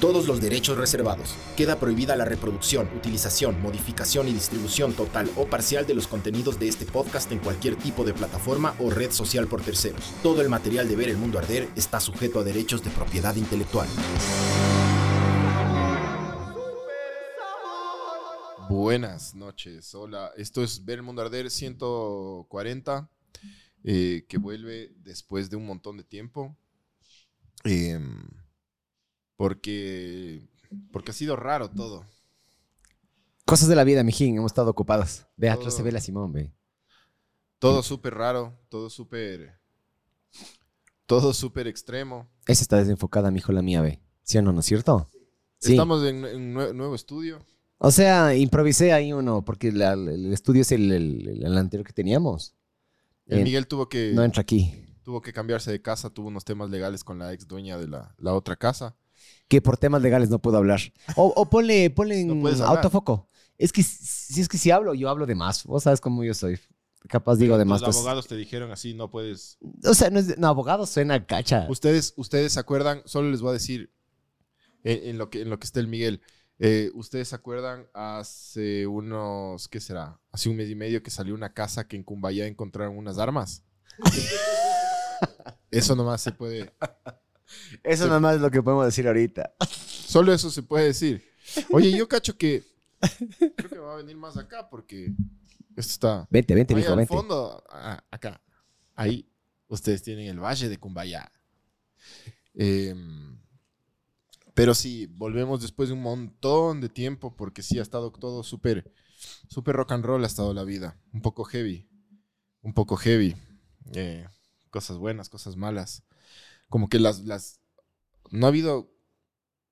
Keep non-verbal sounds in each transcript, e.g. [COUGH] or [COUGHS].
Todos los derechos reservados. Queda prohibida la reproducción, utilización, modificación y distribución total o parcial de los contenidos de este podcast en cualquier tipo de plataforma o red social por terceros. Todo el material de Ver el Mundo Arder está sujeto a derechos de propiedad intelectual. Buenas noches, hola. Esto es Ver el Mundo Arder 140, eh, que vuelve después de un montón de tiempo. Em, porque, porque ha sido raro todo. Cosas de la vida, mijín, hemos estado ocupados. Ve, atrás Todo. se ve la Simón, ve. Todo súper raro, todo súper. Todo súper extremo. Esa está desenfocada, mijo, la mía, ve. ¿Sí o no, no es cierto? Sí. Estamos en un nue- nuevo estudio. O sea, improvisé ahí uno, porque la- el estudio es el, el- el anterior que teníamos. El Eh, Miguel tuvo que, No entra aquí. tuvo que cambiarse de casa, tuvo unos temas legales con la ex dueña de la, la otra casa. Que por temas legales no puedo hablar. O, o ponle, ponle en No autofoco. Es que si es que si hablo, yo hablo de más. Vos sabes cómo yo soy. Capaz digo de más. Los cosas. abogados te dijeron así, no puedes. O sea, no, es no, abogado suena cacha. Ustedes, ustedes se acuerdan, solo les voy a decir en, en lo, que, en lo que está el Miguel. eh, ustedes se acuerdan hace unos, ¿qué será? Hace un mes y medio que salió una casa que en Cumbayá encontraron unas armas. [LAUGHS] Eso nomás se puede. Eso nada más es lo que podemos decir ahorita. Solo eso se puede decir. Oye, yo cacho que creo que va a venir más acá porque esto está. Vente, vente, Ahí mijo, al vente. fondo, ah, acá. Ahí ustedes tienen el valle de Cumbayá. Em, pero sí, volvemos después de un montón de tiempo porque sí ha estado todo súper, súper rock and roll ha estado la vida. Un poco heavy, un poco heavy. Eh, cosas buenas, cosas malas. Como que las, las, no ha habido,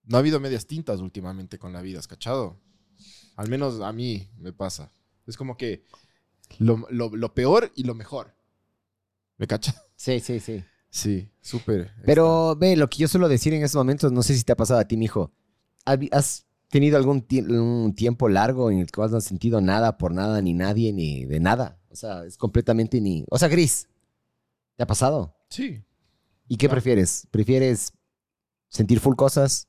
no ha habido medias tintas últimamente con la vida, ¿has cachado? Al menos a mí me pasa. Es como que lo, lo- lo peor y lo mejor. ¿Me cacha? Sí, sí, sí. Sí, súper. Pero ve, lo que yo suelo decir en estos momentos, no sé si te ha pasado a ti, mijo. ¿Habi- ¿Has tenido algún un tiempo largo en el que no has sentido nada por nada, ni nadie, ni de nada? O sea, es completamente ni... O sea, gris. ¿Te ha pasado? Sí. ¿Y qué prefieres? ¿Prefieres sentir full cosas?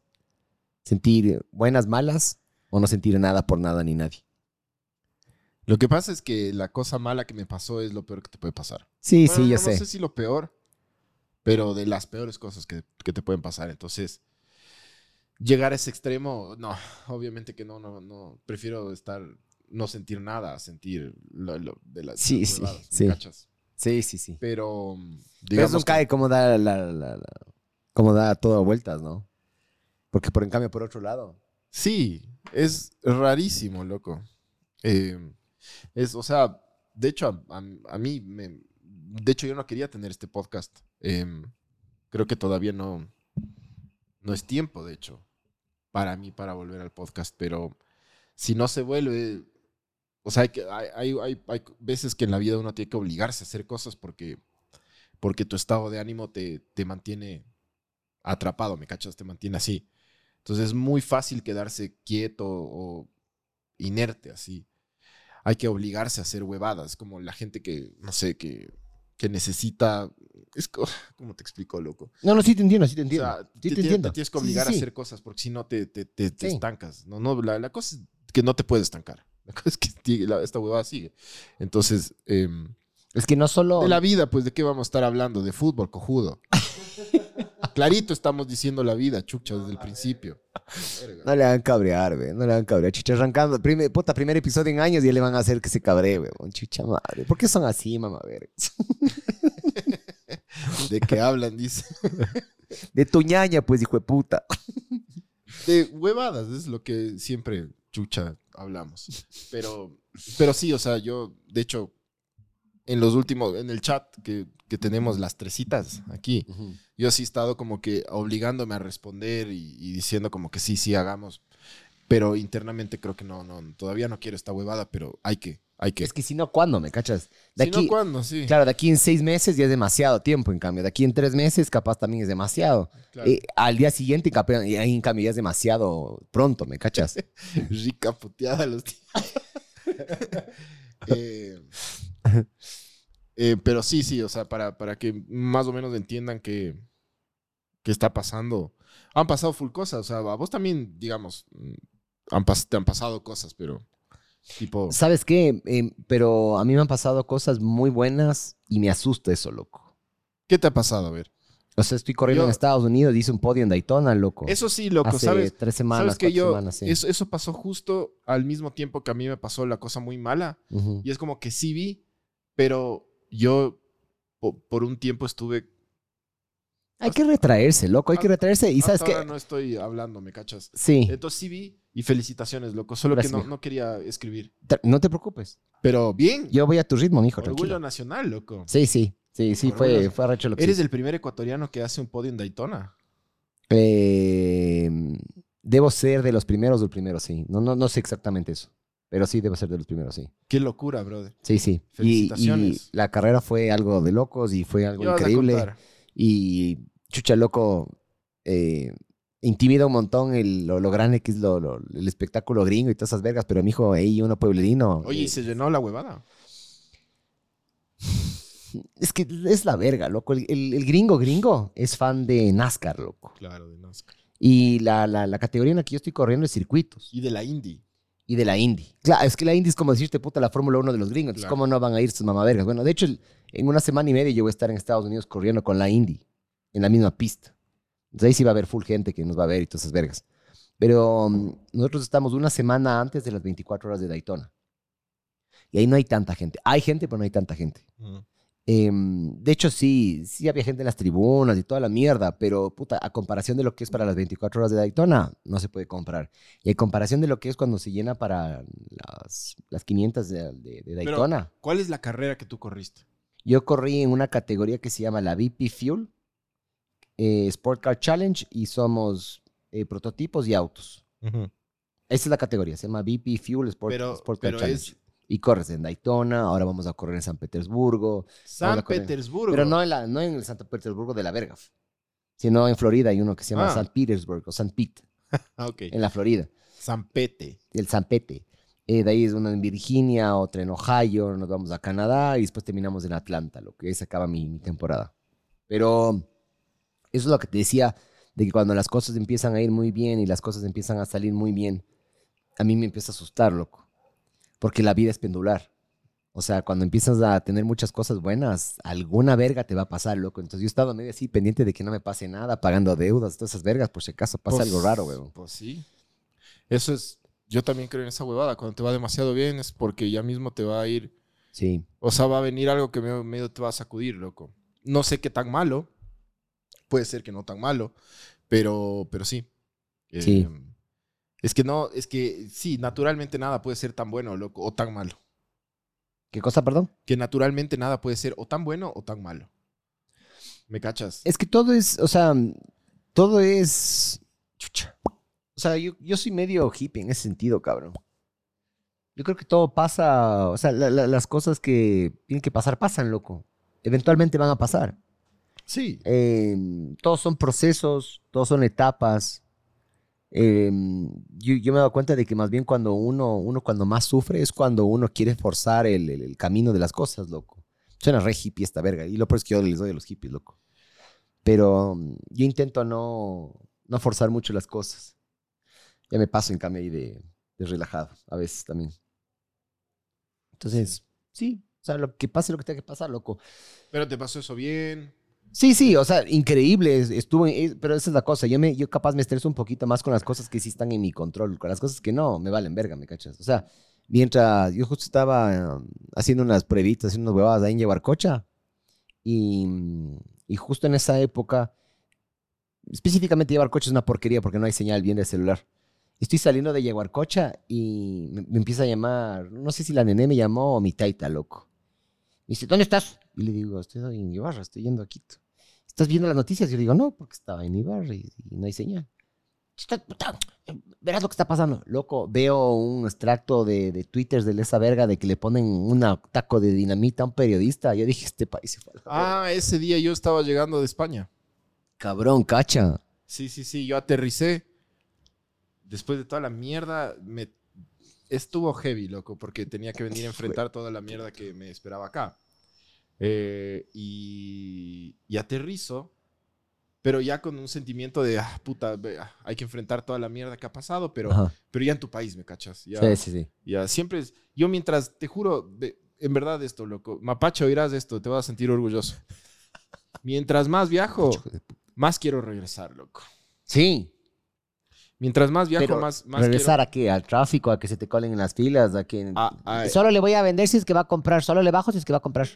¿Sentir buenas, malas? ¿O no sentir nada por nada ni nadie? Lo que pasa es que la cosa mala que me pasó es lo peor que te puede pasar. Sí, Bueno, sí, yo no, sé. No sé si lo peor, pero de las peores cosas que, que te pueden pasar. Entonces, llegar a ese extremo, no, obviamente que no, no, no. Prefiero estar, no sentir nada, sentir lo, lo- de las Sí, sí, huevadas, ¿me sí. cachas? Sí, sí, sí. Pero, Pero digamos eso que- cae como da, la, la- la- como da todo vueltas, ¿no? Porque por en cambio, por otro lado. Sí, es rarísimo, loco. Eh, es, o sea, de hecho, a, a- a mí, me, de hecho, yo no quería tener este podcast. Em, creo que todavía no, no es tiempo, de hecho, para mí, para volver al podcast. Pero si no se vuelve, o sea, hay, que- hay, hay, hay- veces que en la vida uno tiene que obligarse a hacer cosas porque, porque tu estado de ánimo te, te mantiene atrapado, ¿me cachas? Te mantiene así. Entonces es muy fácil quedarse quieto o inerte así. Hay que obligarse a hacer huevadas, como la gente que, no sé, que, que necesita... Es [LAUGHS] ¿Cómo te explico, loco? No, no, sí te entiendo, sí te O entiendo. sea, sí te, entiendo. te tienes que sí, obligar sí. a hacer cosas porque si no te, estancas. No, no, la, la cosa es que no te puedes estancar. La [LAUGHS] cosa es que esta huevada sigue. Entonces, em, Es que no solo. de la vida, pues, ¿de qué vamos a estar hablando? De fútbol, cojudo. [LAUGHS] Clarito estamos diciendo la vida, chucha, desde el principio. Verga. No le hagan cabrear, güey. No le hagan cabrear. Chicha arrancando. Primer, puta, primer episodio en años y ya le van a hacer que se cabree, güey. Chicha madre. ¿Por qué son así, mamá? Ver. [LAUGHS] ¿De qué hablan? Dice. De tu ñaña, pues, hijo de puta. De huevadas, es lo que siempre, chucha, hablamos. [LAUGHS] Pero, pero sí, o sea, yo, de hecho, en los últimos, en el chat que, que tenemos las tresitas aquí, yo sí he estado como que obligándome a responder y, y diciendo como que sí, sí, hagamos. Pero internamente creo que no, no, todavía no quiero esta huevada, pero hay que, hay que. Es que si no, ¿cuándo, me cachas? De Si no, ¿cuándo? Sí. claro, de aquí en seis meses ya es demasiado tiempo, en cambio. De aquí en tres meses, capaz también es demasiado. Claro. Eh, al día siguiente, en cambio ya es demasiado pronto, ¿me cachas? [LAUGHS] Rica puteada los tíos. [LAUGHS] Eh, eh, pero sí, sí, o sea, para, para que más o menos entiendan que, que está pasando. Han pasado full cosas, o sea, a vos también, digamos, mm, han pas- te han pasado cosas, pero tipo... ¿Sabes qué? Eh, pero a mí me han pasado cosas muy buenas y me asusta eso, loco. ¿Qué te ha pasado? A ver. O sea, estoy corriendo Yo- en Estados Unidos, hice un podio en Daytona, loco. Eso sí, loco, Hace ¿sabes? tres semanas, Sabes que cuatro yo, semanas, sí. eso, eso pasó justo al mismo tiempo que a mí me pasó la cosa muy mala. Y es como que sí vi, pero yo po- por un tiempo estuve... Hay que retraerse, loco, hay que retraerse. Y sabes hasta qué? ahora no estoy hablando, ¿me cachas? Sí, Entonces sí vi y felicitaciones, loco. Solo Gracias, que no, no quería escribir. no te preocupes. Pero bien. Yo voy a tu ritmo, mijo, Orgullo tranquilo. nacional, loco. Sí, sí, sí, sí, fue, Orgullo. fue arrecho lo que Eres el primer ecuatoriano que hace un podio en Daytona. Eh, debo ser de los primeros del primero, sí. No, no, no sé exactamente eso. Pero sí, debo ser de los primeros, sí. Qué locura, brother. Sí, sí. Felicitaciones. Y, la carrera fue algo de locos y fue algo ¿Qué vas a increíble. Y chucha, loco, eh, intimida un montón el- lo, lo grande que es lo, lo- el espectáculo gringo y todas esas vergas, pero mi hijo, ahí uno pueblerino. Oye, eh, ¿y se llenó la huevada? [SIGHS] es que es la verga, loco. El, el- el gringo gringo es fan de NASCAR, loco. Claro, de NASCAR. Y la, la, la categoría en la que yo estoy corriendo es circuitos. Y de la Indy. y de la Indy. Claro, es que la Indy es como decirte, puta, la Fórmula 1 de los gringos. Entonces, Claro. ¿cómo no van a ir sus mamavergas? Bueno, de hecho, en una semana y media yo voy a estar en Estados Unidos corriendo con la Indy, en la misma pista. Entonces ahí sí va a haber full gente que nos va a ver y todas esas vergas. Pero mm, nosotros estamos una semana antes de las 24 horas de Daytona. Y ahí no hay tanta gente. Hay gente, pero no hay tanta gente. Em, de hecho, sí, sí había gente en las tribunas y toda la mierda, pero puta, a comparación de lo que es para las 24 horas de Daytona, no se puede comprar. Y a comparación de lo que es cuando se llena para las, las 500 de, de- de Daytona, ¿Cuál es la carrera que tú corriste? yo corrí en una categoría que se llama la VP Fuel, eh, Sport Car Challenge, y somos eh, prototipos y autos. Esa es la categoría, se llama VP Fuel Sport, Pero, Sport Car pero Challenge. es Y corres en Daytona, ahora vamos a correr en San Petersburgo, San. Petersburgo. Pero no en, la, no en el Santo Petersburgo de la verga, sino en Florida hay uno que se llama Ah. San Petersburg o San Pete, Ah, [LAUGHS] ok. en la Florida, San Pete. el San Pete. Eh, de ahí es una en Virginia, otra en Ohio, nos vamos a Canadá y después terminamos en Atlanta, lo que se acaba mi, mi temporada. Pero eso es lo que te decía, de que cuando las cosas empiezan a ir muy bien y las cosas empiezan a salir muy bien, a mí me empieza a asustar, loco. Porque la vida es pendular. O sea, cuando empiezas a tener muchas cosas buenas, alguna verga te va a pasar, loco. Entonces yo he estado medio así pendiente de que no me pase nada, pagando deudas, todas esas vergas, por si acaso pasa Pues- algo raro, weón. Pues sí. Eso es. Yo también creo en esa huevada. Cuando te va demasiado bien es porque ya mismo te va a ir. Sí. O sea, va a venir algo que medio, medio te va a sacudir, loco. No sé qué tan malo. Puede ser que no tan malo. Pero, pero sí. Eh, Sí. Es que no, es que sí, naturalmente nada puede ser tan bueno, loco, o tan malo. ¿Qué cosa, perdón? Que naturalmente nada puede ser o tan bueno o tan malo. ¿Me cachas? Es que todo es, o sea, todo es... Chucha. O sea, yo, yo soy medio hippie en ese sentido, cabrón. Yo creo que todo pasa, o sea, la- la- las cosas que tienen que pasar, pasan, loco. Eventualmente van a pasar. Sí. Eh, todos son procesos, todos son etapas. Eh, yo, yo me he dado cuenta de que más bien cuando uno, uno cuando más sufre es cuando uno quiere forzar el, el- el camino de las cosas, loco. Suena re hippie esta verga. Y lo peor es que yo les doy a los hippies, loco. Pero mm, yo intento no, no forzar mucho las cosas. Ya me paso en cambio ahí de, de relajado, a veces también. Entonces, sí, o sea, lo que pase lo que tenga que pasar, loco. Pero te pasó eso bien. Sí, sí, o sea, increíble, es- estuvo, es- pero esa es la cosa, yo, me, yo capaz me estreso un poquito más con las cosas que sí están en mi control, con las cosas que no, me valen verga, ¿me cachas? O sea, mientras yo justo estaba um, haciendo unas pruebitas, haciendo unas huevadas ahí en Yeguarcocha, y, y justo en esa época, específicamente Yeguarcocha es una porquería porque no hay señal bien de celular. Estoy saliendo de Yeguarcocha y me, me empieza a llamar, no sé si la nené me llamó o mi taita, loco. Me dice, ¿dónde estás? Y le digo, estoy en Ibarra, estoy yendo a Quito. ¿Estás viendo las noticias? Yo le digo, no, porque estaba en Ibarra y, y no hay señal. Verás lo que está pasando. Loco, veo un extracto de, de Twitter de esa verga de que le ponen un taco de dinamita a un periodista. Yo dije, este país se fue a. Ah, ese día yo estaba llegando de España. Cabrón, cacha. Sí, sí, sí, yo aterricé. Después de toda la mierda, me estuvo heavy, loco, porque tenía que venir a [LAUGHS] enfrentar toda la mierda que me esperaba acá. Eh, y, y aterrizo, pero ya con un sentimiento de, ah, puta, ah, hay que enfrentar toda la mierda que ha pasado, pero, Ajá. pero ya en tu país, ¿me cachas? Ya, Sí, sí, sí. ya siempre es, yo mientras, te juro, en verdad esto, loco, Mapache, oirás esto, te vas a sentir orgulloso. [LAUGHS] Mientras más viajo, más quiero regresar, loco. Sí, Mientras más viajo, pero más, más regresar a qué? Al tráfico, a que se te colen en las filas, a que... quiero- a- a- Solo le voy a vender si es que va a comprar, solo le bajo si es que va a comprar.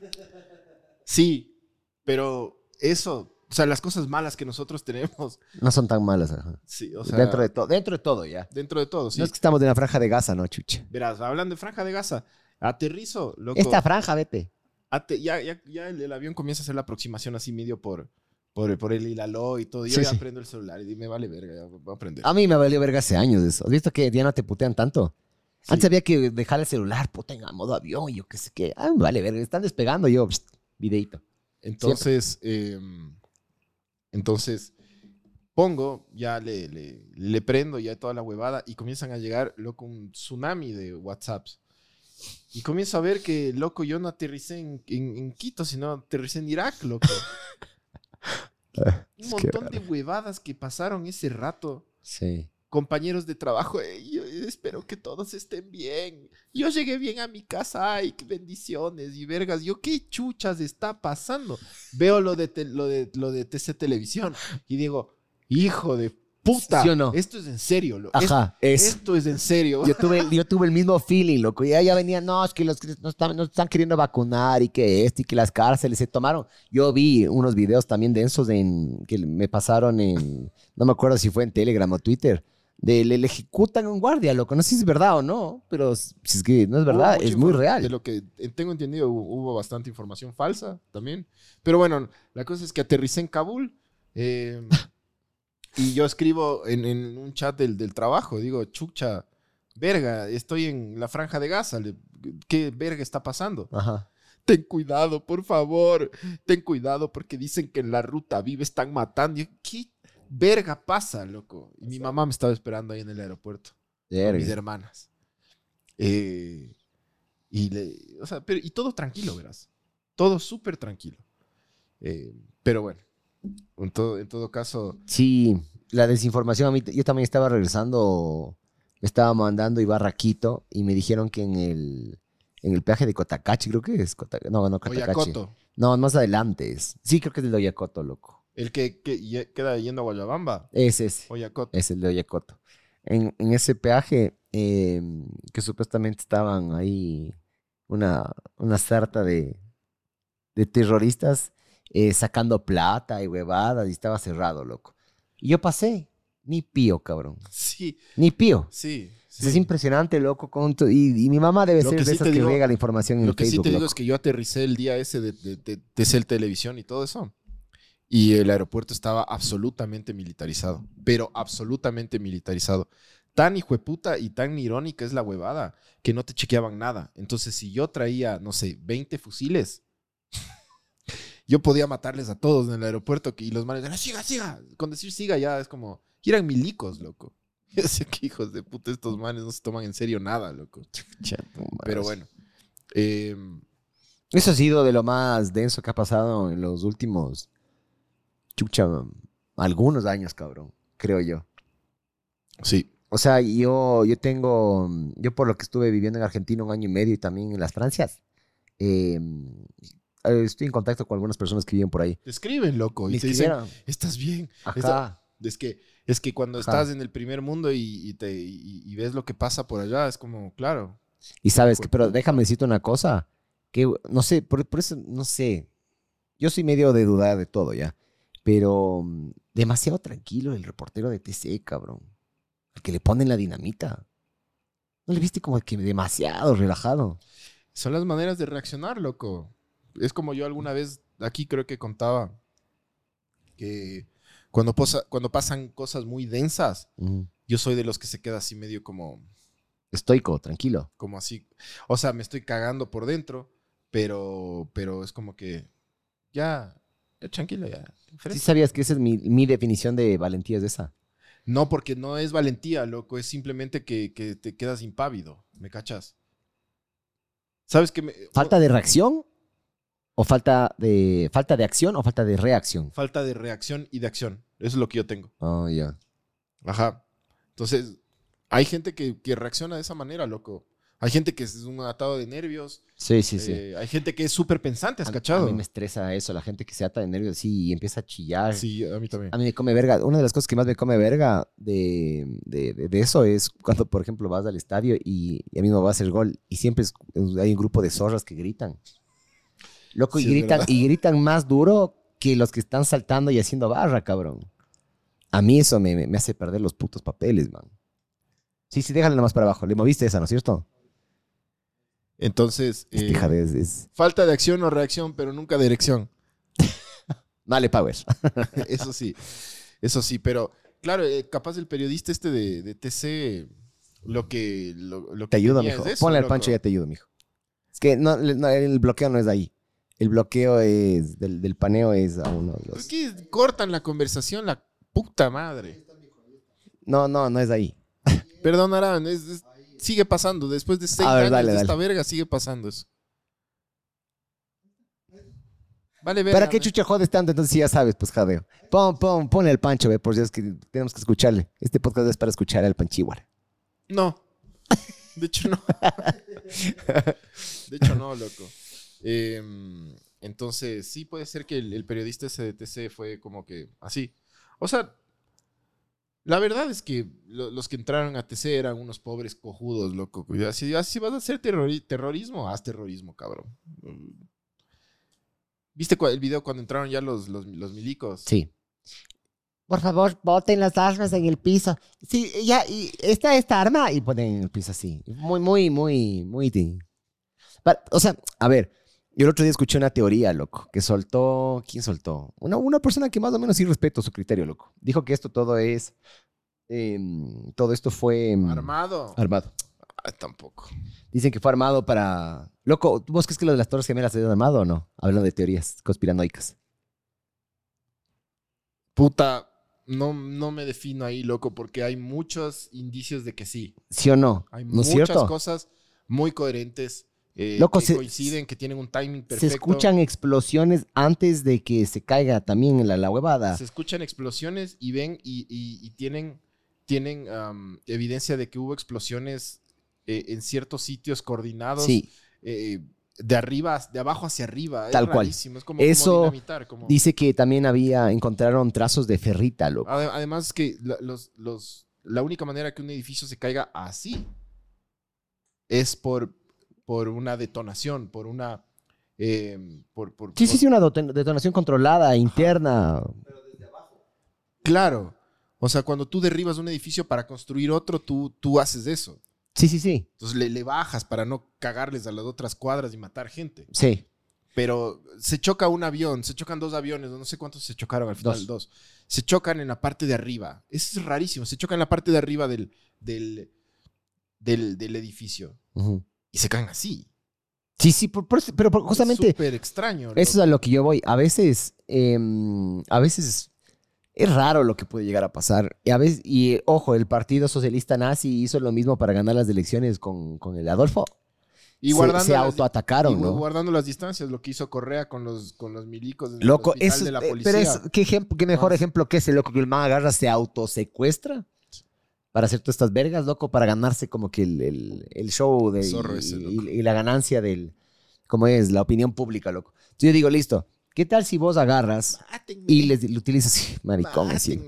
Sí, pero eso, o sea, las cosas malas que nosotros tenemos, No son tan malas. ajá. sí, o sea, dentro, de todo, dentro de todo, ya. dentro de todo, sí. No es que estamos en la franja de Gaza, ¿no, chucha? Verás, hablando de Franja de Gaza, aterrizo, loco. Esta franja, vete. ate- ya ya, ya el, el avión comienza a hacer la aproximación así medio por, por, por el Hilalo y todo. Yo Sí, ya sí. prendo el celular y me vale verga, ya voy a aprender. A mí me valió verga hace años eso. ¿Has visto que ya no te putean tanto? Sí. Antes había que dejar el celular, puta, en modo avión y yo qué sé qué. Ah, vale verga, están despegando yo, pst, videito. Entonces, em, entonces pongo, ya le, le, le prendo ya toda la huevada y comienzan a llegar, loco, un tsunami de WhatsApps. Y comienzo a ver que, loco, yo no aterricé en, en- en Quito, sino aterricé en Irak, loco. [LAUGHS] Un montón de huevadas que pasaron ese rato. Sí. Compañeros de trabajo, "Ey, yo espero que todos estén bien. Yo llegué bien a mi casa, ay, qué bendiciones y vergas. Yo, ¿qué chuchas está pasando? Veo lo de, te- lo de, lo de TC Televisión y digo, hijo de puta, ¿Sí o no? esto es en serio. lo- Ajá, es- es. esto es en serio. Yo tuve, [LAUGHS] yo tuve el mismo feeling, loco. Ya, ya venía, no, es que los nos están, nos están queriendo vacunar y que esto y que las cárceles se tomaron. Yo vi unos videos también densos en, que me pasaron en, no me acuerdo si fue en Telegram o Twitter, de le, le ejecutan a un guardia, loco. No sé si es verdad o no, pero si es que no es verdad, es muy real. De lo que eh, tengo entendido, hubo, hubo bastante información falsa también. Pero bueno, la cosa es que aterricé en Kabul eh, [LAUGHS] y yo escribo en, en un chat del, del trabajo, digo, chucha, verga, estoy en la franja de Gaza, ¿qué verga está pasando? Ajá. Ten cuidado, por favor, ten cuidado porque dicen que en la ruta vive están matando. Yo, ¿Qué verga pasa, loco? Y mi mamá me estaba esperando ahí en el aeropuerto con mis hermanas. Eh, y, le, o sea, pero, y todo tranquilo, verás. Todo súper tranquilo. Eh, pero bueno, en todo, en todo caso, Sí, la desinformación a mí, yo también estaba regresando, me estaba mandando Ibarra a Quito y me dijeron que en el, en el peaje de Cotacachi, creo que es, Cota- no, no, Cotacachi. Oyacoto, No, más adelante es. Sí, creo que es el de Oyacoto, loco. el que, que queda yendo a Guayabamba, Ese es, Oyacoto. es el de Oyacoto. En, en ese peaje, eh, que supuestamente estaban ahí una, una sarta de, de terroristas eh, sacando plata y huevadas y estaba cerrado, loco. Y yo pasé, ni pío, cabrón. Sí, Ni pío. sí. Es sí. impresionante, loco. Con tu- y, y mi mamá debe Lo ser de sí esas que riega la información en Lo el que sí Facebook. te digo loco. es que yo aterricé el día ese de, de, de, de Cel Televisión y todo eso. Y el aeropuerto estaba absolutamente militarizado. Pero absolutamente militarizado. Tan hijueputa y tan irónica es la huevada que no te chequeaban nada. Entonces, si yo traía, no sé, 20 fusiles, yo podía matarles a todos en el aeropuerto. Y los manes, decían, siga, siga. Con decir siga ya es como. Y eran milicos, loco. [LAUGHS] Yo sé que hijos de puta estos manes no se toman en serio nada, loco. Pero bueno. em, Eso ha sido de lo más denso que ha pasado en los últimos. Chucha, algunos años, cabrón. Creo yo. sí. O sea, yo, yo tengo. Yo, por lo que estuve viviendo en Argentina un año y medio y también en las Francias, eh, estoy en contacto con algunas personas que viven por ahí. Te escriben, loco, y te dicen, estás bien. Ajá. Es que, es que cuando Ajá. estás en el primer mundo y, y te, y, y ves lo que pasa por allá, es como, claro. Y sabes que, de pero puta. déjame decirte una cosa, que no sé, por, por eso, no sé, yo soy medio de dudar de todo ya, pero mm, demasiado tranquilo el reportero de TC, cabrón, el que le ponen la dinamita. ¿No le viste como que demasiado relajado? Son las maneras de reaccionar, loco. Es como yo alguna vez, aquí creo que contaba que Cuando, posa- cuando pasan cosas muy densas, yo soy de los que se queda así medio como, Estoico, tranquilo. como así. O sea, me estoy cagando por dentro, pero, pero es como que ya, ya tranquilo, ya. ¿Sí sabías que esa es mi, mi definición de valentía es esa? No, porque no es valentía, loco. Es simplemente que, que te quedas impávido. ¿Me cachas? ¿Sabes qué? Me, ¿Falta de reacción? ¿O falta de, falta de acción o falta de reacción? falta de reacción y de acción. Eso es lo que yo tengo. Oh, ya. Ajá. Entonces, hay gente que, que reacciona de esa manera, loco. Hay gente que es un atado de nervios. Sí, sí, sí. Eh, hay gente que es súper pensante, ¿has A- cachado? A mí me estresa eso, la gente que se ata de nervios así y empieza a chillar. Sí, a mí también. A mí me come verga. Una de las cosas que más me come verga de, de- de- de eso es cuando, por ejemplo, vas al estadio y, y a mí me va a hacer gol y siempre es- hay un grupo de zorras que gritan. Loco, Sí, y gritan, y gritan más duro que los que están saltando y haciendo barra, cabrón. A mí eso me, me- hace perder los putos papeles, man. Sí, sí, déjale nomás para abajo. Le moviste esa, ¿no es cierto? Entonces, eh, es, es- falta de acción o reacción, pero nunca de erección. Dale, [LAUGHS] Powers. [LAUGHS] Eso sí, eso sí, pero claro, eh, capaz el periodista este de, de TC, lo que, lo, lo que Te ayudo, tenía mijo. es eso, Ponle al pancho y ya te ayudo, mijo. Es que no, el bloqueo no es de ahí. El bloqueo es del, del paneo es a uno de ¿Por los. qué cortan la conversación la puta madre? No, no, no es ahí. Perdón, Aran, es- es- sigue pasando. Después de seis A ver, años dale, de dale. esta verga, sigue pasando eso. Vale, verga. ¿Para qué chucha jodes tanto? Entonces ya sabes, pues jadeo. Pon, pon, ponle el pancho, ve, por Dios que tenemos que escucharle. Este podcast es para escuchar al panchihuar. No. De hecho, no. [LAUGHS] De hecho, no, loco. Em, entonces, sí puede ser que el, el periodista ese de TC fue como que así. O sea, la verdad es que lo- los que entraron a TC eran unos pobres cojudos, loco. Así, así vas a hacer terrori- terrorismo, haz terrorismo, cabrón. ¿Viste el video cuando entraron ya los, los, los milicos? Sí. Por favor, boten las armas en el piso. Sí, ya, y está esta arma y ponen en el piso así. Muy, muy, muy, muy. Pa- O sea, a ver, yo el otro día escuché una teoría, loco, que soltó. ¿Quién soltó? Una, una persona que más o menos sí respeto su criterio, loco. Dijo que esto todo es. em, todo esto fue. em, Armado. Armado. Ah, tampoco. Dicen que fue armado para. Loco, ¿tú vos crees que lo de las Torres Gemelas es armado o no? Hablando de teorías conspiranoicas. Puta, no, no me defino ahí, loco, porque hay muchos indicios de que sí. ¿Sí o no? Hay ¿No es muchas cierto? cosas muy coherentes eh, Loco, que se- coinciden, que tienen un timing Se perfecto. escuchan explosiones antes de que se caiga también en la, la huevada. Se escuchan explosiones y ven y, y- y tienen, tienen evidencia de que hubo explosiones eh, en ciertos sitios coordinados. Sí, eh, de arriba, de abajo hacia arriba. Tal es cual. rarísimo, Es como, Eso como dinamitar, como- dice que también había, encontraron trazos de ferrita, loco. Ade- Además que la, los, los- la única manera que un edificio se caiga así es por, por una detonación, por una... eh, por, por- Sí, sí, por- sí, una detonación controlada, interna. Claro. O sea, cuando tú derribas un edificio para construir otro, tú, tú haces eso. Sí, sí, sí. Entonces le, le bajas para no cagarles a las otras cuadras y matar gente. Sí. Pero se choca un avión, se chocan dos aviones, no sé cuántos se chocaron al final, Dos. dos. Se chocan en la parte de arriba. Eso es rarísimo. Se chocan en la parte de arriba del, del, del, del edificio. Y se caen así. Sí, sí, por- por pero por- justamente Es súper extraño. eso es a lo que yo voy. A veces, em, a veces es raro lo que puede llegar a pasar. Y a veces, y ojo, el Partido Socialista Nazi hizo lo mismo para ganar las elecciones con, con el Adolfo. Y se, guardando, se las, autoatacaron, y ¿no? guardando las distancias, lo que hizo Correa con los, con los milicos en el Loco, hospital eso, de la eh, policía. pero es, ¿qué, ejemplo, qué mejor Ah. ejemplo que ese, loco, que el man agarra, se autosecuestra para hacer todas estas vergas, loco, para ganarse como que el, el- el show de, Zorro y, ese, y- loco. y la ganancia del, ¿cómo es? La opinión pública, loco. Entonces yo digo, listo, ¿qué tal si vos agarras Mátenme, y les, le utilizas, [LAUGHS] maricón, así?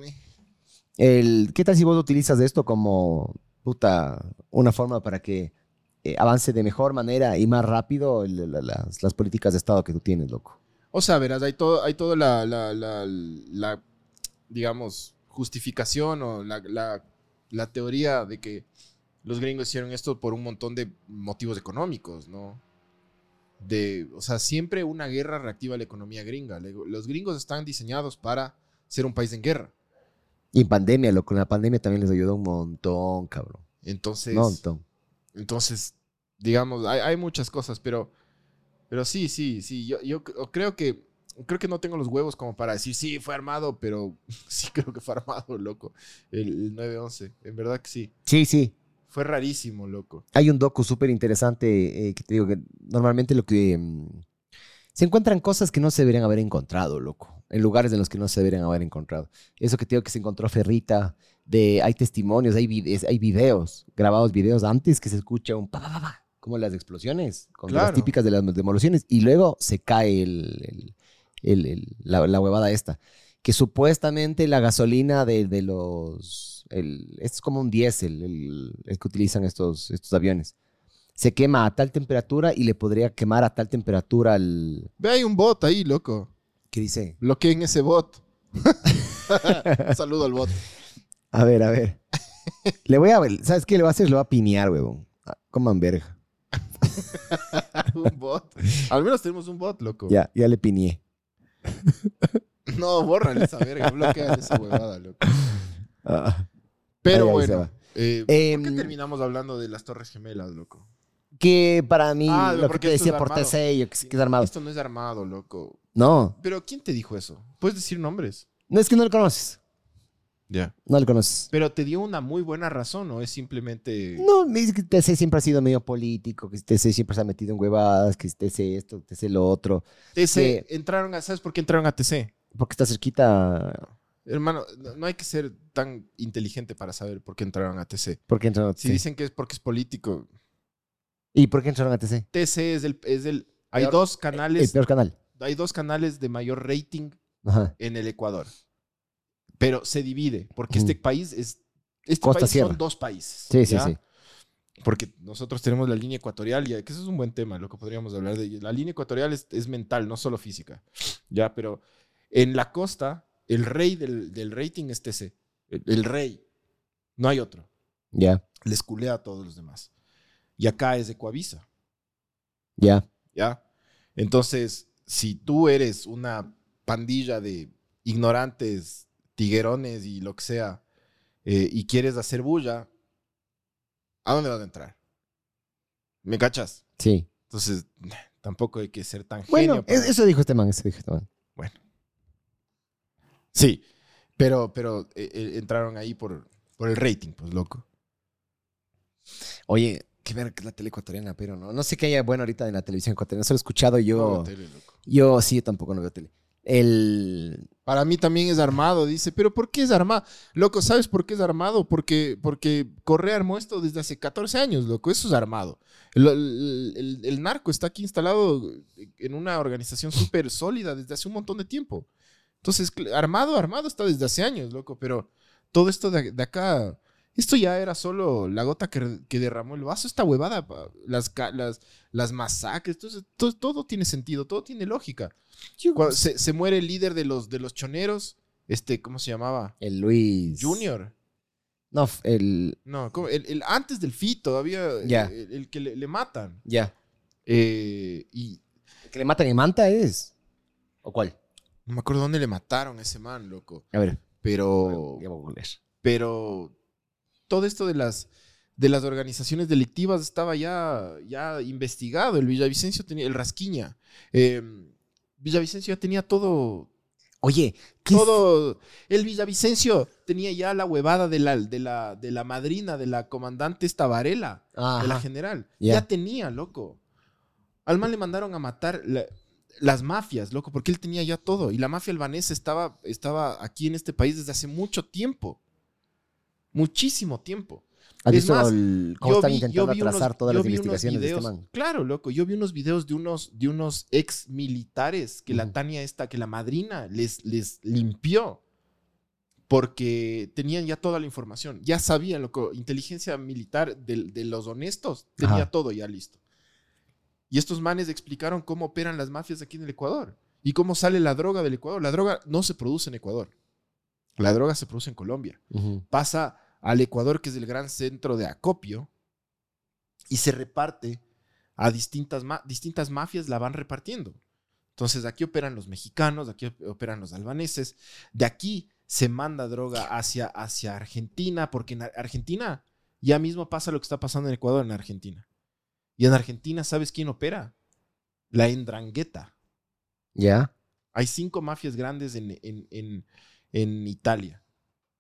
El, ¿Qué tal si vos utilizas esto como, puta, una forma para que eh, avance de mejor manera y más rápido la- las, las políticas de Estado que tú tienes, loco? O sea, verás, hay todo, hay la, la, la, digamos, justificación o la, la, teoría de que los gringos hicieron esto por un montón de motivos económicos, ¿no? De, o sea, siempre una guerra reactiva la economía gringa. Los gringos están diseñados para ser un país en guerra. Y en pandemia, loco, en la pandemia también les ayudó un montón, cabrón. Entonces, montón. entonces digamos, hay, hay muchas cosas, pero, pero sí, sí, sí. Yo, yo creo que creo que no tengo los huevos como para decir, sí, fue armado, pero [LAUGHS] sí creo que fue armado, loco. El, el 9-11, en verdad que sí. Sí, sí. Fue rarísimo, loco. Hay un docu súper interesante eh, que te digo que normalmente lo que... mm, se encuentran cosas que no se deberían haber encontrado, loco. En lugares en los que no se deberían haber encontrado. Eso que te digo que se encontró Ferrita, de, hay testimonios, hay, vide- hay videos, grabados videos antes que se escucha un pa, pa, pa, pa, como las explosiones, con las Claro. típicas de las demoliciones, y luego se cae el, el- el- el- la, la huevada esta. Que supuestamente la gasolina de, de los... El, es como un diésel, el, que utilizan estos, estos aviones. Se quema a tal temperatura y le podría quemar a tal temperatura al... Ve, hay un bot ahí, loco. ¿Qué dice? Bloqueen ese bot. [LAUGHS] [LAUGHS] Saludo al bot. A ver, a ver. le voy a... ¿Sabes qué le voy a hacer? Le voy a piñar, huevón. Ah, Coman verga. [LAUGHS] un bot. Al menos tenemos un bot, loco. Ya, ya le piñé. [LAUGHS] No, bórrale esa verga, bloquean esa huevada, loco. Ah. Pero Ahí, bueno, va. eh, ¿por qué Em, terminamos hablando de las Torres Gemelas, loco? Que para mí, Ah, lo que porque te esto decía por armado. TC, yo que, que es armado. Esto no es armado, loco. No, Pero ¿quién te dijo eso? ¿Puedes decir nombres? no es que no lo conoces. Ya. No lo conoces. Pero te dio una muy buena razón, ¿o es simplemente... No, me dice que TC siempre ha sido medio político, que TC siempre se ha metido en huevadas, que TC esto, TC lo otro. TC, que- entraron a... ¿Sabes por qué entraron a TC? Porque está cerquita. Hermano, no- hay que ser tan inteligente para saber por qué entraron a TC. ¿Por qué entraron a TC? Si dicen que es porque es político, ¿Y por qué entraron a TC? TC es el... Es el hay Peor- dos El canales... peor canal. Hay dos canales de mayor rating Ajá. en el Ecuador. Pero se divide, porque este país es... Este Costa país Sierra. son dos países. Sí, sí, ¿ya? sí. Porque nosotros tenemos la línea ecuatorial, y que eso es un buen tema, lo que podríamos hablar de. La línea ecuatorial es, es mental, no solo física. Ya, pero en la costa, el rey del, del rating es TC. El, el rey. No hay otro. Ya, Les culea a todos los demás. Y acá es de Coavisa. ya. ¿Ya? Entonces, si tú eres una pandilla de ignorantes, tiguerones y lo que sea, eh, y quieres hacer bulla, ¿a dónde vas a entrar? ¿Me cachas? Sí. Entonces, [SNIFFS] tampoco hay que ser tan Bueno, genio. para- eso dijo este man, eso dijo este man. Sí, pero, pero eh, eh, entraron ahí por, por el rating, pues loco. Oye, qué ver que es la tele ecuatoriana, pero no, no sé qué haya bueno ahorita en la televisión ecuatoriana. Solo he escuchado No yo. veo tele, loco. Yo sí, yo tampoco no veo tele. El. Para mí también es armado, dice. Pero ¿por qué es armado? Loco, ¿sabes por qué es armado? Porque, porque Correa armó esto desde hace 14 años, loco. Eso es armado. El, narco está aquí instalado en una organización súper sólida desde hace un montón de tiempo. Entonces, armado, armado está desde hace años, loco. Pero todo esto de acá, esto ya era solo la gota que, que derramó el vaso. Esta huevada, las, las, las masacres, entonces, todo, todo tiene sentido, todo tiene lógica. Cuando se, se muere el líder de los, de los choneros, este, ¿cómo se llamaba? El Luis. Junior. No, el. No. El, el- antes del FI todavía, Ya. el, el que le, le matan. Ya. Eh, y ¿El que le matan en Manta es? ¿O cuál? no me acuerdo dónde le mataron a ese man, loco. A ver. Pero, Ya voy a pero todo esto de las, de las organizaciones delictivas estaba ya, ya investigado. El Villavicencio tenía, el Rasquiña. Eh, Villavicencio ya tenía todo, Oye, ¿qué todo. El Villavicencio tenía ya la huevada de la, de la, de la madrina, de la comandante esta Varela, de la general. Ya. Ya tenía, loco. Al man le mandaron a matar la- las mafias, loco, porque él tenía ya todo. Y la mafia albanesa estaba, estaba aquí en este país desde hace mucho tiempo. Muchísimo tiempo. ¿Has Es visto más, el- cómo Yo están vi- intentando vi unos- atrasar todas las investigaciones de este videos- man? Claro, loco. Yo vi unos videos de unos, de unos ex militares que la. Tania esta, que la madrina les, les limpió. Porque tenían ya toda la información. Ya sabían, loco. Inteligencia militar de, de los honestos tenía Ajá. todo ya listo. Y estos manes explicaron cómo operan las mafias aquí en el Ecuador. Y cómo sale la droga del Ecuador. La droga no se produce en Ecuador. La droga se produce en Colombia pasa al Ecuador, que es el gran centro de acopio, y se reparte a distintas, ma- distintas mafias, la van repartiendo. Entonces, aquí operan los mexicanos, aquí op- operan los albaneses, de aquí se manda droga hacia, hacia Argentina, porque en Ar- Argentina ya mismo pasa lo que está pasando en Ecuador, en Argentina. Y en Argentina, ¿sabes quién opera? La Endrangheta. ¿Ya? Hay cinco mafias grandes en, en, en, en Italia.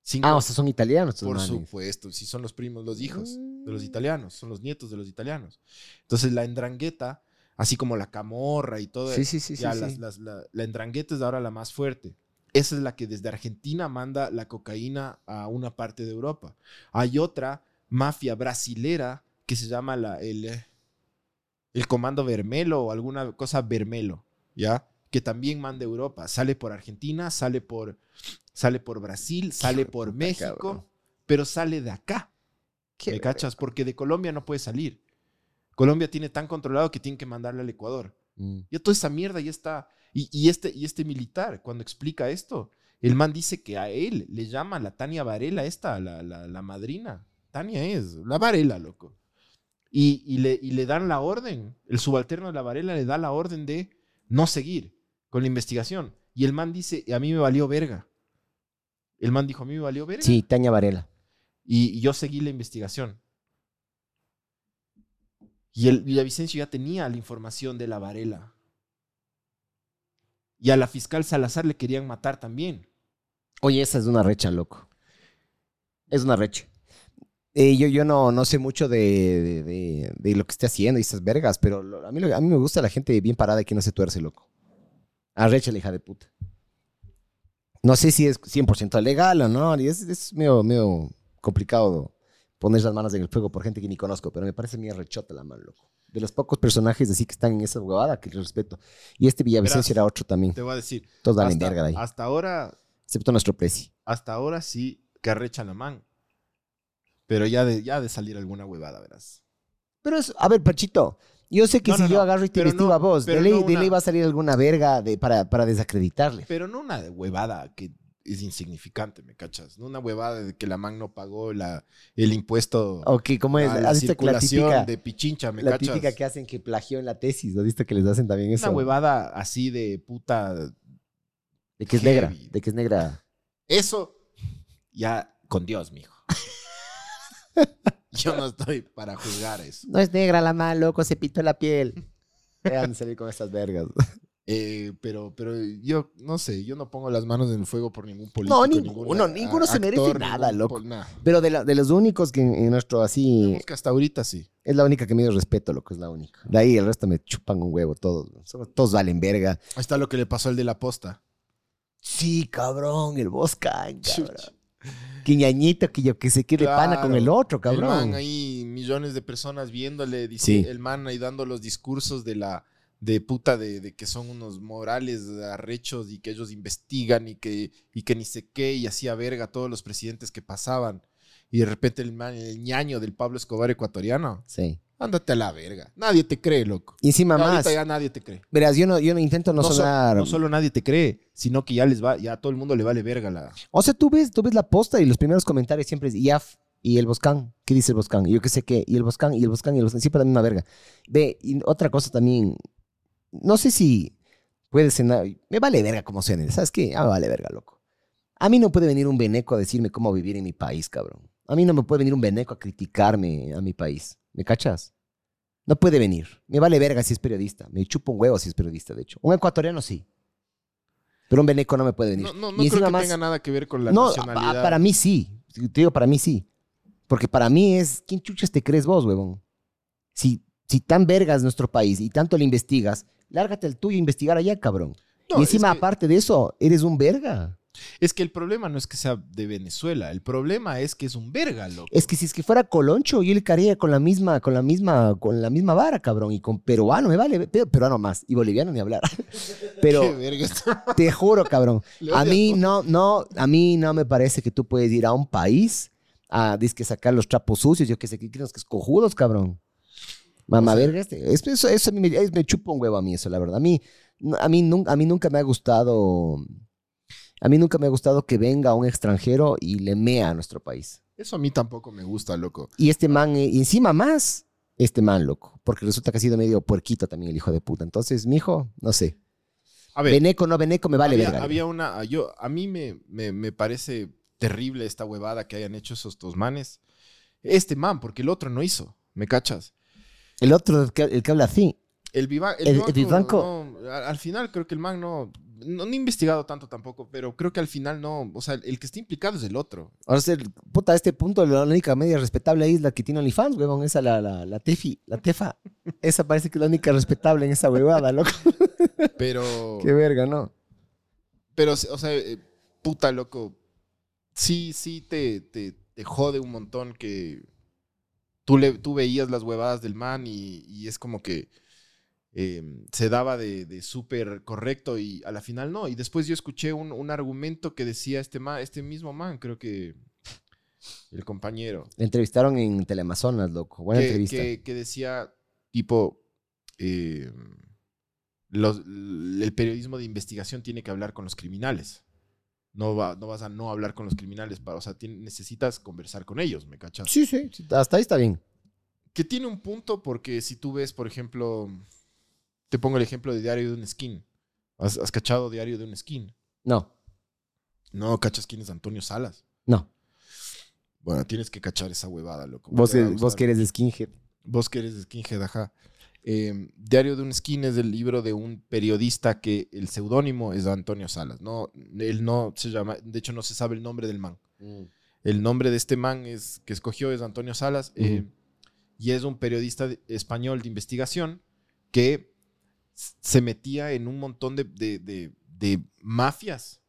Cinco, Ah, o sea, son italianos por manes. supuesto, si son los primos, los hijos de los Mm. italianos, son los nietos de los italianos. Entonces la Endrangheta, así como la Camorra y todo, Sí, sí, sí, sí. ya sí. las- las- la, la Endrangheta es ahora la más fuerte. Esa es la que desde Argentina manda la cocaína a una parte de Europa. Hay otra mafia brasilera que se llama la, el, eh, el Comando Vermelo o alguna cosa Vermelo, ¿ya? Que también manda a Europa. Sale por Argentina, sale por, sale por Brasil, sale por puta, México, cabrón. pero sale de acá. Qué ¿Me cachas? Porque de Colombia no puede salir. Colombia tiene tan controlado que tienen que mandarle al Ecuador. Mm. Ya toda esa mierda ya está. Y, y este, y este militar, cuando explica esto, el man dice que a él le llama la Tania Varela, esta, la, la, la madrina. Tania es, la Varela, loco. Y, y le, y le dan la orden, el subalterno de la Varela le da la orden de no seguir con la investigación. Y el man dice, a mí me valió verga. El man dijo, a mí me valió verga. Sí, Taña Varela. Y, y yo seguí la investigación. Y el Villavicencio ya tenía la información de la Varela. Y a la fiscal Salazar le querían matar también. Oye, esa es una recha, loco. Es una recha. Eh, yo, yo no, no sé mucho de, de, de- de lo que esté haciendo y esas vergas, pero lo- a, mí, lo- a mí me gusta la gente bien parada y que no se tuerce, loco. Arrecha la hija de puta. No sé si es 100% legal o no, y es, es medio, medio complicado poner las manos en el fuego por gente que ni conozco, pero me parece mi rechota la mano, loco. De los pocos personajes así que están en esa huevada que les respeto. Y este Villavicencio era otro también. Te voy a decir. Todos hasta, verga de ahí. hasta ahora, Excepto nuestro preci. hasta ahora sí que arrecha la man. Pero ya de, ya de salir alguna huevada, verás. Pero es, a ver, Pachito, yo sé que No, si no, yo agarro y te investigo a vos, de ley, no de ley una- va a salir alguna verga de, para, para desacreditarle. Pero no una huevada que es insignificante, ¿me cachas? No una huevada de que la man no pagó la, el impuesto Ok, ¿cómo es? a la ¿Has visto que la circulación típica, de Pichincha, ¿me la cachas? típica que hacen que plagió en la tesis? ¿Has visto que les hacen también eso? Una huevada así de puta. De que es heavy. negra, de que es negra. Eso ya con Dios, mijo. [LAUGHS] Yo no estoy para juzgar eso. No es negra la mano, loco, se pintó la piel. De salir con estas vergas. Eh, pero, pero yo no sé, yo no pongo las manos en el fuego por ningún político. No, ninguno, a- ninguno se merece actor, nada, ningún loco. Pero de, la- de los únicos que en, en nuestro así, que hasta ahorita sí. es la única que me dio respeto, loco, es la única. De ahí el resto me chupan un huevo, todos. Todos valen verga. Ahí está lo que le pasó al de la posta. Sí, cabrón, el Boscan, cabrón. Quiñañito que yo que se quede pana con el otro, El cabrón. man ahí, millones de personas viéndole, dice Sí. el man ahí dando los discursos de la de puta de, de que son unos morales arrechos y que ellos investigan y que, y que ni sé qué y hacía verga a todos los presidentes que pasaban. Y de repente el man, el ñaño del Pablo Escobar ecuatoriano, Sí. Ándate a la verga. Nadie te cree, loco. Y encima Ya más. Ahorita ya nadie te cree. Verás, yo no, yo no intento no, so- sonar. no solo nadie te cree, sino que ya les va, ya a todo el mundo le vale verga la. O sea, tú ves, tú ves la posta y los primeros comentarios siempre es IAF y el Boscan. ¿Qué dice el Boscan? Y yo qué sé qué. Y el Boscan, y el Boscan, y el Boscan. Siempre la misma verga. Ve, y otra cosa también. No sé si puede cenar. Me vale verga como suene. ¿Sabes qué? Ah, me vale verga, loco. A mí no puede venir un veneco a decirme cómo vivir en mi país, cabrón. A mí no me puede venir un veneco a criticarme a mi país. ¿Me cachas? No puede venir. Me vale verga si es periodista. Me chupa un huevo si es periodista, de hecho. Un ecuatoriano sí. Pero un veneco no me puede venir. No, no, Y no creo que más- tenga nada que ver con la no, nacionalidad. a- para mí sí. Te digo, para mí sí. Porque para mí es, ¿quién chuchas te crees vos, huevón? Si, si tan vergas nuestro país y tanto le investigas, lárgate el tuyo a investigar allá, cabrón. No, y encima, es que- aparte de eso, eres un verga. Es que el problema no es que sea de Venezuela, el problema es que es un verga, loco. Es que si es que fuera Coloncho, yo le caería con la misma, con la misma, con la misma vara, cabrón. Y con peruano, me vale, pe- peruano más. Y boliviano ni hablar. [LAUGHS] Pero te juro, cabrón. [LAUGHS] A mí no, no, a mí no me parece que tú puedes ir a un país a que sacar los trapos sucios, yo que sé, que que es cojudos, cabrón. Mamá, O sea- verga, este, es- eso, eso a mí me, me chupa un huevo a mí eso, la verdad. A mí, a mí, a mí nunca me ha gustado, a mí nunca me ha gustado que venga un extranjero y le mea a nuestro país. Eso a mí tampoco me gusta, loco. Y este man, eh, y encima más, este man, loco, porque resulta que ha sido medio puerquito también el hijo de puta. Entonces, mi hijo, no sé. A ver, Veneco, no Veneco, me vale había, verga. había una. Yo, a mí me, me, me parece terrible esta huevada que hayan hecho esos dos manes. Este man, porque el otro no hizo. ¿Me cachas? El otro, el que, el que habla así. El, Viva, el, no, al al final creo que el man no, no. No he investigado tanto tampoco, pero creo que al final no. O sea, el que está implicado es el otro. Ahora, sí, puta, a este punto la única media respetable ahí es la que tiene OnlyFans, huevón. Esa, la, la, la Tefi, la Tefa. Esa parece que es la única respetable en esa huevada, loco. [LAUGHS] Pero. [LAUGHS] Qué verga, ¿no? Pero, o sea, eh, puta, loco. Sí, sí te, te, te jode un montón que tú, le, tú veías las huevadas del man y, y es como que eh, se daba de, de súper correcto y a la final no. Y después yo escuché un, un argumento que decía este, man, este mismo man, creo que el compañero, entrevistaron en Teleamazonas, loco. Buena que, entrevista. que- que decía tipo, eh, los- el periodismo de investigación tiene que hablar con los criminales. No, va, no vas a no hablar con los criminales, para, o sea, necesitas conversar con ellos, ¿me cachas? Sí, sí, hasta ahí está bien. Que tiene un punto porque si tú ves, por ejemplo, te pongo el ejemplo de Diario de un Skin. ¿Has, has cachado Diario de un Skin? No, No, cachas quién es Antonio Salas. no. Bueno, tienes que cachar esa huevada, loco. Vos, que- vos que eres de skinhead. Vos que eres de skinhead, ajá. Eh, Diario de un Skin es el libro de un periodista que el seudónimo es Antonio Salas. No, él no se llama, de hecho no se sabe el nombre del man. El nombre de este man es, que escogió es Antonio Salas eh, Ujú. y es un periodista español de investigación que se metía en un montón de, de- de- de mafias.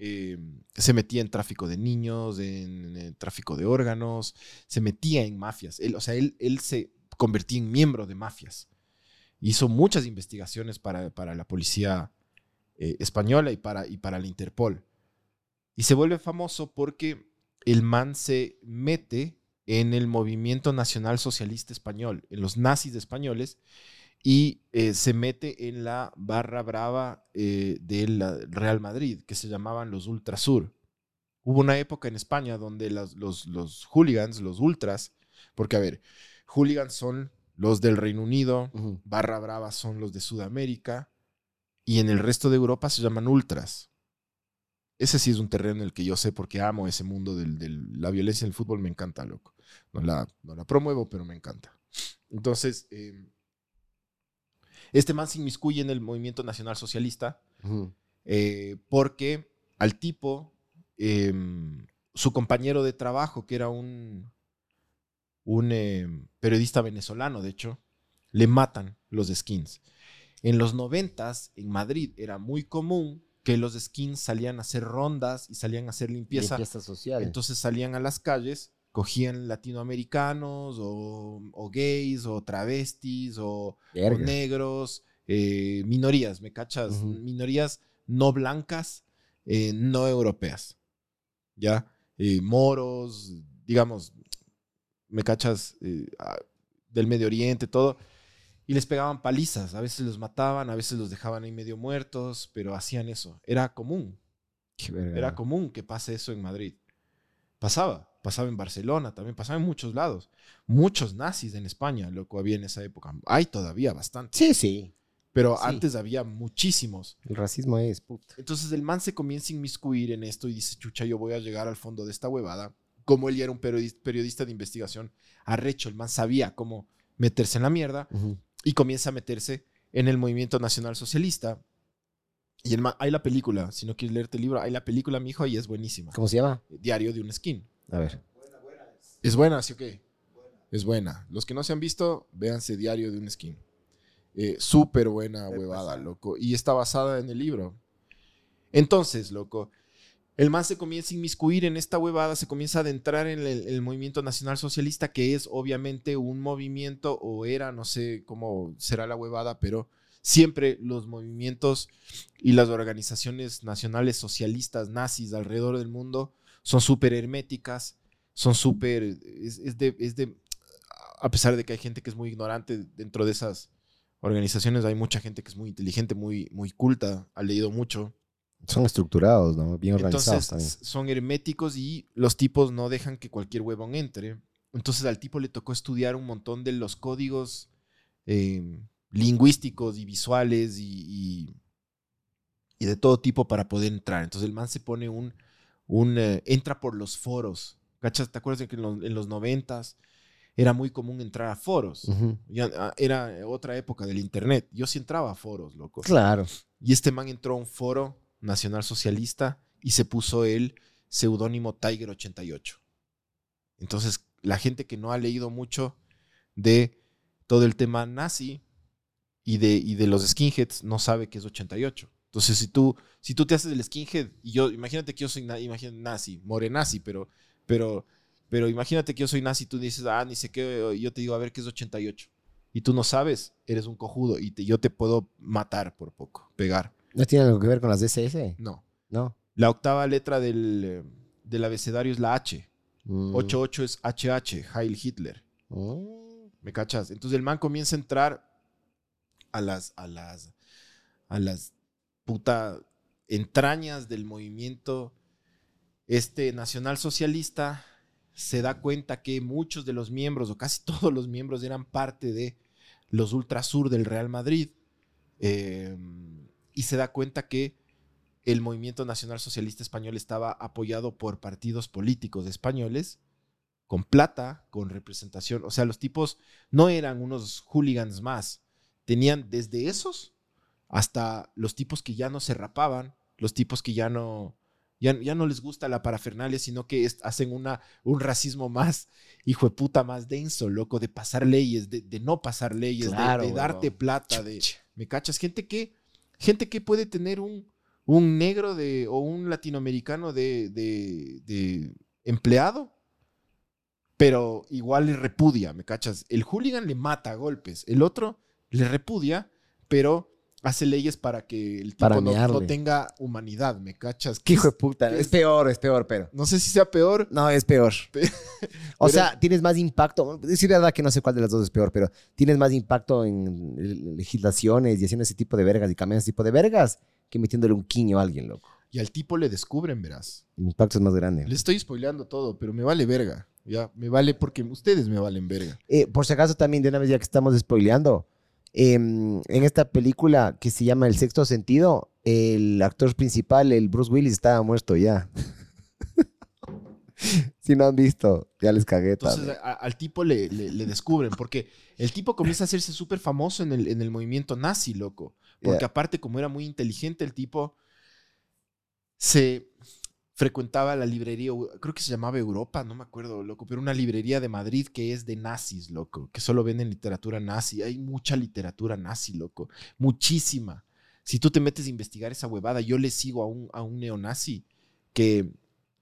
Eh, se metía en tráfico de niños, en, en tráfico de órganos, se metía en mafias. Él, o sea, él, él se convertía en miembro de mafias. Hizo muchas investigaciones para, para la policía eh, española y para, y para la Interpol. Y se vuelve famoso porque el man se mete en el movimiento nacional socialista español, en los nazis españoles, y eh, se mete en la barra brava eh, del Real Madrid, que se llamaban los Ultrasur. Hubo una época en España donde las- los, los hooligans, los ultras, porque a ver, hooligans son los del Reino Unido, barra brava son los de Sudamérica, y en el resto de Europa se llaman ultras. Ese sí es un terreno en el que yo sé porque amo ese mundo de la violencia en el fútbol, me encanta, loco. No la, no la promuevo, pero me encanta. Entonces, eh, este man se inmiscuye en el movimiento nacional socialista eh, porque al tipo, eh, su compañero de trabajo, que era un, un eh, periodista venezolano, de hecho, le matan los skins. En los noventas, en Madrid, era muy común que los skins salían a hacer rondas y salían a hacer limpieza. Limpieza social. Entonces salían a las calles, cogían latinoamericanos o, o gays o travestis o, negros, eh, minorías, ¿me cachas? Minorías no blancas, eh, no europeas, ¿ya? Eh, moros, digamos, ¿me cachas? Ah, del Medio Oriente, todo. Y les pegaban palizas, a veces los mataban, a veces los dejaban ahí medio muertos, pero hacían eso. Era común. Era común que pase eso en Madrid. Pasaba, pasaba en Barcelona, también pasaba en muchos lados. Muchos nazis en España, lo que había en esa época. Hay todavía bastante, Sí, sí. pero sí. antes había muchísimos. El racismo es puta. Entonces el man se comienza a inmiscuir en esto y dice, chucha, yo voy a llegar al fondo de esta huevada. Como él ya era un periodis- periodista de investigación, arrecho, el man sabía cómo meterse en la mierda y comienza a meterse en el movimiento nacional socialista. Y el man, hay la película, si no quieres leerte el libro, hay la película, mi hijo, y es buenísima. ¿Cómo se llama? Diario de un skin. A ver. ¿Es buena, sí o qué? Es buena. Los que no se han visto, véanse Diario de un skin. Eh, Súper buena huevada, loco. Y está basada en el libro. Entonces, loco, el man se comienza a inmiscuir en esta huevada, se comienza a adentrar en el, el movimiento nacional socialista, que es obviamente un movimiento, o era, no sé cómo será la huevada, pero siempre los movimientos y las organizaciones nacionales socialistas nazis alrededor del mundo son súper herméticas, son súper, es, es de, es de, a pesar de que hay gente que es muy ignorante dentro de esas organizaciones, hay mucha gente que es muy inteligente, muy, muy culta, ha leído mucho. Son estructurados, ¿no? Bien organizados Entonces también. son herméticos y los tipos no dejan que cualquier huevón entre. Entonces al tipo le tocó estudiar un montón de los códigos eh, lingüísticos y visuales y, y- y de todo tipo para poder entrar. Entonces el man se pone un, un eh, entra por los foros. ¿Cachas? ¿Te acuerdas de que en los, en los noventas era muy común entrar a foros? Ya, ah, era otra época del internet. Yo sí entraba a foros, loco. Claro. Y este man entró a un foro nacional socialista y se puso el seudónimo Tiger 88. Entonces, la gente que no ha leído mucho de todo el tema nazi y de, y de los skinheads no sabe qué es 88. Entonces, si tú, si tú te haces el skinhead, y yo, imagínate que yo soy na- imagínate, nazi, morenazi, pero, pero, pero imagínate que yo soy nazi, tú dices, ah, ni sé qué, y yo te digo, a ver qué es 88. Y tú no sabes, eres un cojudo y te- yo te puedo matar por poco, pegar. ¿No tiene algo que ver con las DSS? No. No. La octava letra del, eh, del abecedario es la H. Mm. 88 es HH, Heil Hitler. Mm. ¿Me cachas? Entonces el man comienza a entrar a las, a las, a las puta entrañas del movimiento este nacional socialista. Se da cuenta que muchos de los miembros, o casi [LAUGHS] todos los miembros, eran parte de los ultrasur del Real Madrid. Eh, y se da cuenta que el movimiento nacional socialista español estaba apoyado por partidos políticos españoles con plata, con representación. O sea, los tipos no eran unos hooligans más. Tenían desde esos hasta los tipos que ya no se rapaban, los tipos que ya no, ya, ya no les gusta la parafernalia, sino que es- hacen una, un racismo más, hijo de puta, más denso, loco, de pasar leyes, de, de no pasar leyes, de- Claro, de, darte plata, de, ¿me cachas? Gente que, gente que puede tener un, un negro de, o un latinoamericano de, de, de empleado, pero igual le repudia, ¿me cachas? El hooligan le mata a golpes, el otro le repudia, pero hace leyes para que el tipo Para no, no tenga humanidad, ¿me cachas? Qué hijo de puta. ¿Qué Es es? peor, es peor, pero. No sé si sea peor. No, es peor. [LAUGHS] Pe- o pero- sea, tienes más impacto. Decir la verdad que no sé cuál de las dos es peor, pero tienes más impacto en le- legislaciones y haciendo ese tipo de vergas y cambiando ese tipo de vergas que metiéndole un quiño a alguien, loco. Y al tipo le descubren, verás. El impacto es más grande. Le estoy spoileando todo, pero me vale verga. Ya, me vale porque ustedes me valen verga. Eh, por si acaso también, de una vez ya que estamos spoileando, em, en esta película que se llama El Sexto Sentido, el actor principal, el Bruce Willis, estaba muerto ya. [LAUGHS] si no han visto, ya les cagué. Entonces a- al tipo le, le- le descubren, porque el tipo comienza a hacerse súper famoso en el, en el movimiento nazi, loco. Porque Yeah. aparte, como era muy inteligente, el tipo se frecuentaba la librería, creo que se llamaba Europa, no me acuerdo, loco, pero una librería de Madrid que es de nazis, loco, que solo venden literatura nazi. Hay mucha literatura nazi, loco, muchísima. Si tú te metes a investigar esa huevada, yo le sigo a un, a un neonazi que,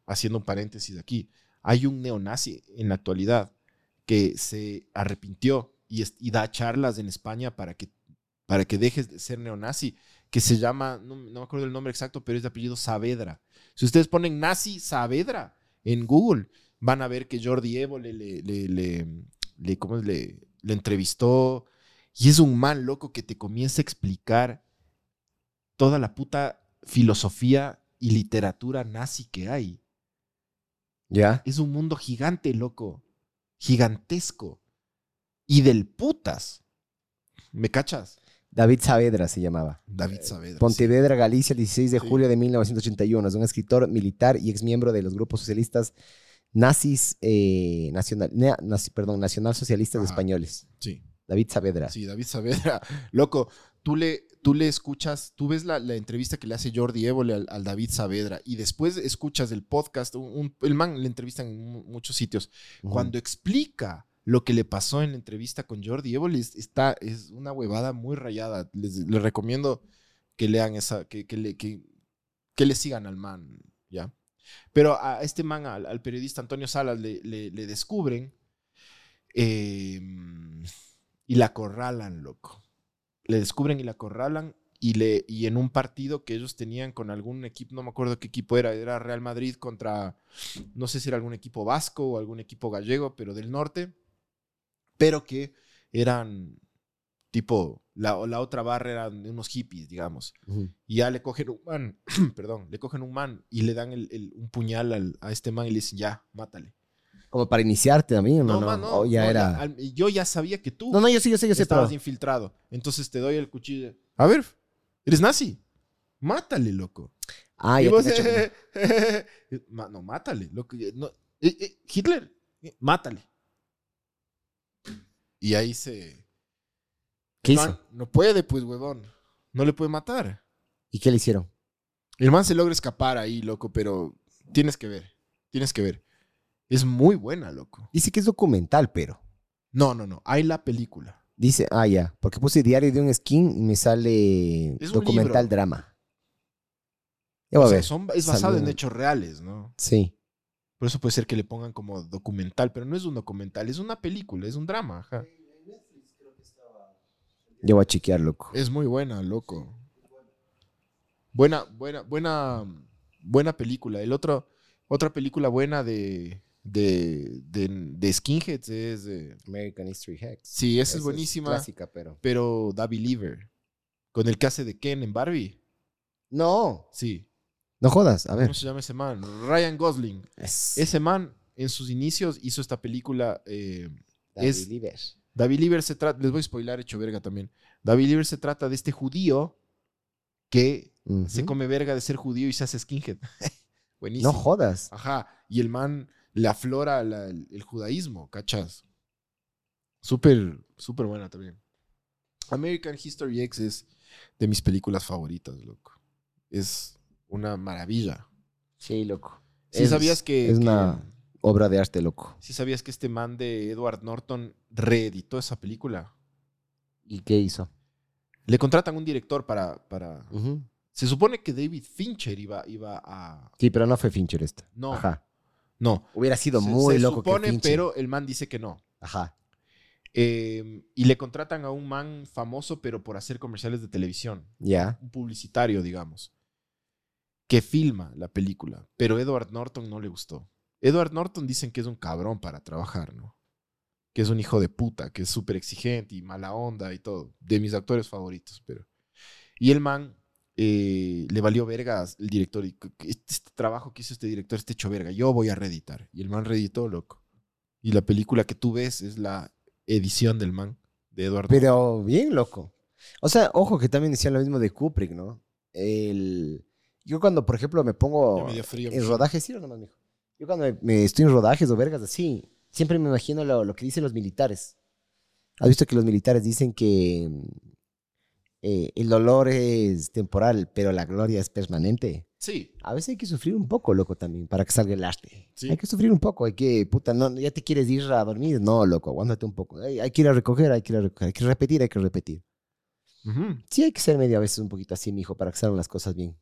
haciendo un paréntesis aquí, hay un neonazi en la actualidad que se arrepintió y, y da charlas en España para que, para que dejes de ser neonazi, que se llama, no, no me acuerdo el nombre exacto, pero es de apellido Saavedra. Si ustedes ponen nazi Saavedra en Google, van a ver que Jordi Evo le, le, le, le- le- ¿cómo es? le, le entrevistó y es un man loco que te comienza a explicar toda la puta filosofía y literatura nazi que hay. ¿Ya? Es un mundo gigante, loco. Gigantesco. Y del putas. ¿Me cachas? David Saavedra se llamaba. David Saavedra. Pontevedra, Galicia, el 16 de Sí. julio de 1981. Es un escritor militar y exmiembro de los grupos socialistas nazis, eh, nacional, nazi- perdón, nacionalsocialistas españoles. Sí, David Saavedra. sí, David Saavedra. [LAUGHS] Loco, tú le, tú le escuchas, tú ves la, la entrevista que le hace Jordi Évole al, al David Saavedra y después escuchas el podcast, un- un- el man le entrevistan en mu- muchos sitios. Cuando explica lo que le pasó en la entrevista con Jordi Évole, es- está, es una huevada muy rayada. Les, recomiendo que lean esa, que, que le, que, le sigan al man, ¿ya? Pero a este man, al, periodista Antonio Salas, le, descubren eh, y la acorralan, loco. Le descubren y la acorralan y, le, y en un partido que ellos tenían con algún equipo, no me acuerdo qué equipo era, era Real Madrid contra, no sé si era algún equipo vasco o algún equipo gallego, pero del norte, pero que eran tipo, la, la otra barra eran unos hippies, digamos. Y ya le cogen un man, [CLEARS THROAT] perdón, le cogen un man y le dan el- el- un puñal al- a este man y le dicen, ya, mátale. Como para iniciarte a mí, ¿o no? No, no, man, no, O ya no, era. yo ya sabía que tú No, no, yo sí, yo sé, yo sé, pero. estabas infiltrado. Entonces te doy el cuchillo. A ver, eres nazi. Mátale, loco. Ah, Y vos, [LAUGHS] no, mátale. loco. No, eh, eh, Hitler, eh, mátale. Y ahí se... ¿Qué No, hizo? No puede, pues, huevón. No le puede matar. ¿Y qué le hicieron? El man se logra escapar ahí, loco, pero tienes que ver. Tienes que ver. Es muy buena, loco. Dice que es documental, pero. No, no, no. Hay la película. Dice, ah, ya. Porque puse diario de un skin y me sale Es documental drama. Ya voy a sea, ver. son- es basado en hechos reales, ¿no? Sí. Por eso puede ser que le pongan como documental, pero no es un documental, es una película, es un drama. Ajá. Ya voy a chequear, loco. Es muy buena, loco. Buena, buena, buena, buena película. El otro, otra película buena de, de, de, de Skinheads es... eh, American History X. sí, esa es buenísima, clásica, pero. pero Da Believer, con el que hace de Ken en Barbie. No. Sí. No jodas. A ver. ¿Cómo se llama ese man? Ryan Gosling. Es, Ese man, en sus inicios, hizo esta película... eh, David es- Lieber. David Lieber se trata, les voy a spoilar hecho verga también. David Lieber se trata de este judío que se come verga de ser judío y se hace skinhead. [LAUGHS] Buenísimo. No jodas. Ajá. Y el man le aflora la- el, el judaísmo, ¿cachas? Súper, súper buena también. American History X es de mis películas favoritas, loco. Es una maravilla. Sí, loco. Si Es- sabías que... Es que- una obra de arte, loco. sí sabías que este man de Edward Norton reeditó esa película. ¿Y qué hizo? Le contratan un director para... para... Se supone que David Fincher iba, iba a... Sí, pero no fue Fincher esta. No. Ajá. No. Hubiera sido se- muy se loco supone, que Fincher. pero el man dice que no. Ajá. Eh, y le contratan a un man famoso, pero por hacer comerciales de televisión. Ya. Un publicitario, digamos. Que filma la película. Pero Edward Norton no le gustó. Edward Norton dicen que es un cabrón para trabajar, ¿no? Que es un hijo de puta, que es súper exigente y mala onda y todo. De mis actores favoritos, pero. Y el man eh, le valió vergas el director. Y este, este trabajo que hizo este director está hecho verga. Yo voy a reeditar. Y el man reeditó, loco. Y la película que tú ves es la edición del man, de Edward Norton. Pero bien loco. O sea, ojo que también decían lo mismo de Kubrick, ¿no? El... Yo cuando, por ejemplo, me pongo me dio frío, en rodajes, sí o nomás, mijo. Yo cuando me, me estoy en rodajes o vergas así, siempre me imagino lo, lo que dicen los militares. ¿Has visto que los militares dicen que eh, el dolor es temporal, pero la gloria es permanente? Sí, A veces hay que sufrir un poco, loco, también, para que salga el arte. Sí. Hay que sufrir un poco, hay que, puta, no, ya te quieres ir a dormir. No, loco, aguántate un poco. Hay, hay que ir a recoger, hay que ir a recoger, hay que repetir, hay que repetir. Sí, hay que ser medio a veces un poquito así, mijo, para que salgan las cosas bien.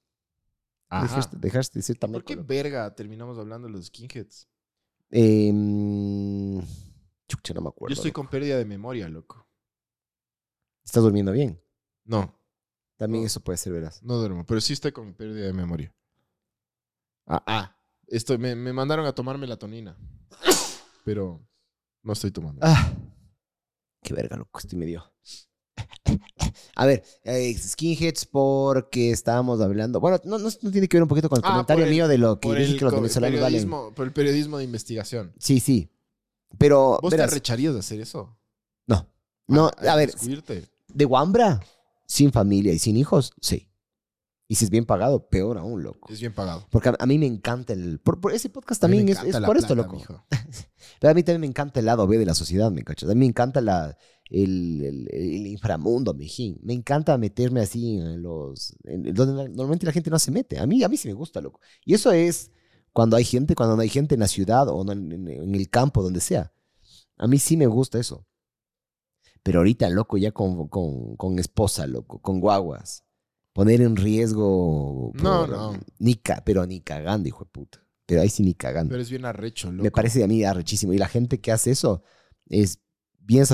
Ajá. Dejaste, dejaste de ser tan ¿Por qué verga terminamos hablando de los skinheads? Eh, chucha, no me acuerdo. Yo estoy loco. con pérdida de memoria, loco. ¿Estás durmiendo bien? No, También No. eso puede ser, verás. no duermo, pero sí estoy con pérdida de memoria. Ah, ah. Estoy, me, me mandaron a tomar melatonina. Pero no estoy tomando. Ah, qué verga, loco, estoy medio. A ver, eh, skinheads porque estábamos hablando. Bueno, no, no, no tiene que ver un poquito con el Ah, comentario el- mío de lo que dije que los venezolanos valen. por el periodismo de investigación. Sí, sí. Pero, ¿Vos verás, te arrecharías de hacer eso? no. No, Ah, a ver, descubrirte. de Wambra, sin familia y sin hijos, sí. Y si es bien pagado, peor aún, loco. Es bien pagado. Porque a, a mí me encanta el. Por, por ese podcast A también es, es por esto, loco. mijo. [LAUGHS] Pero a mí también me encanta el lado B de la sociedad, ¿me cachas? A mí me encanta la, el, el- el inframundo, mijín. Me encanta meterme así en los... en- donde normalmente la gente no se mete. A mí, a mí sí me gusta, loco. Y eso es cuando hay gente, cuando no hay gente en la ciudad o en, en- en el campo, donde sea. A mí sí me gusta eso. Pero ahorita, loco, ya con, con, con esposa, loco, con guaguas. Poner en riesgo... No, por- no. Ni pero ni cagando, hijo de puta. Pero ahí sí ni cagando. Pero es bien arrecho, loco. Me parece a mí arrechísimo. Y la gente que hace eso es bien,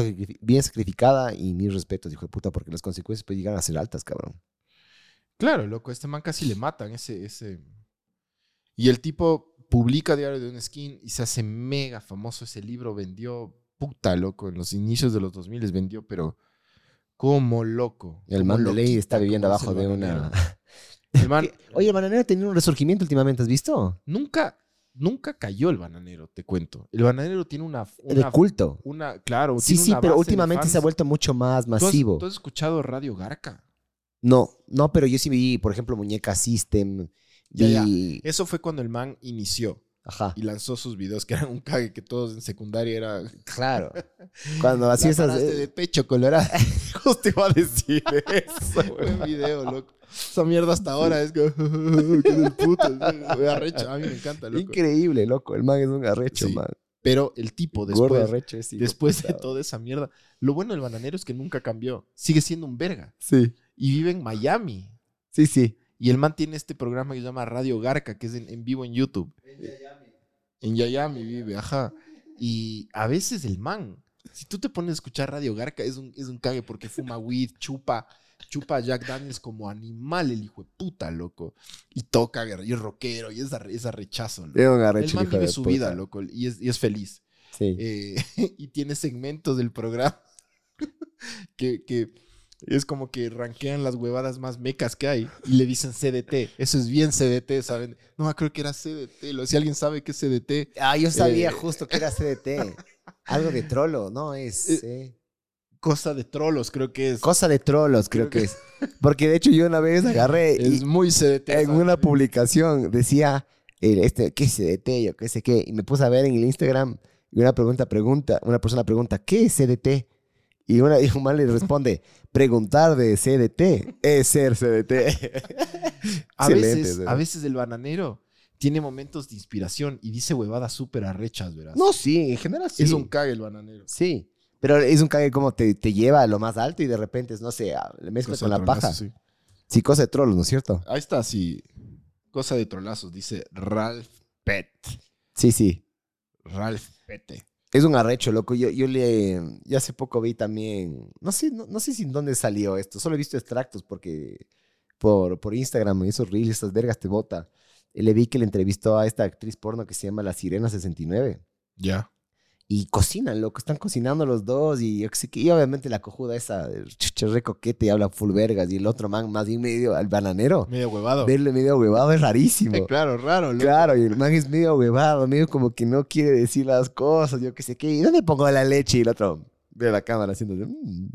bien sacrificada y mis respetos, hijo de puta, porque las consecuencias pueden llegar a ser altas, cabrón. Claro, loco, este man casi le matan ese, ese. Y el tipo publica Diario de un Skin y se hace mega famoso. Ese libro vendió, puta, loco, en los inicios de los 2000 les vendió, pero como loco. El como man de ley está viviendo abajo de una... bananero. El man [LAUGHS] Oye, el bananero ha tenido un resurgimiento últimamente, ¿has visto? nunca, nunca cayó el bananero, te cuento. El bananero tiene una. De una, culto. una claro, Sí, tiene sí, una pero últimamente se ha vuelto mucho más ¿Tú has- masivo. ¿Tú has escuchado Radio Garca? No, no, pero yo sí vi, por ejemplo, Muñeca System. Ya, Vi, Eso fue cuando el man inició ajá, y lanzó sus videos que eran un cague que todos en secundaria era... claro. [LAUGHS] Cuando así esas... de pecho colorado. [LAUGHS] Justo iba a decir [LAUGHS] eso. Buen video, loco. Esa mierda hasta ahora es que... ¡Qué del puto! Me arrecha. A mí me encanta, loco. Increíble, loco. El man es un arrecho, Sí. man. Pero el tipo, Gordo después, arrecho después de toda esa mierda... Lo bueno del bananero es que nunca cambió. Sigue siendo un verga. Sí, Y vive en Miami. sí, sí. Y el man tiene este programa que se llama Radio Garca, que es en, en vivo en YouTube. En Miami vive, ajá. Y a veces el man, si tú te pones a escuchar Radio Garca, es un, es un cague porque fuma weed, chupa, chupa a Jack Daniels como animal, el hijo de puta, loco. Y toca, y es rockero, y es, es arrechazo, loco. Es un El man hijo vive de su puta. vida, loco, y es, y es feliz. Sí. Eh, [LAUGHS] y tiene segmentos del programa [LAUGHS] que, que es como que rankean las huevadas más mecas que hay y le dicen CDT. Eso es bien CDT, ¿saben? No, creo que era CDT. Lo, si alguien sabe qué es CDT, Ah, yo sabía Eh, justo que era CDT. Algo de trolo, ¿no? Es eh, cosa de trolos, creo que es. cosa de trolos, creo que es. [LAUGHS] Porque de hecho yo una vez agarré y Es muy CDT. en ¿sabes? una publicación decía, este, ¿qué es CDT? Yo qué sé qué. Y me puse a ver en el Instagram y una pregunta, pregunta, una persona pregunta, ¿qué es CDT? Y una [LAUGHS] y un man le responde, preguntar de CDT es ser CDT. [LAUGHS] [LAUGHS] a, veces, a veces el bananero tiene momentos de inspiración y dice huevadas súper arrechas, verás. No, sí, en general sí. Es un cague el bananero. Sí. Pero es un cague como te, te lleva a lo más alto y de repente, no sé, le mezcla con la paja. sí. Sí, cosa de trolos, ¿no es cierto? Ahí está, sí. Cosa de trolazos, dice Ralph Pet. Sí, sí. Ralph Pete. Es un arrecho, loco. Yo, yo le. Yo hace poco vi también. No sé, no, no sé si dónde salió esto. Solo he visto extractos porque. Por, por Instagram, esos reels, esas vergas te bota. Le vi que le entrevistó a esta actriz porno que se llama La Sirena 69. Ya. Y cocinan, loco. Están cocinando los dos. Y yo sé qué. Y obviamente la cojuda esa, chucha re coquete y habla full vergas. Y el otro man, más bien medio al bananero. Medio huevado. Verle medio huevado es rarísimo. Eh, claro, raro. loco. Claro, y el man es medio huevado, medio como que no quiere decir las cosas, yo qué sé qué. ¿Y dónde pongo la leche? Y el otro ve la cámara haciendo... "Mm".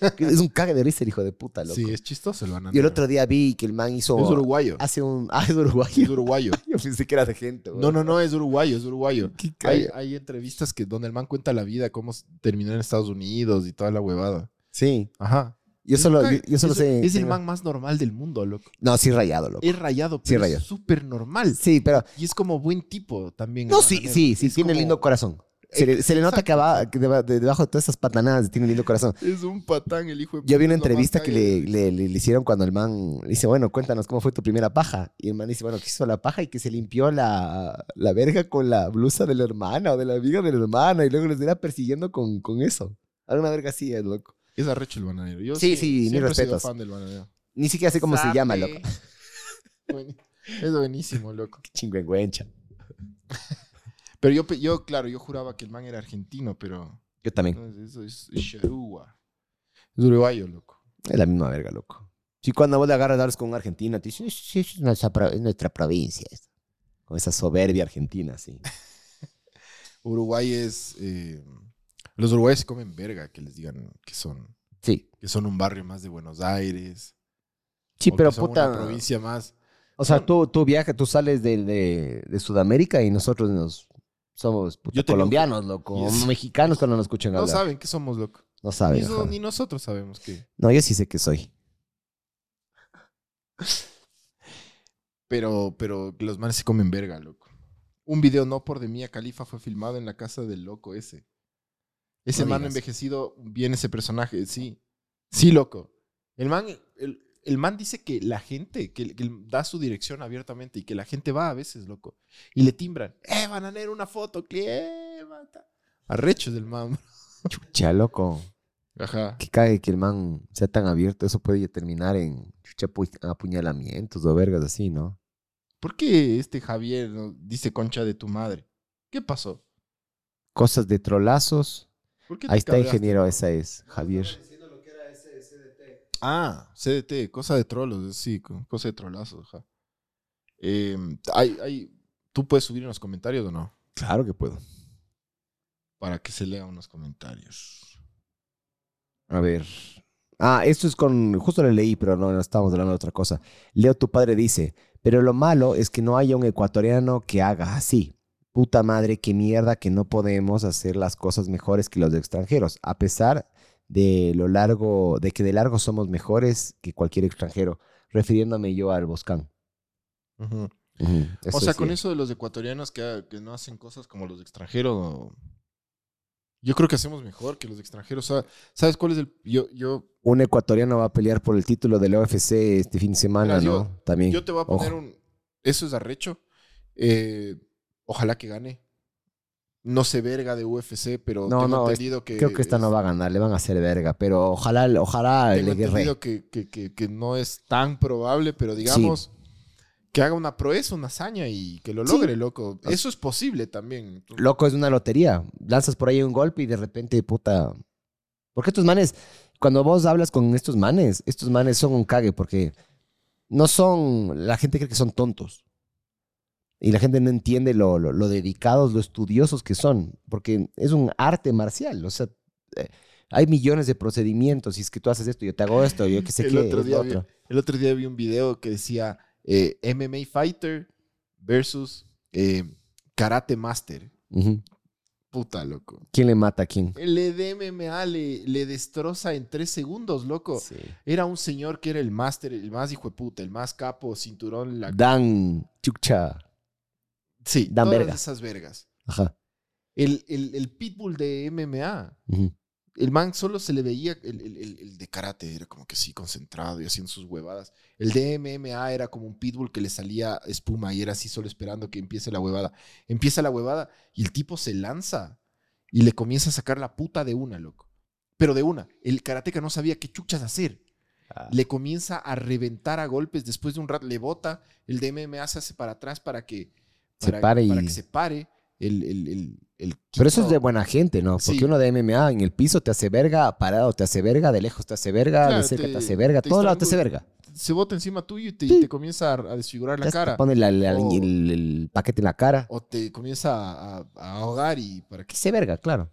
[LAUGHS] Es un cague de risa el hijo de puta, loco. Sí, es chistoso el y el otro día vi que el man hizo... Es uruguayo. Hace un... Ah, es Es uruguayo. uruguayo. [LAUGHS] Yo pensé que era de gente, güey. No, no, no, es uruguayo, es uruguayo. [LAUGHS] Qué Hay, hay entrevistas que donde el man cuenta la vida, cómo terminó en Estados Unidos y toda la huevada. Sí. Ajá. Yo solo, yo, yo solo es, sé... Es el tengo- man más normal del mundo, loco. No, sí rayado, loco. Es rayado, Sí, pero rayado. es súper normal. Sí, pero... Y es como buen tipo también. No, sí, sí, sí, Es tiene como- lindo corazón. Se le, se le nota que, va, debajo de todas esas patanadas tiene lindo corazón. Es un patán el hijo de Yo vi una entrevista que le, le- le- hicieron cuando el man le dice, bueno, cuéntanos cómo fue tu primera paja. Y el man dice, bueno, que hizo la paja y que se limpió la, la verga con la blusa de la hermana o de la amiga de la hermana y luego les irá persiguiendo con, con eso. Alguna verga así es, loco. Es arrecho el bananero. Yo Sí, sí, mis respetos. fan del bananero. Ni siquiera sé cómo se llama, loco. [LAUGHS] Es buenísimo, loco. Qué chingüengüencha. [LAUGHS] Pero yo, yo, claro, yo juraba que el man era argentino, pero Yo también. no, eso es, es charúa. Es uruguayo, loco. Es la misma verga, loco. Si cuando vos le agarras a con un argentino, te dicen, sí, es nuestra, es nuestra provincia. esta". Con esa soberbia argentina, sí. [LAUGHS] Uruguay es... eh, los uruguayos comen verga, que les digan que son, Sí. que son un barrio más de Buenos Aires. Sí, o pero que son puta... Una provincia más... O sea, tú, tú viajas, tú sales de, de, de Sudamérica y nosotros nos somos puta, Yo tengo- colombianos, loco. Yes. Mexicanos cuando nos escuchan No hablar. saben que somos, loco. No saben. ni nosotros sabemos que... No, yo sí sé que soy. Pero, pero los manes se comen verga, loco. Un video no por de Mía Califa fue filmado en la casa del loco ese. Ese No man digas. envejecido, bien ese personaje, sí. Sí, loco. El man, el, el man dice que la gente, que, que da su dirección abiertamente y que la gente va a veces, loco. Y le timbran, eh, bananero, una foto, mata. Arrechos del man. Chucha, loco. Ajá. Que cague que el man sea tan abierto. Eso puede terminar en chucha apu- apuñalamientos o vergas así, ¿no? ¿Por qué este Javier dice concha de tu madre? ¿Qué pasó? Cosas de trolazos. ¿Por qué te Ahí está, cabreaste? ingeniero. Esa es, Javier. Ah, CDT, cosa de trolos, sí, co- cosa de trolazos. Eh, hay, hay, ¿Tú puedes subir en los comentarios o no? Claro que puedo. Para que se lean unos comentarios. A ver. Ah, esto es con. Justo lo leí, pero no, no estábamos hablando de otra cosa. Leo, tu padre dice: Pero lo malo es que no haya un ecuatoriano que haga así. Puta madre, qué mierda que no podemos hacer las cosas mejores que los extranjeros, a pesar de lo largo, de que de largo somos mejores que cualquier extranjero, refiriéndome yo al Boscán. O sea, sí. con eso de los ecuatorianos que, que no hacen cosas como los extranjeros, yo creo que hacemos mejor que los extranjeros. O sea, ¿Sabes cuál es el...? Yo, yo, Un ecuatoriano va a pelear por el título del UFC este fin de semana, Mira, yo- ¿no? También. yo te voy a poner Ojo. un... Eso es arrecho. Eh, ojalá que gane. No sé verga de UFC, pero No, tengo no, es- entendido que... Creo que esta no va a ganar, le van a hacer verga, pero ojalá, ojalá Tengo le entendido que, que, que, que no es tan probable, pero digamos que haga una proeza, una hazaña y que lo Sí. logre, loco. Eso es posible también. Loco, es una lotería. Lanzas por ahí un golpe y de repente, puta. Porque estos manes, cuando vos hablas con estos manes, estos manes son un cague porque no son. La gente cree que son tontos. Y la gente no entiende lo, lo, lo dedicados, lo estudiosos que son. Porque es un arte marcial. O sea, eh, hay millones de procedimientos. Y es que tú haces esto, yo te hago esto, yo qué sé El qué. otro día vi- otro. El otro día vi un video que decía eh, MMA Fighter versus eh, Karate Master. Puta, loco. ¿Quién le mata a quién? El de MMA le, le destroza en tres segundos, loco. Sí. Era un señor que era el máster, el más hijo de puta, el más capo, cinturón, la... Dan Chukcha. Sí, Dan todas verga. esas vergas. Ajá. El, el, el pitbull de MMA, el man solo se le veía, el, el- el- de karate era como que sí, concentrado y haciendo sus huevadas. El de MMA era como un pitbull que le salía espuma y era así solo esperando que empiece la huevada. Empieza la huevada y el tipo se lanza y le comienza a sacar la puta de una, loco. Pero de una. El karateca no sabía qué chuchas hacer. Le comienza a reventar a golpes después de un rato, le bota, el de MMA se hace para atrás para que Se para, pare para y- que se pare. El, el, el, el Pero eso es de buena gente, ¿no? Porque Sí. uno de MMA en el piso te hace verga, parado te hace verga, de lejos te hace verga, Claro, de cerca te, te- hace verga, todo lado te hace verga. se bota encima tuyo y te, Sí. te comienza a, desfigurar la Ya te cara. pone la- la- O- el, el paquete en la cara. O te comienza a, a- a ahogar y para Que que se verga, claro.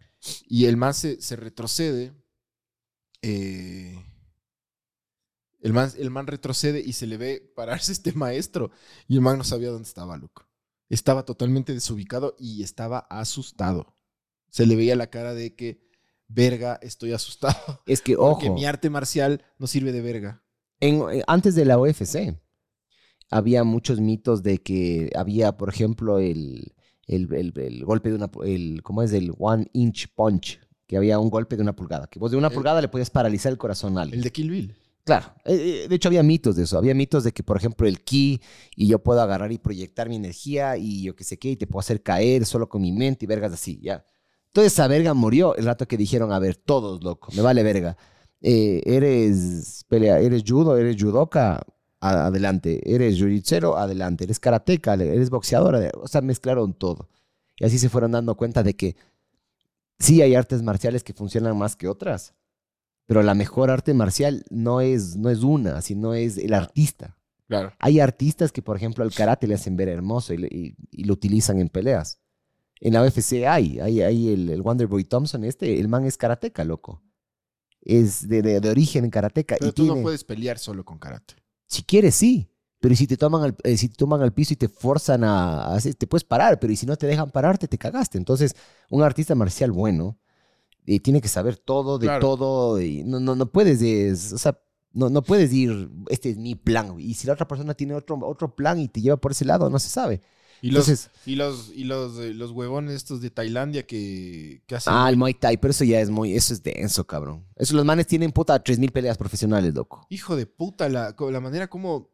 Y el man se, se retrocede. eh, el, man, el man retrocede y se le ve pararse [LAUGHS] este maestro. Y el man no sabía dónde estaba, loco. Estaba totalmente desubicado y estaba asustado. Se le veía la cara de que, verga, estoy asustado. Es que, [LAUGHS] Porque ojo, mi arte marcial no sirve de verga. en- eh, antes de la UFC había muchos mitos de que había, por ejemplo, el, el, el- el golpe de una, el, ¿cómo es? El one inch punch, que había un golpe de una pulgada, que vos de una pulgada le podías paralizar el corazón a alguien. El de Kill Bill. Claro, eh, eh, de hecho había mitos de eso, había mitos de que, por ejemplo, el ki y yo puedo agarrar y proyectar mi energía y yo qué sé qué, y te puedo hacer caer solo con mi mente y vergas así, ya. Toda esa verga murió el rato que dijeron, a ver, todos, loco, me vale verga. Eh, eres pelea, eres judo, eres judoka, adelante. Eres jiu-jitsu, adelante. Eres karateca, eres boxeadora, o sea, mezclaron todo. Y así se fueron dando cuenta de que sí hay artes marciales que funcionan más que otras, pero la mejor arte marcial no es, no es una, sino es el artista. Claro. Hay artistas que, por ejemplo, al karate le hacen ver hermoso y, le- y- y lo utilizan en peleas. En la UFC hay, hay, hay el, el Wonderboy Thompson, este, el man es karateca, loco. Es de, de- de origen karateca. Pero y tú tiene, no puedes pelear solo con karate. Si quieres, sí. Pero si te toman al, eh, si te toman al piso y te forzan a, a te puedes parar, pero si no te dejan pararte, te cagaste. Entonces, un artista marcial bueno eh, tiene que saber todo de Claro. todo. Y no, no, no puedes, es- o sea, no, no puedes ir, este es mi plan. Y si la otra persona tiene otro, otro plan y te lleva por ese lado, no se sabe. Y los, y los, y los, eh, los huevones estos de Tailandia que, que hacen. ah, el Muay Thai, pero eso ya es muy, eso es denso, cabrón. Eso los manes tienen puta 3000 peleas profesionales, loco. Hijo de puta, la, la manera como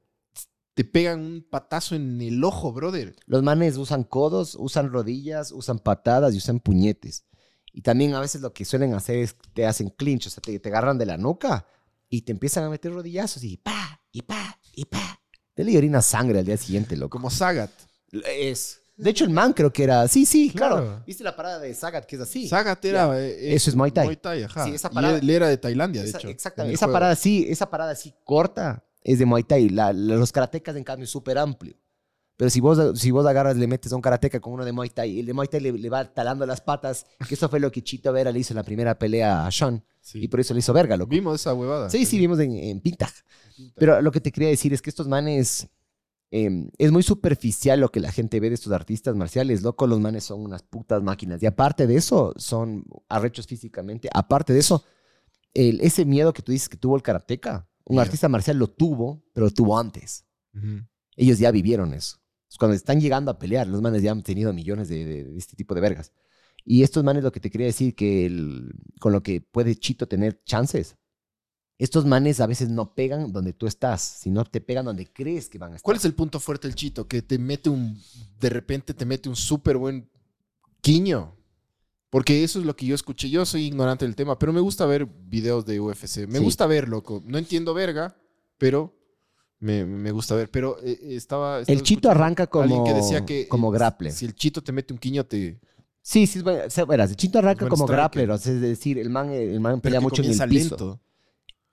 te pegan un patazo en el ojo, brother. Los manes usan codos, usan rodillas, usan patadas y usan puñetes. Y también a veces lo que suelen hacer es te hacen clinch, o sea, te, te agarran de la nuca y te empiezan a meter rodillazos y pa, y pa, y pa. Te le orina sangre al día siguiente, loco. Como Sagat. Es. De hecho, el man creo que era. Sí, sí, claro. Claro. ¿Viste la parada de Sagat que es así? Sagat era. eh, Eso es Muay Thai. ajá. Sí, esa Y parada- él era de Tailandia, de Esa- hecho. en exactamente. Esa juego. parada así, esa parada así corta es de Muay Thai. La- la- los karatecas, en cambio, es súper amplio. Pero si vos, si vos agarras, le metes a un karateca con uno de Muay Thai, y el de Muay Thai le, le va talando las patas, que eso fue lo que Chito Vera le hizo en la primera pelea a Sean. Sí. Y por eso le hizo verga, loco. Vimos esa huevada. Sí, sí, vimos en, en Pintag. Pero lo que te quería decir es que estos manes. eh, es muy superficial lo que la gente ve de estos artistas marciales, loco. Los manes son unas putas máquinas. Y aparte de eso, son arrechos físicamente. Aparte de eso, el- ese miedo que tú dices que tuvo el karateca, un artista marcial lo tuvo, pero lo tuvo antes. Ellos ya vivieron eso. Cuando están llegando a pelear, los manes ya han tenido millones de, de- de este tipo de vergas. Y estos manes, lo que te quería decir, que el- con lo que puede Chito tener chances, estos manes a veces no pegan donde tú estás, sino te pegan donde crees que van a estar. ¿Cuál es el punto fuerte del Chito? Que te mete un. De repente te mete un súper buen quiño. Porque eso es lo que yo escuché. Yo soy ignorante del tema, pero me gusta ver videos de UFC. Me Sí. gusta ver, loco. No entiendo verga, pero me, me gusta ver. Pero eh, estaba. estaba El Chito arranca como, que decía que como eh, grappler. Si el Chito te mete un quiño, te. Sí, sí, es bueno. O sea, verás, el Chito arranca como striker. grappler, o sea, es decir, el man, el man pelea mucho en el piso. lento.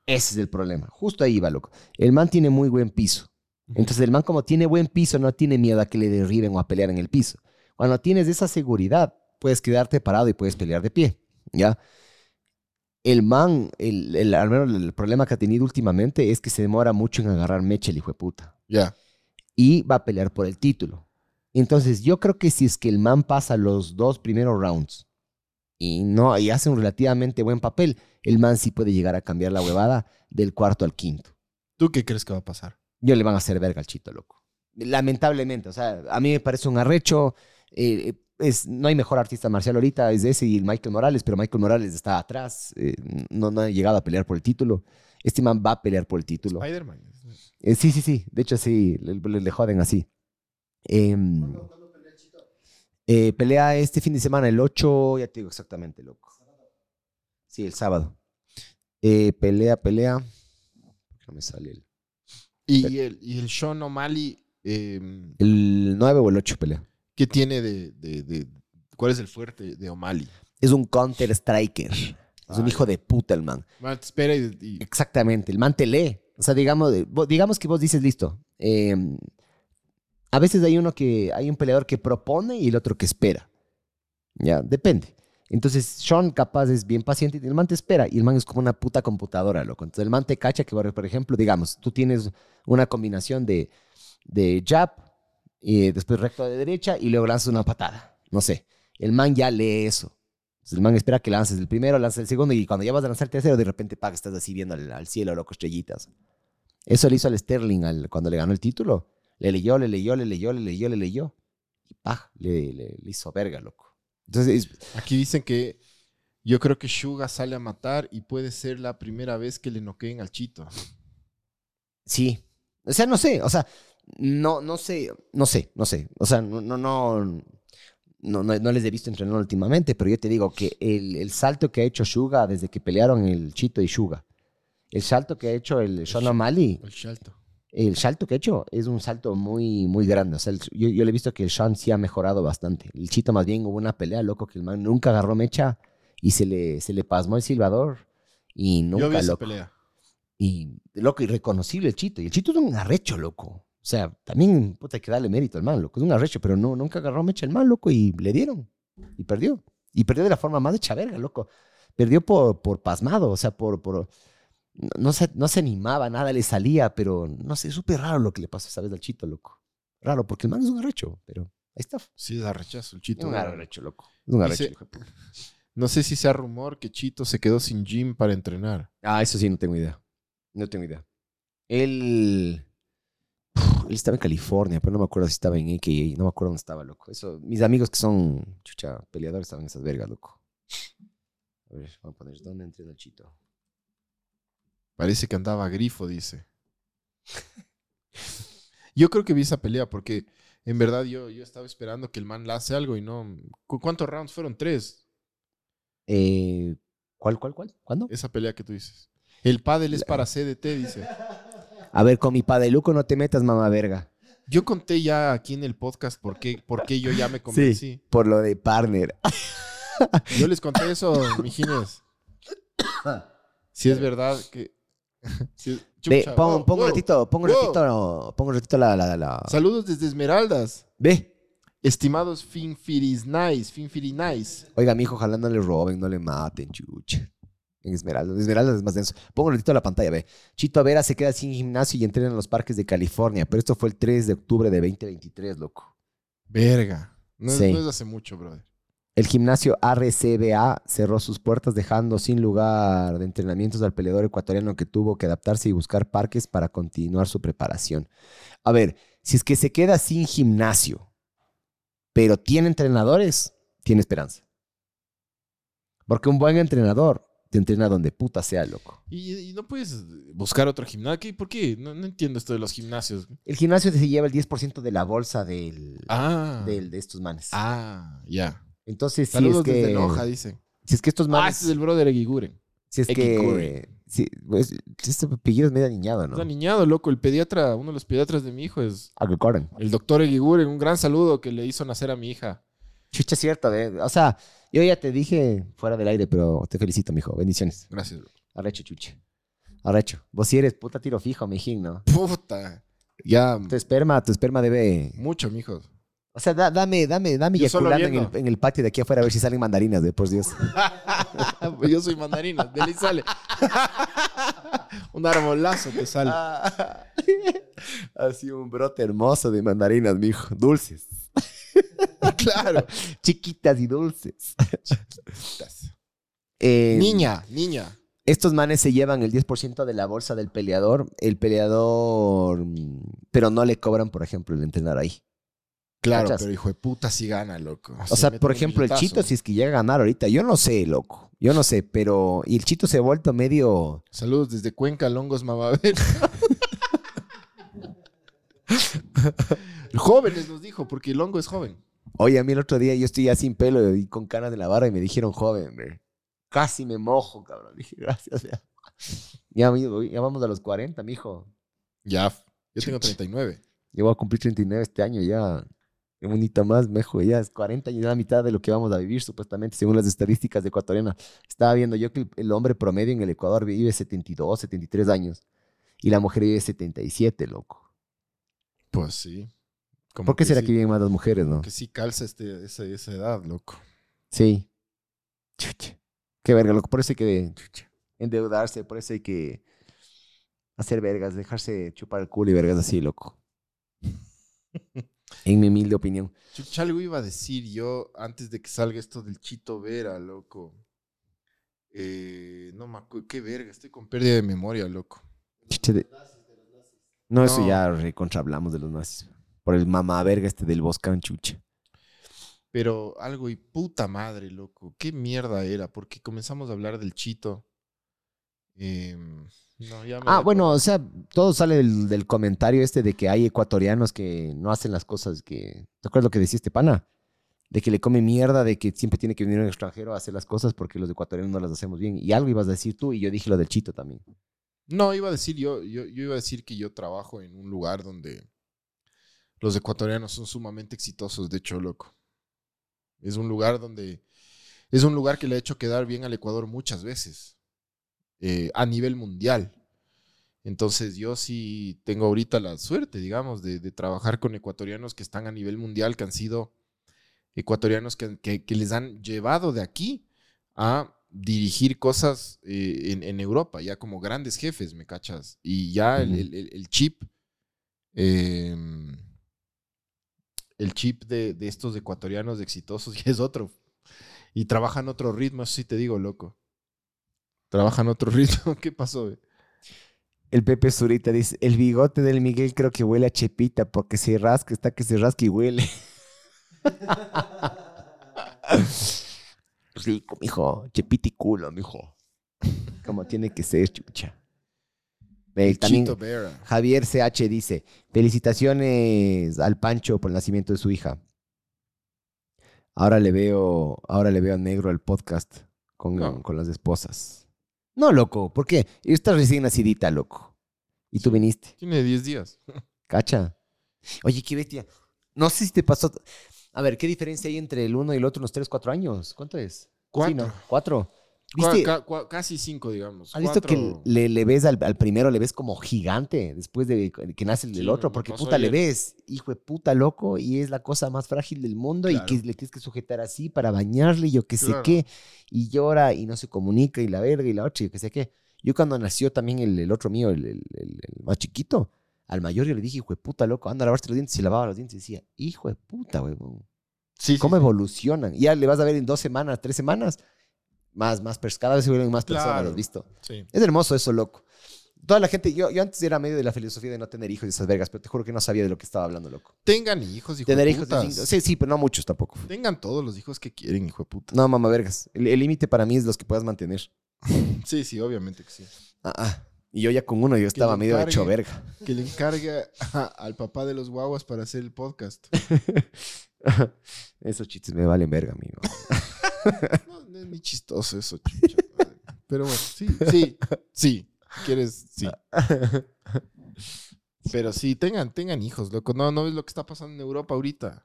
Ese es el problema. Justo ahí va, loco. El man tiene muy buen piso. Entonces el man como tiene buen piso no tiene miedo a que le derriben o a pelear en el piso. Cuando tienes esa seguridad, puedes quedarte parado y puedes pelear de pie, ¿ya? El man, el, el- al menos el problema que ha tenido últimamente es que se demora mucho en agarrar mecha el hijo de puta. Ya. Y va a pelear por el título. Entonces yo creo que si es que el man pasa los dos primeros rounds y, no, y hace un relativamente buen papel, el man sí puede llegar a cambiar la huevada del cuarto al quinto. ¿Tú qué crees que va a pasar? Yo le van a hacer verga al chito, loco. Lamentablemente, o sea, a mí me parece un arrecho. eh, es, no hay mejor artista marcial ahorita, es ese y el Michael Morales, pero Michael Morales está atrás, eh, no, no ha llegado a pelear por el título. Este man va a pelear por el título. Spider-Man. Eh, sí, sí, sí, de hecho sí, le, le- le joden así. Em, eh, pelea este fin de semana, el 8, ya te digo exactamente, loco. Sí, el sábado. Eh, pelea, pelea. No me sale el... Y el, y el Sean O'Malley, eh, El 9 o el 8 pelea. ¿Qué tiene de, de- de- ¿Cuál es el fuerte de O'Malley? Es un counter striker. Es un Ah, hijo de puta el man. Man, espera y, y- Exactamente. El man te lee. O sea, digamos, digamos que vos dices, listo. eh, a veces hay uno que, hay un peleador que propone y el otro que espera. Ya, depende. Entonces, Sean capaz es bien paciente y el man te espera y el man es como una puta computadora, loco. Entonces, el man te cacha que, por ejemplo, digamos, tú tienes una combinación de, de jab y después recto de derecha y luego lanzas una patada. No sé. El man ya lee eso. Entonces, el man espera que lances el primero, lances el segundo y cuando ya vas a lanzar el tercero, de repente, paga, estás así viendo al, al cielo, loco, estrellitas. Eso le hizo al Sterling al- cuando le ganó el título. Le leyó, le leyó, le leyó, le leyó, le leyó. Y paj, le, le- le hizo verga, loco. Entonces, es- aquí dicen que yo creo que Suga sale a matar y puede ser la primera vez que le noqueen al Chito. sí. O sea, no sé, o sea, no, no sé, no sé, no sé. O sea, no, no, no, no, no, les he visto entrenar últimamente, pero yo te digo que el, el salto que ha hecho Suga desde que pelearon el Chito y Suga, el salto que ha hecho el Sean O'Malley, El Shalto. el salto que ha hecho es un salto muy, muy grande. O sea, el- yo, yo le he visto que el Sean sí ha mejorado bastante. El Chito más bien hubo una pelea, loco, que el man nunca agarró mecha y se le, se le pasmó el silbador. Y nunca, Yo vi esa loco. pelea. Y, loco, irreconocible el Chito. Y el Chito es un arrecho, loco. O sea, también, puta, hay que darle mérito al man, loco. Es un arrecho, pero no, nunca agarró mecha el man, loco, y le dieron. Y perdió. Y perdió de la forma más hecha verga, loco. Perdió por, por pasmado, o sea, por... por no, no se, no se animaba, nada le salía, pero no sé, es súper raro lo que le pasó esa vez al Chito, loco. Raro, porque el man es un arrecho, pero ahí está. Sí, es arrechazo el Es Chito. un arrecho, loco. Es un arrecho. Hijo de puta. No sé si sea rumor que Chito se quedó sin gym para entrenar. Ah, eso sí, no tengo idea. No tengo idea. Él. Él estaba en California, pero no me acuerdo si estaba en AKA. No me acuerdo dónde estaba, loco. Eso, mis amigos que son, chucha, peleadores estaban en esas vergas, loco. A ver, vamos a poner, ¿dónde entrena el chito? Parece que andaba grifo, dice. Yo creo que vi esa pelea porque en verdad yo, yo estaba esperando que el man la hace algo y no. ¿Cu- ¿Cuántos rounds fueron? Tres. Eh, ¿Cuál, cuál, cuál? ¿Cuándo? Esa pelea que tú dices. El pádel es para CDT, dice. A ver, con mi padeluco no te metas, mamá verga. Yo conté ya aquí en el podcast por qué, por qué yo ya me convencí. Por lo de partner. Yo les conté eso, mijines. Si es verdad que. [LAUGHS] si- Ve, pon, wow, un ratito, pon un wow. ratito, pon un ratito la, la, la- Saludos desde Esmeraldas. Ve. Estimados Finfiris Nice, Finfiri Nice. Oiga, mi hijo, ojalá no le roben, no le maten, chucha. En Esmeraldas. Esmeraldas es más denso. Pongo un ratito a la pantalla, ve. Chito Vera se queda sin gimnasio y entrena en los parques de California. Pero esto fue el 3 de octubre de 2023, loco. Verga. No, es- Sí. no es hace mucho, brother. El gimnasio RCBA cerró sus puertas dejando sin lugar de entrenamientos al peleador ecuatoriano que tuvo que adaptarse y buscar parques para continuar su preparación. A ver, si es que se queda sin gimnasio, pero tiene entrenadores, tiene esperanza. Porque un buen entrenador te entrena donde puta sea, loco. Y, y no puedes buscar otro gimnasio. ¿Qué? ¿Por qué? No, no entiendo esto de los gimnasios. El gimnasio se lleva el 10% de la bolsa del, Ah. del- de estos manes. Ah, ya. Entonces, si es, Saludos que, desde Loja, dice. si es que estos Ah, manes... ese es el brother Eguiguren. Si es que. Si, pues, este apellido es medio niñado, ¿no? Está niñado, loco. El pediatra, uno de los pediatras de mi hijo es Aguicoren. el doctor Eguiguren. Un gran saludo que le hizo nacer a mi hija. Chucha, es cierto, ¿ve? O sea, yo ya te dije fuera del aire, pero te felicito, mijo. Bendiciones. Gracias. bro. Arrecho, chuche. Arrecho. Vos sí eres puta tiro fijo, mijín, ¿no? Puta. Ya, Tu esperma, tu esperma debe. mucho, mijo. O sea, da- dame, dame, dame eyaculando en el, en el patio de aquí afuera a ver si salen mandarinas, de por Dios. [LAUGHS] Yo soy mandarina. De ahí sale. [LAUGHS] un arbolazo te sale. [LAUGHS] Así un brote hermoso de mandarinas, mijo. Dulces. [LAUGHS] claro. Chiquitas y dulces. Eh, Niña, niña. Estos manes se llevan el 10% de la bolsa del peleador. El peleador, mm, pero no le cobran, por ejemplo, el entrenar ahí. Claro, ¿Cachas? pero hijo de puta si gana, loco. O sea, por ejemplo, el Chito, si es que llega a ganar ahorita, yo no sé, loco. Yo no sé, pero. Y el Chito se ha vuelto medio. Saludos desde Cuenca, Longos, Mamavel. [LAUGHS] [LAUGHS] Jóvenes nos dijo, porque el hongo es joven. Oye, a mí el otro día yo estoy ya sin pelo y con canas de la barra y me dijeron joven, ve. Casi me mojo, cabrón. [LAUGHS] Dije, gracias. Ya, amigo, ya vamos a los 40, mijo. Ya, yo tengo 39. Yo voy a cumplir 39 este año ya. Un bonito más, mejo, ya es 40 años, la mitad de lo que vamos a vivir, supuestamente, según las estadísticas de ecuatoriana. Estaba viendo yo que el, el hombre promedio en el Ecuador vive 72, 73 años. Y la mujer vive 77, loco. Pues sí. Como ¿Por qué será sí- que viven más las mujeres, no? Que sí calza este, esa, esa edad, loco. Sí. Chucha. Qué verga, loco. Por eso hay que chucha, endeudarse, por eso hay que hacer vergas, dejarse chupar el culo y vergas así, loco. [LAUGHS] en mi humilde opinión. Chucha, algo iba a decir yo antes de que salga esto del Chito Vera, loco. Eh, no me acuerdo. Qué verga, estoy con pérdida de memoria, loco. Chucha de- No, eso ya recontra hablamos de los nazis. Por el mamá verga este del Boscan chucha. Pero algo y puta madre, loco. Qué mierda era, porque comenzamos a hablar del Chito. Em, no, ya me Ah, bueno, o sea, todo sale del, del comentario este de que hay ecuatorianos que no hacen las cosas que... ¿Te acuerdas lo que decía este pana? De que le come mierda, de que siempre tiene que venir un extranjero a hacer las cosas porque los ecuatorianos no las hacemos bien. Y algo ibas a decir tú y yo dije lo del chito también. No, iba a decir yo, yo, iba a decir que yo trabajo en un lugar donde los ecuatorianos son sumamente exitosos, de hecho, loco. Es un lugar donde es un lugar que le ha hecho quedar bien al Ecuador muchas veces eh, a nivel mundial. Entonces yo sí tengo ahorita la suerte, digamos, de, trabajar con ecuatorianos que están a nivel mundial, que han sido ecuatorianos que- que les han llevado de aquí a dirigir cosas eh, en, en Europa, ya como grandes jefes, ¿me cachas? Y ya el, el- el- el chip, eh, el chip de, de estos ecuatorianos exitosos [LAUGHS] ya es otro. Y trabajan otro ritmo, eso sí te digo, loco. Trabajan otro [LAUGHS] ritmo. ¿Qué pasó? El Pepe Zurita dice, el bigote del Miguel creo que huele a chepita porque se rasca, está que se rasca y huele. [LAUGHS] Rico, mijo. Chepita y culo, mijo. Como tiene que ser, chucha. El también. Javier CH dice, felicitaciones al Pancho por el nacimiento de su hija. Ahora le veo, ahora le veo negro el podcast con, No. con las esposas. No, loco, ¿por qué? Estás recién nacidita, loco. Y tú viniste. Tiene 10 días. Cacha. Oye, qué bestia. No sé si te pasó. A ver, ¿qué diferencia hay entre el uno y el otro? Unos 3, 4 años. ¿Cuánto es? Sí, Cuatro. ¿no? ¿Cuatro? Cua- ¿Viste? casi cinco, digamos. ¿Has visto que le, le ves al, al primero, le ves como gigante después de que nace el, Sí, otro? Porque puta, le ves, hijo de puta loco, y es la cosa más frágil del mundo Claro. y que le tienes que sujetar así para bañarle, y yo qué sé qué, y llora y no se comunica, y la verga, y la otra, y yo qué sé qué. Yo cuando nació también el, el otro mío, el- el más chiquito, al mayor yo le dije, hijo de puta loco, anda a lavarte los dientes, y lavaba los dientes y decía, hijo de puta, huevón. Sí, sí, ¿Cómo sí. evolucionan? Y ya le vas a ver en dos semanas, tres semanas, más, más, cada vez se vuelven más personas, Claro. ¿has visto? Sí. Es hermoso eso, loco. Toda la gente, yo, yo antes era medio de la filosofía de no tener hijos y esas vergas, pero te juro que no sabía de lo que estaba hablando, loco. Tengan hijos, hijo Tener de hijos putas. Sí, sí, pero no muchos tampoco. Tengan todos los hijos que quieren, hijo de puta. No, mamá, vergas. El el límite para mí es los que puedas mantener. Sí, sí, obviamente que sí. Ah, ah. Y yo ya con uno, yo estaba medio encargue. hecho verga. Que le encargue a- [LAUGHS] al papá de los guaguas para hacer el podcast. [LAUGHS] Esos chistes me valen verga, amigo. [LAUGHS] No, no es ni chistoso eso, chucha. Pero bueno, sí, sí, sí. ¿Quieres? Sí. Pero sí, tengan, tengan hijos, loco. No, no ves lo que está pasando en Europa ahorita.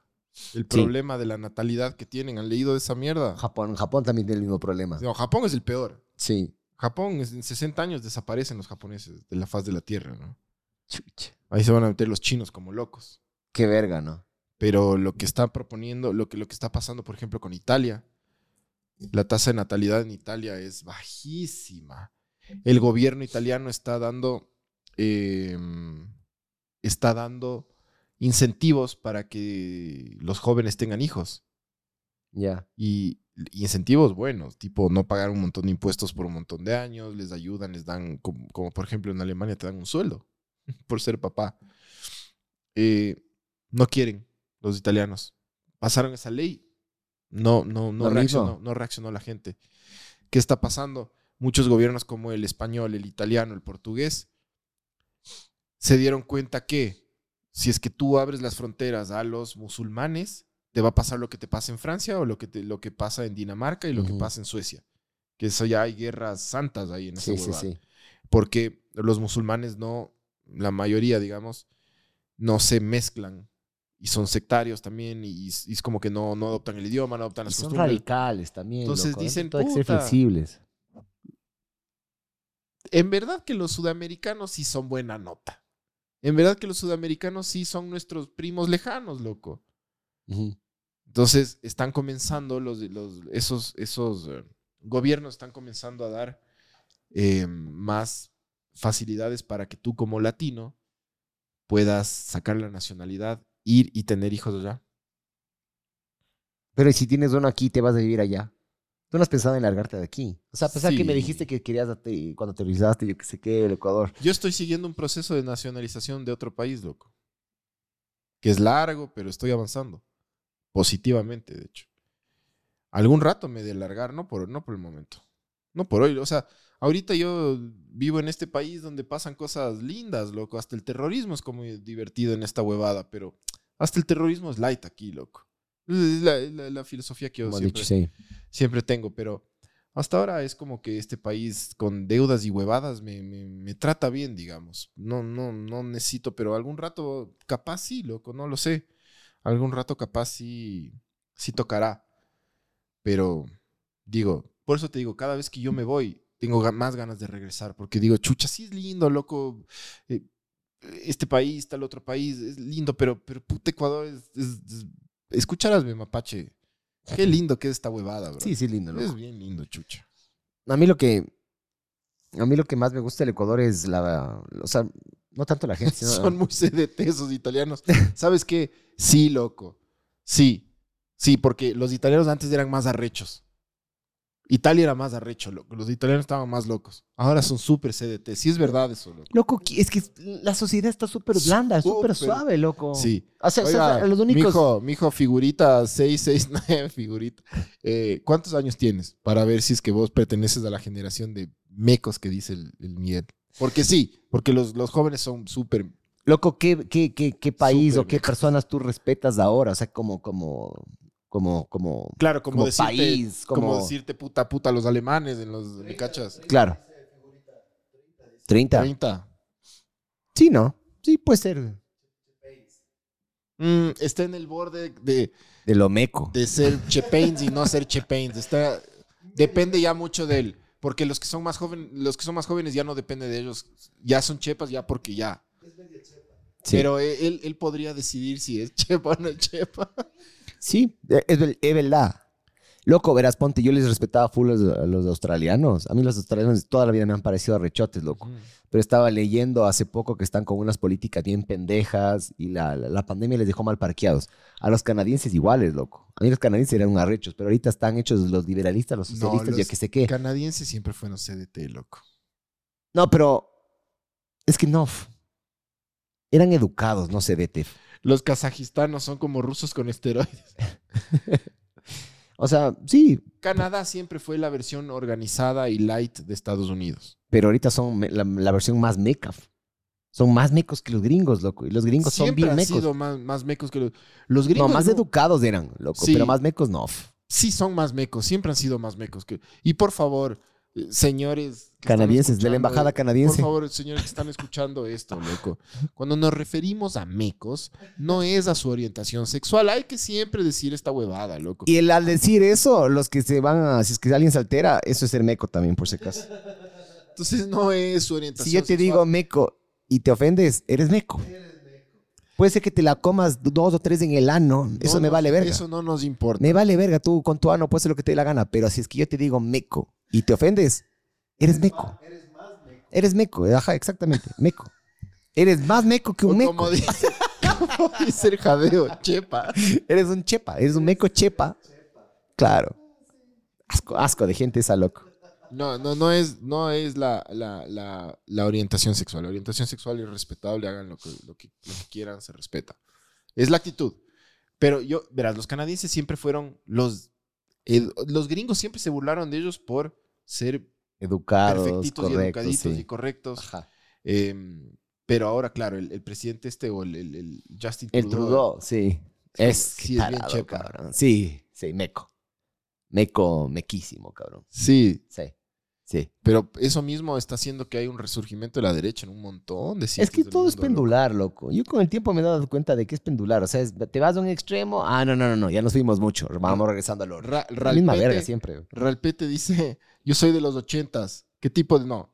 El problema de la natalidad que tienen. ¿Han leído de esa mierda? Japón, Japón también tiene el mismo problema. No, Japón es el peor. Sí. Japón, en 60 años desaparecen los japoneses de la faz de la tierra, ¿no? Chucha. Ahí se van a meter los chinos como locos. Qué verga, ¿no? Pero lo que está proponiendo, lo que, lo que está pasando, por ejemplo, con Italia, la tasa de natalidad en Italia es bajísima. El gobierno italiano está dando, eh, está dando incentivos para que los jóvenes tengan hijos. Ya. Y incentivos buenos, tipo no pagar un montón de impuestos por un montón de años, les ayudan, les dan, como, como por ejemplo en Alemania te dan un sueldo [LAUGHS] por ser papá. Eh, no quieren los italianos. Pasaron esa ley, no, no, no, reaccionó, no reaccionó la gente. ¿Qué está pasando? Muchos gobiernos como el español, el italiano, el portugués, se dieron cuenta que si es que tú abres las fronteras a los musulmanes, te va a pasar lo que te pasa en Francia o lo que, te- lo que pasa en Dinamarca y lo que Ujú. pasa en Suecia. Que eso ya hay guerras santas ahí en esa Sí, sí, sí. Porque los musulmanes no, la mayoría, digamos, no se mezclan y son sectarios también y, y es como que no, no adoptan el idioma, no adoptan Y las son costumbres. radicales también. Entonces loco, dicen, que ser "Puta". flexibles. En verdad que los sudamericanos sí son buena nota. En verdad que los sudamericanos sí son nuestros primos lejanos, loco. Ujú. Entonces están comenzando los, los esos, esos eh, gobiernos están comenzando a dar eh, más facilidades para que tú como latino puedas sacar la nacionalidad, ir y tener hijos allá. Pero ¿y si tienes uno aquí, te vas a vivir allá. Tú no has pensado en largarte de aquí. O sea, a pesar que me dijiste que querías cuando te realizaste, yo qué sé qué, el Ecuador. Yo estoy siguiendo un proceso de nacionalización de otro país, loco. Que es largo, pero estoy avanzando. Positivamente, de hecho. Algún rato me de largar, no por, no por el momento. No por hoy. O sea, ahorita yo vivo en este país donde pasan cosas lindas, loco. Hasta el terrorismo es como divertido en esta huevada, pero hasta el terrorismo es light aquí, loco. Es la, la- la filosofía que yo Como has siempre, dicho, sí. siempre tengo, pero hasta ahora es como que este país con deudas y huevadas me, me- me trata bien, digamos. No, no, no necesito, pero algún rato capaz sí, loco, no lo sé. Algún rato capaz sí, sí tocará. Pero digo, por eso te digo, cada vez que yo me voy, tengo más ganas de regresar, porque digo, chucha, sí es lindo, loco. eh, este país, tal otro país, es lindo, pero, pero puta Ecuador es... es- es- escucharás, mi mapache. Qué lindo que es esta huevada, bro. Sí, sí, lindo. loco. Es bien lindo, chucha. A mí lo que a mí lo que más me gusta del Ecuador es la, o sea, no tanto la [LAUGHS] gente, sino Son muy CDT esos italianos. [LAUGHS] ¿Sabes qué? Sí, loco. Sí. Sí, porque los italianos antes eran más arrechos. Italia era más arrecho, loco. Los italianos estaban más locos. Ahora son súper CDT. Sí es verdad eso, loco. loco, es que la sociedad está súper blanda, súper suave, loco. Sí. O sea, o sea, Oiga, los únicos Mijo, mijo, figurita 669, [LAUGHS] figurita. Eh, ¿Cuántos años tienes? Para ver si es que vos perteneces a la generación de mecos que dice el, el Miguel. Porque sí, porque los, los jóvenes son súper Loco, ¿qué, qué, qué, qué país Súper o qué personas tú respetas ahora? O sea, como, como, como, como, Claro, como, como decirte, país, como... como- decirte puta puta a los alemanes en los ¿me cachas? claro. 30. 30. Sí, ¿no? Sí, puede ser. Mm, está en el borde de, De lo meco. de ser chepains y no ser chepains. Está depende ya mucho del Porque los que son más jóvenes, los que son más jóvenes ya no depende de ellos. Ya son chepas ya porque ya. Sí. Pero e- él, él podría decidir si es [LAUGHS] chepa o no es chepa. Sí, e- es, ver- es verdad. Loco, verás, ponte, yo les respetaba full a los, a los australianos. A mí los australianos toda la vida me han parecido arrechotes, loco. Pero estaba leyendo hace poco que están con unas políticas bien pendejas y la, la, la pandemia les dejó mal parqueados. A los canadienses iguales, loco. A mí los canadienses eran arrechos, pero ahorita están hechos los liberalistas, los No, socialistas, ya los que sé qué. Canadienses siempre fueron CDT, loco. No, pero es que no. Eran educados, no se vete. Los kazajistanos son como rusos con esteroides. [LAUGHS] O sea, sí, Canadá siempre fue la versión organizada y light de Estados Unidos. pero ahorita son la, la versión más meca. Son más mecos que los gringos, loco. Y los gringos son siempre bien han mecos. sido más, más mecos que los, los No, gringos. más no- educados eran, loco. Sí. Pero más mecos no. Sí, son más mecos. Siempre han sido más mecos. Que... Y por favor, señores. Canadienses, de la embajada canadiense. Por favor, señores que están escuchando esto, loco. Cuando nos referimos a mecos, no es a su orientación sexual. Hay que siempre decir esta huevada, loco. Y el, al decir eso, los que se van a, si es que alguien se altera, eso es ser meco también, por si acaso. Entonces no es su orientación Si yo te sexual. digo meco y te ofendes, eres meco. Puede ser que te la comas dos o tres en el ano, No eso me vale verga. Eso no nos importa. Me vale verga, tú con tu ano puedes hacer lo que te dé la gana, pero si es que yo te digo meco y te ofendes, eres meco. Eres meco, ajá, exactamente, meco. Eres más meco que un meco. Como dice, [LAUGHS] como dice el jadeo, chepa. Eres un chepa, eres un meco chepa. Claro. Asco, asco de gente esa loco. No, no, no es, no es la, la, la, la orientación sexual. La orientación sexual es respetable, hagan lo que, lo, que, lo que quieran, se respeta. Es la actitud. Pero yo, verás, los canadienses siempre fueron los... los gringos siempre se burlaron de ellos por ser Educados, perfectitos y correctos, educaditos sí. y correctos. Ajá. Em, pero ahora, claro, el, el presidente este o el, el- el Justin El Trudeau, sí. Es, Sí, es bien tarado, cabrón. Sí, sí, meco. Meco, mequísimo, cabrón. Sí, Sí, sí. pero eso mismo está haciendo que hay un resurgimiento de la derecha en un montón de Es sitios que del todo es loco. pendular, loco. Yo con el tiempo me he dado cuenta de que es pendular. O sea, es- te vas a un extremo. Ah, no, no, no, no. Ya nos fuimos mucho. Vamos regresando al orden. Ra- La misma Ralpete- verga siempre. Ralpete dice, yo soy de los ochentas. ¿Qué tipo de...? No,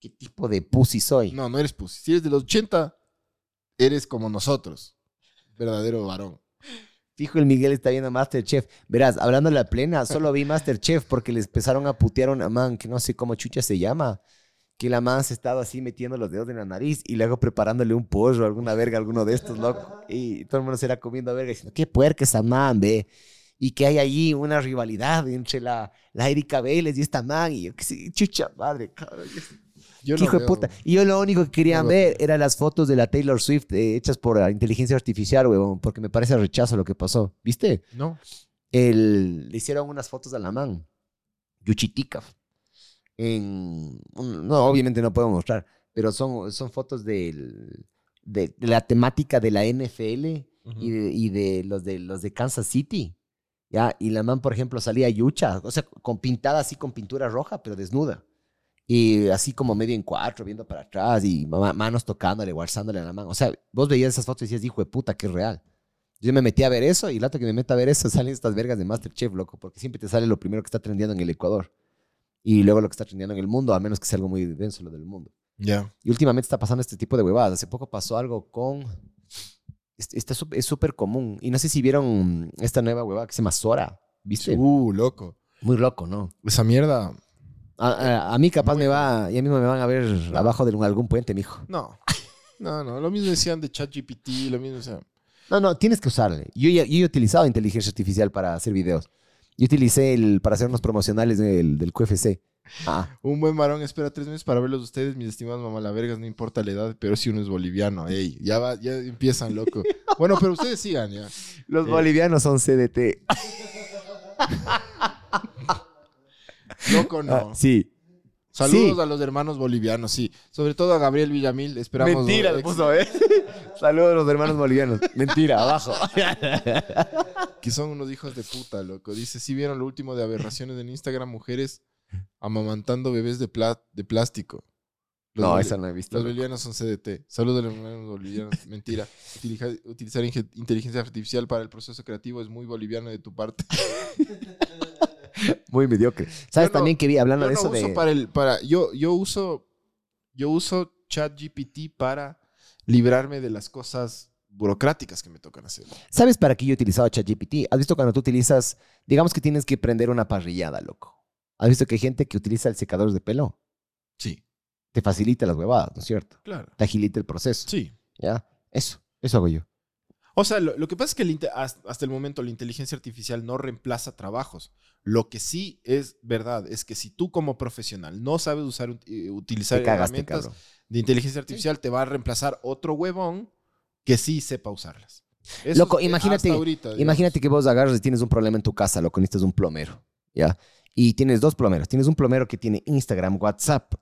¿Qué tipo de pussy soy? no, no eres pussy. Si eres de los 80, eres como nosotros. Verdadero varón. Fijo, el Miguel está viendo Masterchef. Verás, hablando de la plena, solo vi [LAUGHS] Masterchef porque les empezaron a putear a una man que no sé cómo chucha se llama. Que la man se estaba así metiendo los dedos en la nariz y luego preparándole un pollo, alguna verga, alguno de estos, loco. Y todo el mundo se era comiendo verga diciendo, qué puerca esa man, ve. Y que hay allí una rivalidad entre la, la Erika Vélez y esta man. Y yo, qué sé, chucha madre, cabrón. Yo no hijo de puta. Y yo lo único que querían no ver eran las fotos de la Taylor Swift eh, hechas por la inteligencia artificial, huevón, porque me parece rechazo lo que pasó. ¿Viste? No. El, le hicieron unas fotos a la man, Yuchitika. En, no, obviamente no puedo mostrar, pero son, son fotos del- de, de la temática de la NFL y, de, y de los de los de Kansas City. ¿ya? Y la man, por ejemplo, salía yucha, o sea, con pintada así con pintura roja, pero desnuda. Y así como medio en cuatro, viendo para atrás y ma- manos tocándole, guarzándole a la mano. O sea, vos veías esas fotos y decías, hijo de puta, qué real. Yo me metí a ver eso y el rato que me meto a ver eso [LAUGHS] salen estas vergas de Masterchef, loco, porque siempre te sale lo primero que está trendiendo en el Ecuador. Y luego lo que está trendiendo en el mundo, a menos que sea algo muy denso lo del mundo. Ya. Y últimamente está pasando este tipo de huevadas. Hace poco pasó algo con... es- Está, sup- es súper común. Y no sé si vieron esta nueva huevada que se llama Sora. ¿Viste? Uh, loco. Muy loco, ¿no? Esa mierda. A, a- a mí capaz me va... Ya mismo me van a ver abajo de un- algún puente, mijo. No. No, no. Lo mismo decían de ChatGPT, lo mismo decían. No, no, tienes que usarle. Yo, ya- yo he utilizado inteligencia artificial para hacer videos. Yo utilicé el para hacer unos promocionales del, del QFC. Ah, Un buen varón espera tres meses para verlos ustedes, mis estimados mamalavergas, no importa la edad, pero si uno es boliviano, ey, ya va, ya empiezan, loco. [LAUGHS] Bueno, pero ustedes sigan ya. los Eh. bolivianos son CDT. [LAUGHS] Loco no. Ah, sí. Saludos Sí. a los hermanos bolivianos, sí. Sobre todo a Gabriel Villamil, esperamos. Mentira, le puso, ¿eh? [LAUGHS] Saludos a los hermanos bolivianos. Mentira, abajo. [LAUGHS] Que son unos hijos de puta, loco. Dice, si vieron lo último de aberraciones en Instagram, mujeres amamantando bebés de, pla- de plástico. Los No, esa no he visto. Los loco. bolivianos son CDT. Saludos a los hermanos bolivianos. [LAUGHS] Mentira. Utiliza- utilizar inteligencia artificial para el proceso creativo es muy boliviano de tu parte. [LAUGHS] Muy mediocre. ¿Sabes Yo no- también que vi hablando Yo de no eso uso de... para el, para, yo, yo uso, yo uso ChatGPT para librarme de las cosas burocráticas que me tocan hacer. ¿Sabes para qué yo he utilizado ChatGPT? ¿Has visto cuando tú utilizas, digamos que tienes que prender una parrillada, loco? ¿Has visto que hay gente que utiliza el secador de pelo? Sí, Te facilita las huevadas, ¿no es cierto? claro. Te agilita el proceso. Sí. ¿Ya? Eso, eso hago yo. O sea, lo, lo que pasa es que el hasta el momento la inteligencia artificial no reemplaza trabajos. Lo que sí es verdad es que si tú como profesional no sabes usar eh, utilizar Te cagaste, herramientas cabrón. de inteligencia artificial, te va a reemplazar otro huevón que sí sepa usarlas. Eso Loco, es, eh, imagínate- ahorita. Imagínate que vos agarras y tienes un problema en tu casa, loco, necesitas un plomero, ¿ya? Y tienes dos plomeros. Tienes un plomero que tiene Instagram, WhatsApp,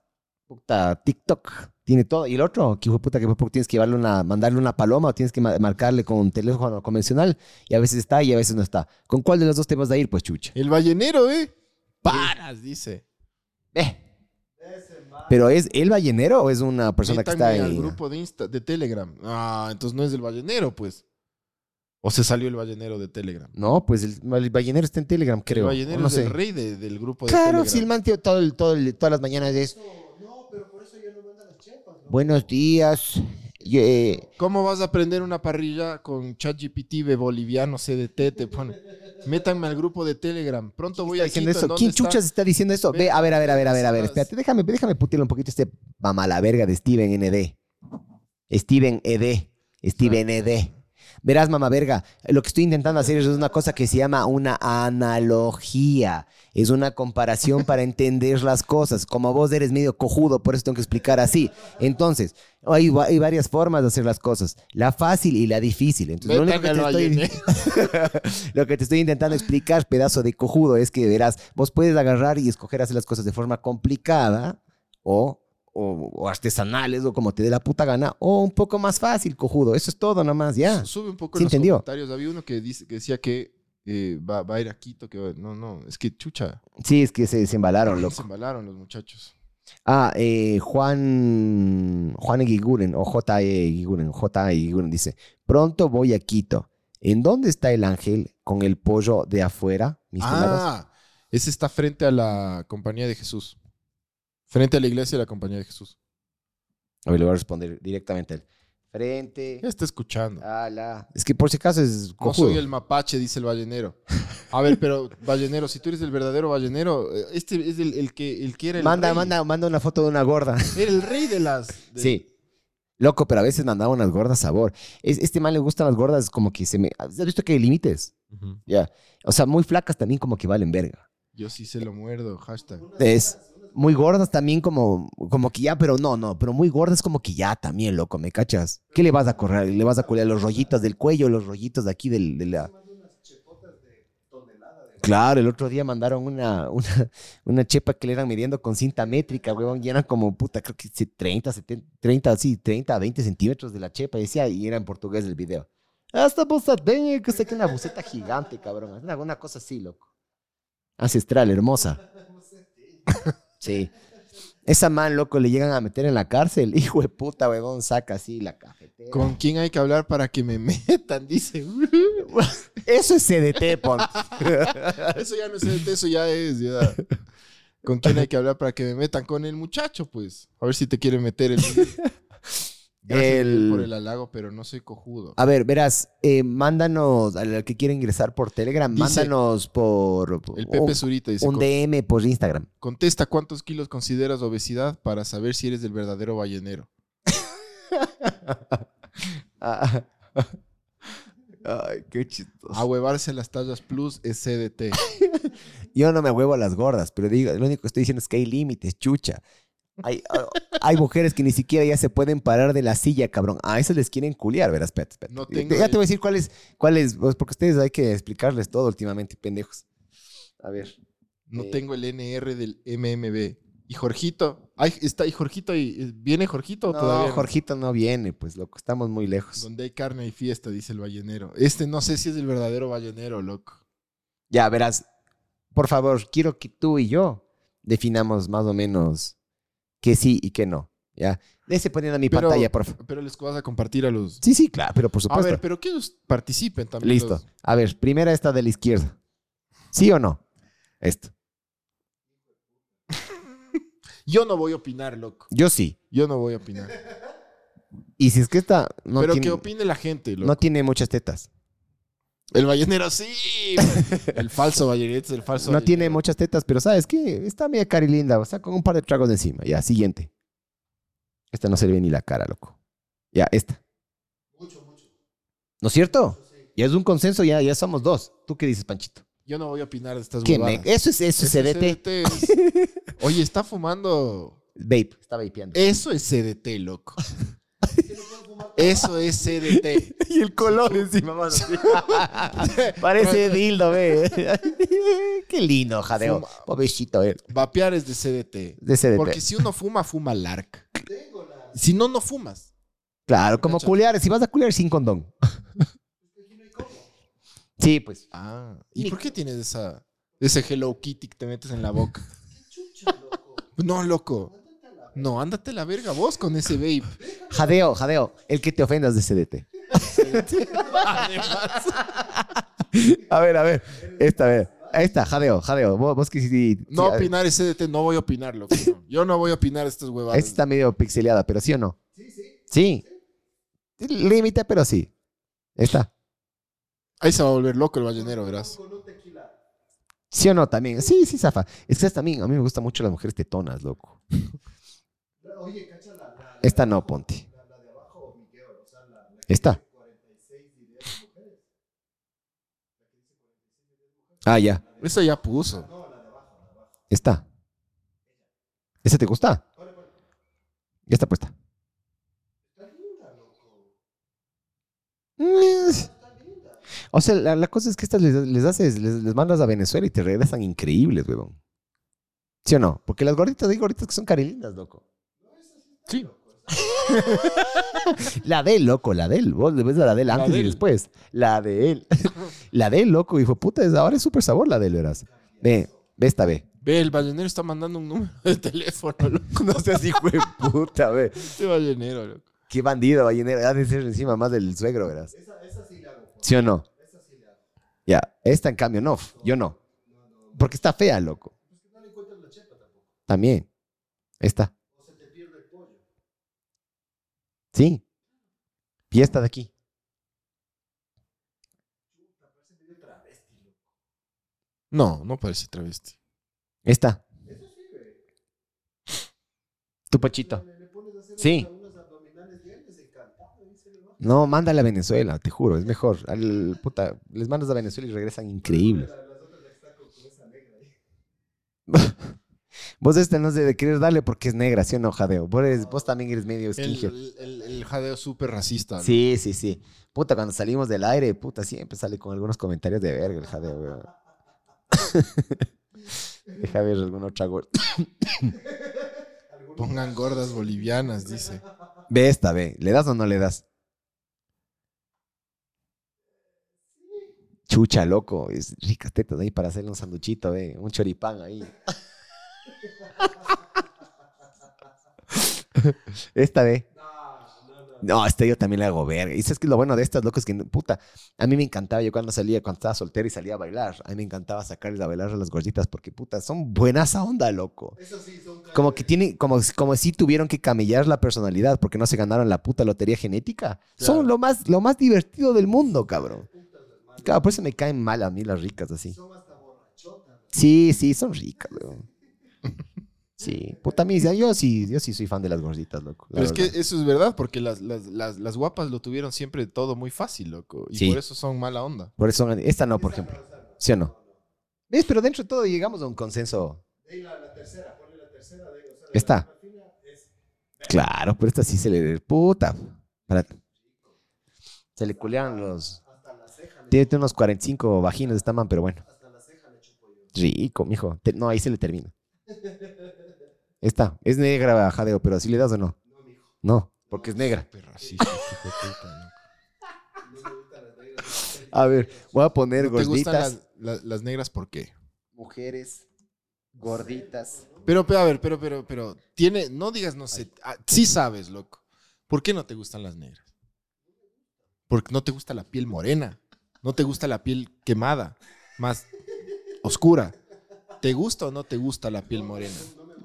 puta, TikTok, tiene todo. Y el otro, que hijo de puta, que porque tienes que llevarle una, mandarle una paloma o tienes que ma- marcarle con un teléfono convencional y a veces está y a veces no está. ¿Con cuál de los dos te vas a ir, pues, chucha? El ballenero, ¿eh? Paras, dice. Eh. ¿Pero es el ballenero o es una persona que está al ahí? grupo de, Insta, de Telegram. Ah, entonces no es del ballenero, pues. O se salió el ballenero de Telegram. No, pues el, el ballenero está en Telegram, creo. El ballenero no es sé. el rey de- del grupo de Claro, Telegram. si el man tío, todo el- todo el- todas las mañanas es. Buenos días. ¿Cómo vas a aprender una parrilla con ChatGPT de boliviano CDT? Te pone. Métanme al grupo de Telegram. Pronto voy a diciendo Quito, ¿en eso? ¿Quién está? chuchas está diciendo eso? Ve, a ver, a ver, a ver, a ver, a ver. Espérate, déjame, déjame putirle un poquito este mamá la verga de Steven ND. Steven ED. Steven ED. Verás, mamá verga, lo que estoy intentando hacer es una cosa que se llama una analogía. Es una comparación para entender las cosas. Como vos eres medio cojudo, por eso tengo que explicar así. Entonces, hay, va- hay varias formas de hacer las cosas. La fácil y la difícil. Entonces, lo único que te estoy... ballenero. [LAUGHS] Lo que te estoy intentando explicar, pedazo de cojudo, es que verás, vos puedes agarrar y escoger hacer las cosas de forma complicada o, o, o artesanales o como te dé la puta gana, o un poco más fácil, cojudo. Eso es todo nomás, ya. Sube un poco ¿Sí en los entendió? comentarios. Había uno que, dice, que decía que eh, va, va a ir a Quito. Que va- no, no, es que chucha. Sí, es que se, se embalaron, Se loco. embalaron los muchachos. Ah, eh, Juan, Juan Eguiguren, o J. Eguiguren, J. Eguiguren dice, pronto voy a Quito. ¿En dónde está el ángel con el pollo de afuera, mis? Ah, ese está frente a la compañía de Jesús. Frente a la iglesia de la compañía de Jesús. A ver, le voy a responder directamente a él. Frente Ya está escuchando. a la... Es que por si acaso es No cojudo. soy el mapache, dice el ballenero. A ver, pero ballenero, si tú eres el verdadero ballenero, eh, este es el, el que, el que era el Manda, rey. manda, manda una foto de una gorda. Era el rey de las... de- Sí. Loco, pero a veces mandaba unas gordas sabor. Es, este man le gustan las gordas como que se me... ¿Has visto que hay límites? Ya. O sea, muy flacas también como que valen verga. Yo sí se lo muerdo, hashtag. Es muy gordas también como, como que ya, pero no, no. Pero muy gordas como que ya también, loco, ¿me cachas? ¿Qué le vas a correr? ¿Le vas a colar los rollitos del cuello, los rollitos de aquí del, de la... Claro, el otro día mandaron una, una, una chepa que le eran midiendo con cinta métrica, huevón, y eran como, puta, creo que sí, 30, 70, 30, sí, 30, 20 centímetros de la chepa, y decía, y era en portugués el video. Bolsa tiene que ser que una buceta gigante, cabrón, una, una cosa así, loco. Ancestral, hermosa. [LAUGHS] Sí. Esa man, loco, le llegan a meter en la cárcel, [LAUGHS] hijo de puta, huevón, saca así la cafetera. ¿Con quién hay que hablar para que me [LAUGHS] metan? Dice. [LAUGHS] Eso es CDT, pon. eso ya no es CDT, eso ya es. ya. ¿Con quién hay que hablar para que me metan? Con el muchacho, pues. A ver si te quiere meter el. Gracias El- por el halago, pero no soy cojudo. A ver, verás, eh, mándanos, al que quiera ingresar por Telegram, Dice- mándanos por El Pepe un, Zurita dice: un "Con- DM por Instagram. Contesta cuántos kilos consideras obesidad para saber si eres el verdadero ballenero. [LAUGHS] Ay, qué chistoso. A huevarse las tallas plus es CDT. [LAUGHS] Yo no me huevo a las gordas, pero digo, lo único que estoy diciendo es que hay límites, chucha. Hay, ah, hay mujeres que ni siquiera ya se pueden parar de la silla, cabrón. A esas les quieren culiar, verás, espérate. No Ya tengo te el- voy a decir cuáles, cuáles, pues, porque ustedes hay que explicarles todo últimamente, pendejos. A ver. No Eh. tengo el NR del MMB. ¿Y Jorgito? Ay, está, ¿Y Jorgito? ahí? ¿Viene Jorgito No, todavía? no? Jorgito no viene, pues, loco, estamos muy lejos. Donde hay carne y fiesta, dice el ballenero. Este no sé si es el verdadero ballenero, loco. Ya, verás, por favor, quiero que tú y yo definamos más o menos que sí y que no, ¿ya? Dese poniendo mi Pero- pantalla, por favor. Pero les vas a compartir a los... Sí, sí, claro, pero por A supuesto. ver, pero que ellos participen también. Listo. los- A ver, primera esta de la izquierda. ¿Sí o no? Esto. [LAUGHS] Yo no voy a opinar, loco. Yo sí. Yo no voy a opinar. Y si es que esta no, Pero tiene, que opine la gente, loco. no tiene muchas tetas. El ballenero, sí. el falso ballenero, el falso No tiene muchas tetas, pero ¿sabes qué? Está media cari linda. O sea, con un par de tragos de encima. Ya, siguiente. Esta no se le ve ni la cara, loco. Ya, esta. ¿No es cierto? Ya es un consenso, ya, ya somos dos. ¿Tú qué dices, Panchito? Yo no voy a opinar de estas ¿Qué huevadas. me- Eso es, eso es CDT. es- [LAUGHS] Oye, está fumando. Vape. Está vapeando. Eso es CDT, loco. [LAUGHS] Eso es CDT. [LAUGHS] Y el color encima, mano. [LAUGHS] Parece dildo, ve. [LAUGHS] Qué lindo, jadeo. Fuma. Pobrecito, eh. Vapear es de CDT. De CDT. Porque si uno fuma, fuma LARC. Si no, no fumas. Claro, como Cacha. culear. Si vas a culear sin condón. Sí, pues. Ah. ¿Y por qué tienes esa, ese Hello Kitty que te metes en la boca? No, loco. No, ándate a la verga vos con ese vape. Jadeo, jadeo. El que te ofendas de CDT. A ver, a ver. Esta, a ver. Ahí está, jadeo, jadeo. Vos, vos que sí. sí, No sí, opinar es CDT, no voy a opinar, loco. [LAUGHS] no. Yo no voy a opinar de estas huevadas. Esta está medio pixeleada, pero sí o no. Sí, sí. Sí. Límite, pero sí. Esta. Ahí se va a volver loco el ballenero, verás. ¿Sí o no? También. Sí, sí, Zafa. Es que esta también, a mí me gustan mucho las mujeres tetonas, loco. [LAUGHS] Esta no, ponte. Esta. Ah, ya. Eso ya puso. Esta. ¿Esa te gusta? Ya está puesta. Mm, O sea, la, la cosa es que estas les, les haces, les, les mandas a Venezuela y te regresan increíbles, huevón. ¿Sí o no? Porque las gorditas, hay gorditas que son carilindas, loco. Sí. [LAUGHS] La de él, loco, la de él. Vos le ves a la de él antes de y después. La de él. [LAUGHS] la de él, loco, hijo puta. Ahora es súper sabor la de él, verás. Ve, ve esta, ve. Ve, el ballenero está mandando un número de teléfono, [LAUGHS] loco. No seas hijo de puta, ve. Este ballenero, loco. Qué bandido, ballenero. Ha de ser encima más del suegro, verás. sí o no? Ya, esta en cambio no. Yo no. Porque está fea, loco. También. Esta. Sí. Y esta de aquí. No, no parece travesti. Esta. Tu pachito. Sí. No, mándale a Venezuela, te juro, es mejor. Al, puta, les mandas a Venezuela y regresan increíbles. [LAUGHS] Vos este no sé de querer darle porque es negra, ¿sí o no, Jadeo? Vos, eres- vos también eres medio El, skinhead. el, el- el jadeo súper racista. ¿no? Sí, sí, sí. Puta, cuando salimos del aire, puta, siempre sale con algunos comentarios de verga el Jadeo, weón. [LAUGHS] Deja ver alguna otra gorda. [COUGHS] Pongan gordas bolivianas, dice. Ve esta, ve. ¿Le das o no le das? Chucha, loco. Es ricas tetas ahí para hacerle un sanduchito, ve. Un choripán ahí. [LAUGHS] esta, ve. No, esta yo también le hago verga. Y sabes que lo bueno de estas, loco, es que, puta, a mí me encantaba, yo cuando salía, cuando estaba soltera y salía a bailar, a mí me encantaba sacarles a bailar a las gorditas porque, puta, son buenas a onda, loco. Como que tienen, como, como si tuvieron que camellar la personalidad porque no se ganaron la puta lotería genética. Claro. Son lo más, lo más divertido del mundo, cabrón. Claro, por eso me caen mal a mí las ricas así. Sí, sí, son ricas, weón. [LAUGHS] Sí, puta misa, yo sí, yo sí soy fan de las gorditas, loco. la Pero es que eso es verdad, porque las, las, las, las guapas lo tuvieron siempre todo muy fácil, loco. Y Sí. por eso son mala onda. Por eso, esta no, por ejemplo. ¿Sí o no? ¿Ves? Pero dentro de todo llegamos a un consenso. ¿Esta? Claro, pero esta sí se le... Puta. Espérate. Se le culearon los... Tiene unos 45 vaginas esta man, pero bueno. Rico, mijo. Te- no, ahí se le termina. Esta. Es negra, jadeo, pero ¿sí le das o no? No, porque es negra. Súper racista, hijo de puta, A ver, voy a poner ¿no? ¿No te gustan gorditas. las, las- las negras por qué? Mujeres gorditas. Pero, pero, a ver, pero, pero, pero, tiene, no digas, no sé, ah, sí sabes, loco. ¿Por qué no te gustan las negras? Porque no te gusta la piel morena, no te gusta la piel quemada, más oscura. ¿Te gusta o no te gusta la piel morena?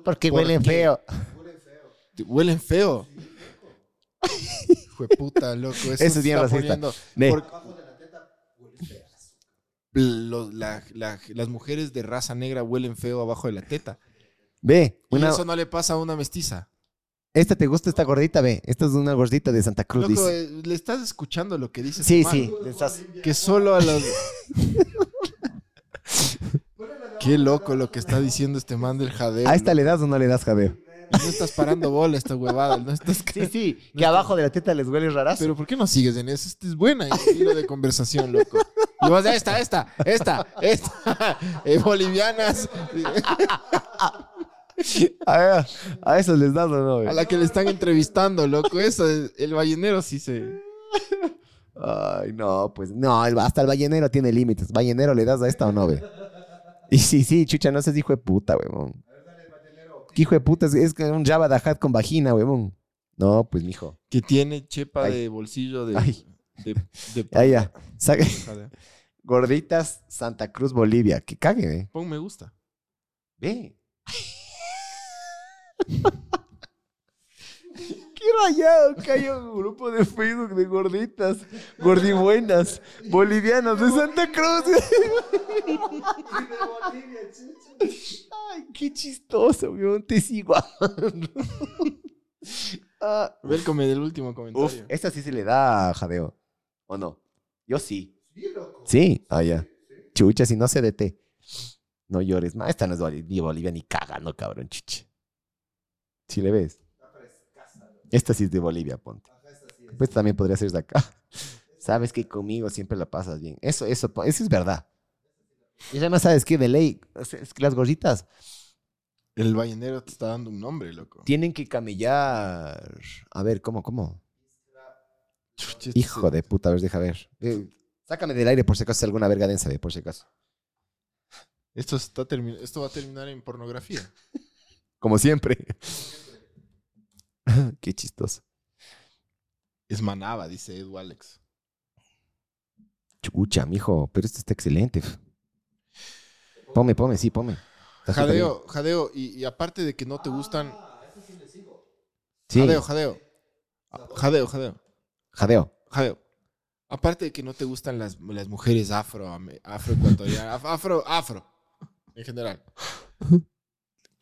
Porque ¿Por huelen qué? feo. ¿Te- ¿Huelen feo? Fue puta, loco. Eso, Eso es bien racista. por- Los- la- la- las mujeres de raza negra huelen feo abajo de la teta. Ve, Y eso no le pasa a una mestiza. esta te gusta esta gordita, ve. Esta es una gordita de Santa Cruz, Loco, dice. eh, le estás escuchando lo que dice Sí, sí. estás- Que solo a las... [LAUGHS] Qué loco lo que está diciendo este man del jadeo. ¿A esta le das o no le das jadeo? No estás parando bola esta huevada. No estás... Sí, sí. Que abajo de la teta les huele rarazo. Pero ¿por qué no sigues en eso? Esta es buena hilo de conversación, loco. Y vas a esta, esta, esta, esta. [LAUGHS] Eh, bolivianas. A, ver, a esos les das o no, ve? A la que le están entrevistando, loco. Eso, el ballenero sí se... Ay, no, pues no, hasta el ballenero tiene límites. Ballenero, ¿le das a esta o no, ve? Y sí, sí, chucha, no seas hijo de puta, weón. ¿Qué hijo de puta? Es, es un Java Dajat con vagina, weón. No, pues, mijo. Que tiene chepa Ay. de bolsillo de... Ay. de, de- [LAUGHS] ya. [LAUGHS] Jadeo. Gorditas, Santa Cruz, Bolivia. Que cague, ve. Pon me gusta. Ve. [LAUGHS] Qué rayado que haya un grupo de Facebook de gorditas, gordibuenas, bolivianas de Santa Cruz. [LAUGHS] Ay, qué chistoso, weón, te sigo. Ah, Welcome del último comentario. uf, esta sí se le da jadeo, ¿o no? Yo sí. Sí, ah, ya. Chucha, si no se dete. No llores. Ma, esta no es ni Bolivia ni cagando, cabrón, chiche. Si le ves. Esta sí es de Bolivia, ponte. Pues también podría ser de acá. [LAUGHS] Sabes que conmigo siempre la pasas bien. Eso, eso, eso es verdad. Y además, ¿sabes qué? De ley, es que las gorditas El ballenero te está dando un nombre, loco. tienen que camellar. A ver, ¿cómo, cómo? Este Hijo de puta, a ver, deja ver. Eh, sácame del aire por si acaso es alguna verga densa, por si acaso. Esto, está esto va a terminar en pornografía. [LAUGHS] Como siempre. [LAUGHS] Qué chistoso. Es manaba, dice Edu Alex. Chucha, mijo, pero esto está excelente. Pome, pome, sí, pome. Está. Jadeo, jadeo. Y, y aparte de que no te gustan... Sí, Jadeo, jadeo. Ah, Jadeo, jadeo. jadeo. Jadeo. Aparte de que no te gustan las, las mujeres afro, ame- afroecuatorianas, af- afro, afro, en general. [LAUGHS]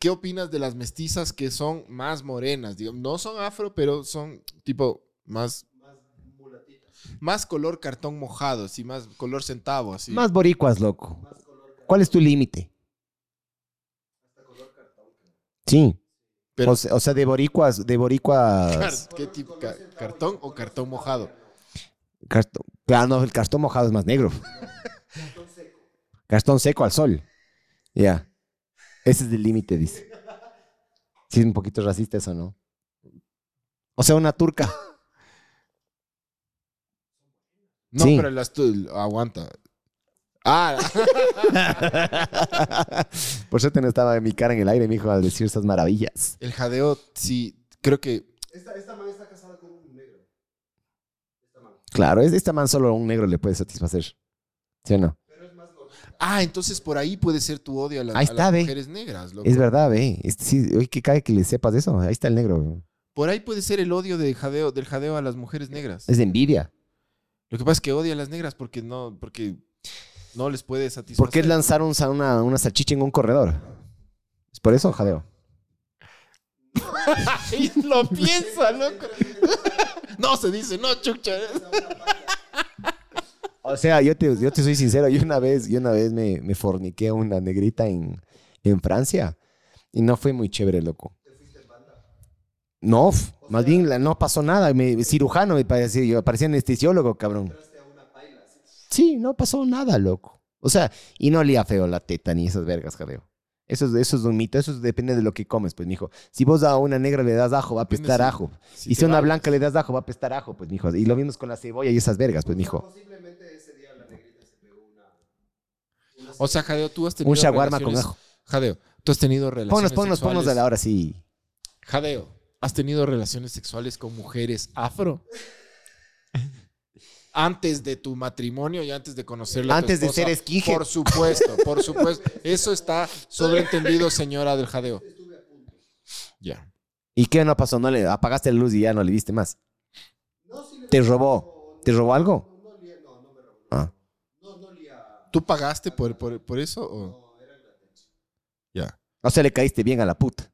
¿Qué opinas de las mestizas que son más morenas? Digo, no son afro, pero son tipo más... Más color cartón mojado, así, más color centavo, así. Más boricuas, loco. ¿Cuál es tu límite? Sí. Pero- o, sea, o sea, de boricuas, de boricuas. ¿Qué tipo? Ca- ¿Cartón o cartón mojado? Cartón, claro, no, el cartón mojado es más negro. [LAUGHS] Cartón seco al sol. Ya. Ese es el límite, dice. Sí, es un poquito racista eso, ¿no? O sea, una turca. No, Sí. pero las aguanta. Ah, [LAUGHS] Por suerte no estaba mi cara en el aire, mi hijo, a decir esas maravillas. el jadeo, sí, creo que Claro, es esta man solo a un negro le puede satisfacer. ¿Sí o no? Ah, entonces por ahí puede ser tu odio a, la- Ahí a está, las ve. mujeres negras. loco. Es verdad, ve. Este, sí, oye, que cae que le sepas de eso. Ahí está el negro. Por ahí puede ser el odio de jadeo, del jadeo a las mujeres negras. Es de envidia. Lo que pasa es que odia a las negras porque no, porque no les puede satisfacer. ¿Por qué es lanzar un sa- una, una salchicha en un corredor? ¿Es por eso, jadeo? Y lo piensa, loco. no se dice, no, chucha. O sea, yo te, yo te soy sincero. Yo una vez, yo una vez me, me forniqué a una negrita en, en Francia. Y no fue muy chévere, loco. No, f- más bien la- no pasó nada. Me, cirujano me parecía, yo parecía anestesiólogo, cabrón. Sí, no pasó nada, loco. O sea, y no olía feo la teta ni esas vergas, jadeo. Eso es, eso es un mito, eso es- depende de lo que comes, pues, mijo. Si vos a una negra le das ajo, va a si- ajo. si y te si a una blanca le das ajo, va a apestar ajo, pues, mijo. Y lo mismo es con la cebolla y esas vergas, pues, mijo. O sea, jadeo, tú has tenido Un shawarma con ajo. Jadeo, tú has tenido relaciones Ponnos, ponnos, ponnos de sexuales- la hora, sí. Jadeo, ¿has tenido relaciones sexuales con mujeres afro? antes de tu matrimonio y antes de conocerla. Antes de ser skinhead. Por supuesto, por supuesto. Eso está sobreentendido, señora del jadeo. Ya. ¿Y qué no pasó? ¿No le apagaste la luz y ya no le viste más? ¿Te robó? ¿Te robó algo? Ah. ¿Tú pagaste por, por, por eso? O? Ya. O sea, le caíste bien a la puta.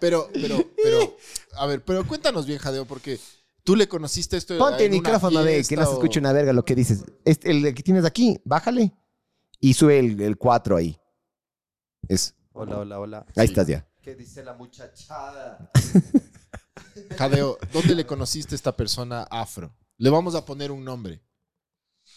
Pero, pero, pero, a ver, pero cuéntanos bien, Jadeo, porque tú le conociste esto. Ponte el micrófono, ve, que fiesta no se escuche una verga lo que dices. Este, el que tienes aquí, bájale. Y sube el 4 ahí. Eso. Hola, hola, hola. Ahí estás ya. ¿Qué dice la muchachada? [LAUGHS] Jadeo, ¿dónde le conociste a esta persona afro? Le vamos a poner un nombre.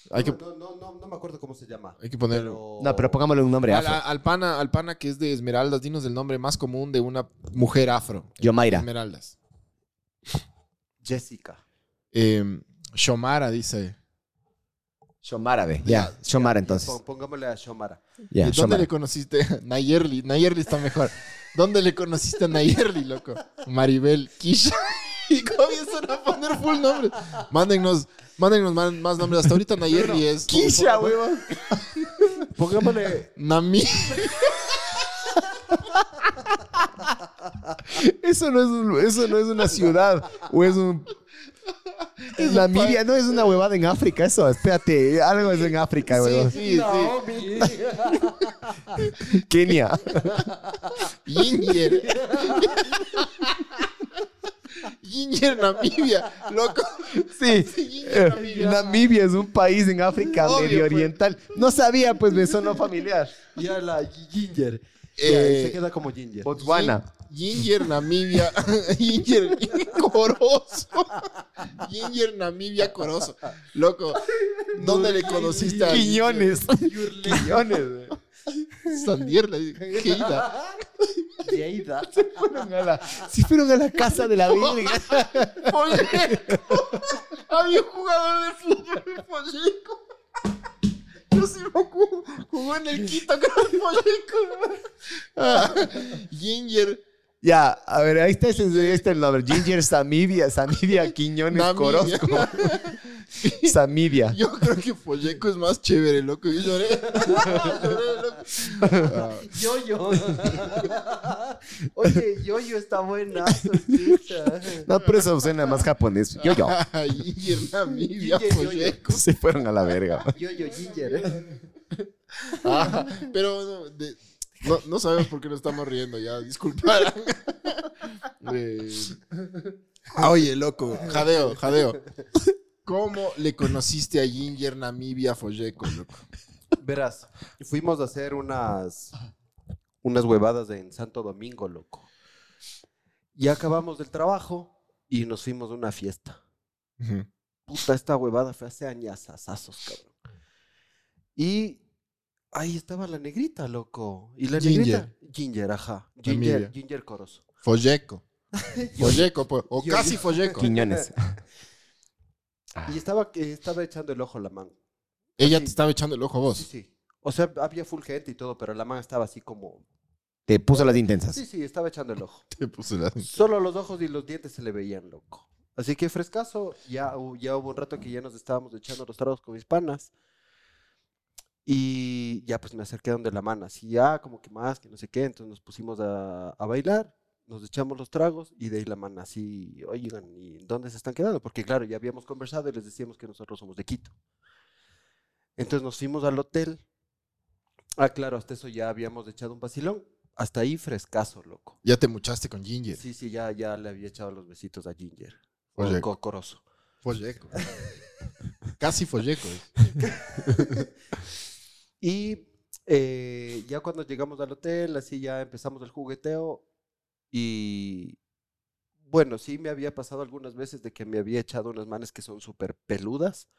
Hay que, No, no, no, no me acuerdo cómo se llama. hay que poner... Pero... No, pero pongámosle un nombre Al, afro. al pana, al pana que es de Esmeraldas, dinos el nombre más común de una mujer afro. Yomaira. Esmeraldas. Jessica. Eh, Shomara dice. Shomara, ve. Ya, Shomara entonces. Pon- Pongámosle a Shomara. Ya, ¿Y ¿Dónde Shomara. le conociste? [LAUGHS] Nayerli. Nayerli está mejor. ¿Dónde le conociste a Nayerli, loco? Maribel, Kisha. [LAUGHS] Y comienzan a poner full nombres. Mándennos, mándennos más, más nombres. Hasta ahorita Nayerli es. Kisha, huevón. [LAUGHS] Pongámosle. Nami. [LAUGHS] Eso no es, un- eso no es una ciudad. O es un. Namibia no es una huevada en África, eso. Espérate, algo es en África, Sí, huevón. sí, sí. Kenia. Ginger. Ginger, Namibia. Loco. [LAUGHS] Sí. Ginger, Eh, Namibia. Namibia es un país en África Obvio, medio pues. oriental. No sabía, pues me sonó familiar. [LAUGHS] Ya la Ginger. Eh, Ya, se queda como Ginger. Botswana. Ginger, Namibia. [LAUGHS] Ginger, Corozo. Ginger, Namibia, Corozo. Loco, ¿dónde le conociste a Quiñones. Quiñones. Güey. Sandier? Le dije, [LAUGHS] Geida. Lleida. [LAUGHS] Fueron a la- Si fueron a la casa de la Virgen. [LAUGHS] Folleco. Había un jugador de fútbol Folleco. Yo sí. Jugó en el Quito con el Folleco. Ah, Ginger. Ya, a ver, ahí está, ese- ahí está el nombre. Ginger [LAUGHS] Samibia, Samibia Quiñones Namibia. Corozco. [LAUGHS] Samibia. Yo creo que Folleco es más chévere, loco. Yo lloré. [LAUGHS] Lloré, loco. Ah, Yoyo. Oye, Yoyo está buenazo, chucha. No, pero eso suena más japonés. Yo, yo. Ginger, Namibia, Ginger, yo, yo. Folleco. Se fueron a la verga. Yoyo Ginger. ¿eh? Ah, pero no, de- no, no sabemos por qué nos estamos riendo ya, disculparán. Eh, [LAUGHS] ah, oye, loco, jadeo, jadeo. ¿Cómo le conociste a Ginger Namibia Folleco, loco? Verás, fuimos a hacer unas, unas huevadas en Santo Domingo, loco. Y acabamos del trabajo y nos fuimos a una fiesta. Puta, esta huevada fue hace años, asazos, cabrón. Y ahí estaba la negrita, loco. Y la Ginger. negrita. Ginger, ajá. Ginger. Ginger Corozo. Folleco. [LAUGHS] Folleco, pues, o Yo- casi Folleco. Quiñones. [LAUGHS] Y estaba, eh, estaba echando el ojo a la man. Ella Sí. te estaba echando el ojo a vos. Sí, sí. O sea, había full gente y todo, pero la man estaba así como. Te puso las intensas. Sí, sí, estaba echando el ojo. [LAUGHS] Te puse la- Solo los ojos y los dientes se le veían loco. Así que frescaso, ya, hu- ya hubo un rato que ya nos estábamos echando los tragos con mis panas. Y ya pues me acerqué donde la mano, así ya como que más, que no sé qué. Entonces nos pusimos a, a bailar, nos echamos los tragos y de ahí la mano así, oigan, ¿y dónde se están quedando? Porque claro, ya habíamos conversado y les decíamos que nosotros somos de Quito. Entonces nos fuimos al hotel. Ah, claro, hasta eso ya habíamos echado un vacilón. Hasta ahí frescaso, loco. Ya te muchaste con Ginger. Sí, sí, ya, ya le había echado los besitos a Ginger. Oye. Cocoroso. Folleco. [LAUGHS] casi Folleco. [LAUGHS] Y eh, ya cuando llegamos al hotel, así ya empezamos el jugueteo. Y bueno, sí me había pasado algunas veces de que me había echado unas manes que son súper peludas.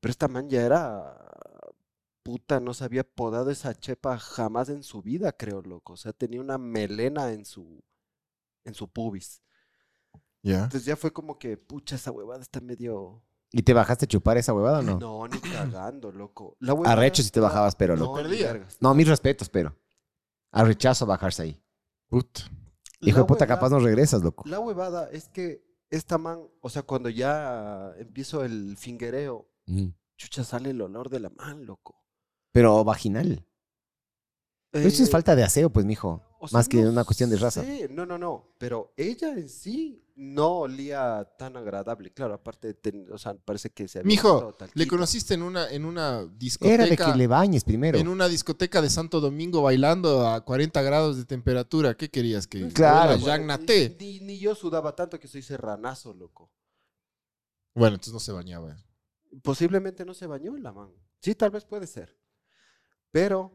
Pero esta man ya era. Puta, no se había podado esa chepa jamás en su vida, creo, loco. O sea, tenía una melena en su. en su pubis. Ya. Entonces ya fue como que, pucha, esa huevada está medio. ¿Y te bajaste a chupar esa huevada o no? No, ni [CLEARS THROAT] cagando, loco. La huevada Arrecho si te bajabas, pero no, loco. Perdía. No, mis respetos, pero. Arrechazo bajarse ahí. Puta. Hijo La de puta, huevada- capaz no regresas, loco. La huevada es que esta man, o sea, cuando ya empiezo el fingereo, Mm. chucha, sale el olor de la man, loco. Pero vaginal. Pero eso es Eh, falta de aseo, pues, mijo. O sea, Más que no una cuestión de raza. sé, No, no, no. Pero ella en sí no olía tan agradable. Claro, aparte, de ten- o sea, parece que se había Mijo, le conociste en una, en una discoteca. Era de que le bañes primero. En una discoteca de Santo Domingo bailando a 40 grados de temperatura. ¿Qué querías que Claro. huela Jean Naté? Ni, ni yo sudaba tanto que soy serranazo, loco. Bueno, entonces no se bañaba. Posiblemente no se bañó la man. Sí, tal vez puede ser. Pero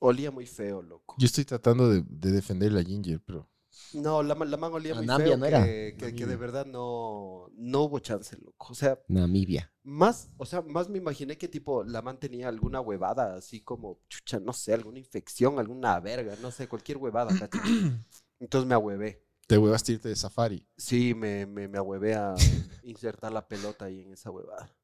olía muy feo, loco. Yo estoy tratando de, de defender la Ginger, pero. No, la, man- la man olía muy Nambia feo no era. que, que- que de verdad no, no hubo chance, loco. O sea, Namibia. más, o sea, más me imaginé que tipo la man tenía alguna huevada, así como, chucha, no sé, alguna infección, alguna verga, no sé, cualquier huevada. [CLEARS THROAT] Entonces me ahuevé. Te huevaste a irte de safari. Sí, me, me, me ahuevé a [LAUGHS] insertar la pelota ahí en esa huevada.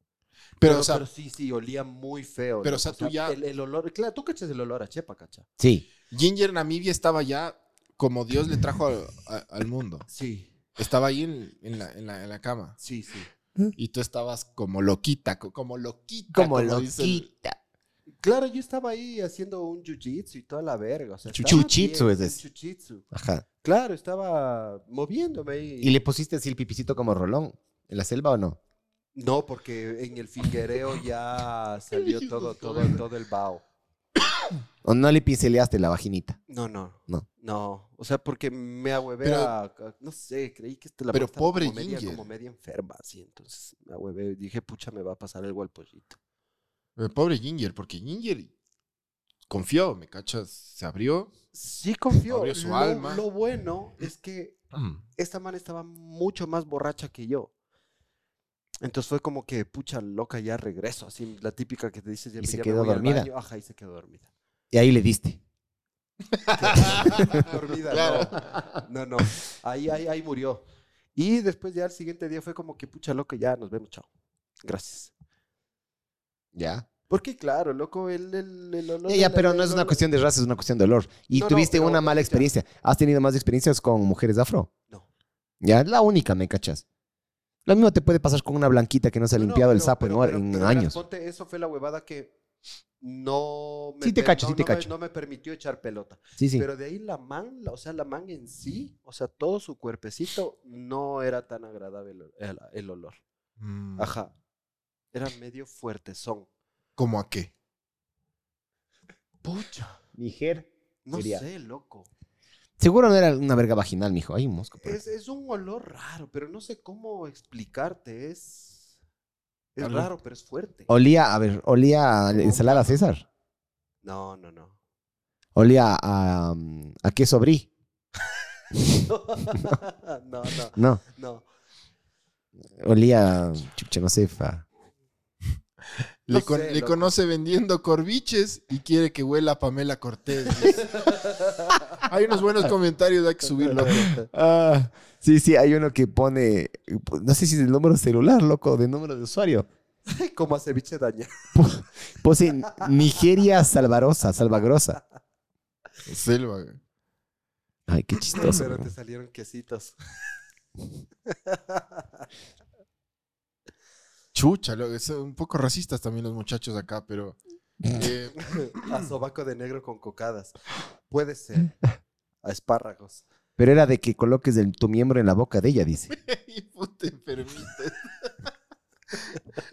Pero, o sea, pero sí, sí, olía muy feo. Pero, o sea, tú ya- El, el olor, claro, tú cachas el olor a chepa, cacha. Sí. Ginger Namibia estaba ya como Dios le trajo al- a- al mundo. Sí, Estaba ahí en, en la, en la- en la cama. sí, sí. Y tú estabas como loquita, co- como loquita. Como loquita. Claro, yo estaba ahí haciendo un jiu-jitsu y toda la verga. O sea, bien, es ese. jiu-jitsu. Ajá. Claro, estaba moviéndome ahí. ¿Y le pusiste así el pipicito como rolón en la selva o no? No, porque en el fingereo ya salió todo, todo, todo el vaho. ¿O no le pinceleaste la vaginita? No, no. No. No. O sea, porque me ahuevé Pero- a, a- No sé, creí que esta la Pero estaba pobre como media, Ginger. como media enferma, así. Entonces me ahuevé y dije, pucha, me va a pasar algo al pollito. Pobre Ginger, porque Ginger confió, ¿me cachas? Se abrió. Sí confió. Abrió su lo, alma. lo bueno es que esta man estaba mucho más borracha que yo. Entonces fue como que, pucha, loca, ya regreso. Así, la típica que te dices, ya, Y se ya me quedó al dormida. baño. Ajá, y se quedó dormida. Y ahí le diste. [LAUGHS] dormida, Claro. no. No, no. Ahí, ahí, ahí murió. Y después ya el siguiente día fue como que, pucha, loco, ya nos vemos, chao. Gracias. Ya. Porque, claro, loco, el, el, el olor Ya, pero el no es una olor- cuestión de raza, es una cuestión de olor. Y No, no, tuviste pero una mala experiencia. ¿Has tenido más experiencias con mujeres afro? No. Ya, es la única, ¿me cachas? Lo mismo te puede pasar con una blanquita que no se ha No, no, limpiado el sapo en pero- hor- pero- en, pero verás, años. ponte, eso fue la huevada que no me, Sí te per- cacho, no- sí te no me- cacho. no me permitió echar pelota. Sí, sí. Pero de ahí la man, la- o sea, la man en sí, o sea, todo su cuerpecito no era tan agradable el, el- el olor. Mm, Ajá. Era medio fuertezón. ¿Cómo a qué? Pucha. Niger. No sé, loco. Seguro no era una verga vaginal, mijo. Hay un mosco. por. Es, es un olor raro, pero no sé cómo explicarte. Es, es raro, pero es fuerte. Olía, a ver, olía a ensalada César. No, no, no. Olía a, um, a queso brie. [LAUGHS] no, no, [LAUGHS] No, no. olía, chucha, no sé, fa. Le, No con- sé, le loco. conoce vendiendo corviches y quiere que huela a Pamela Cortés. [LAUGHS] Hay unos buenos comentarios, hay que subir, loco. [LAUGHS] Ah, sí, sí, hay uno que pone, no sé si es el número celular, loco, de número de usuario. [LAUGHS] Como a ceviche daña. Puse Nigeria salvarosa, salvagrosa. Selva. güey. Ay, qué chistoso. Pero te salieron quesitos. Chucha, son un poco racistas también los muchachos acá, pero... eh, [LAUGHS] A sobaco de negro con cocadas. Puede ser. [LAUGHS] A espárragos. Pero era de que coloques el- tu miembro en la boca de ella, dice. [LAUGHS] enfermita.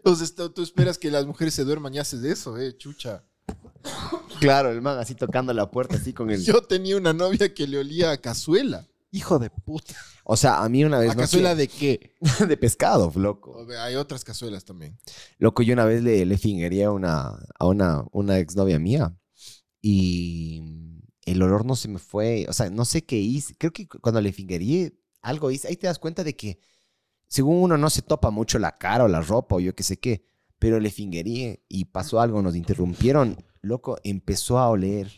O sea, tú esperas que las mujeres se duerman y haces eso, eh, chucha. Claro, el man así tocando la puerta, así con el... Yo tenía una novia que le olía a cazuela. Hijo de puta. O sea, a mí una vez... ¿A no cazuela de qué? [LAUGHS] de pescado, loco. Hay otras cazuelas también. Loco, yo una vez le, le fingería a una, a una, una exnovia mía y el olor no se me fue, o sea, no sé qué hice. Creo que cu- cuando le fingería algo hice, ahí te das cuenta de que según uno no se topa mucho la cara o la ropa o yo qué sé qué, pero le fingería y pasó algo, nos interrumpieron, loco, empezó a oler.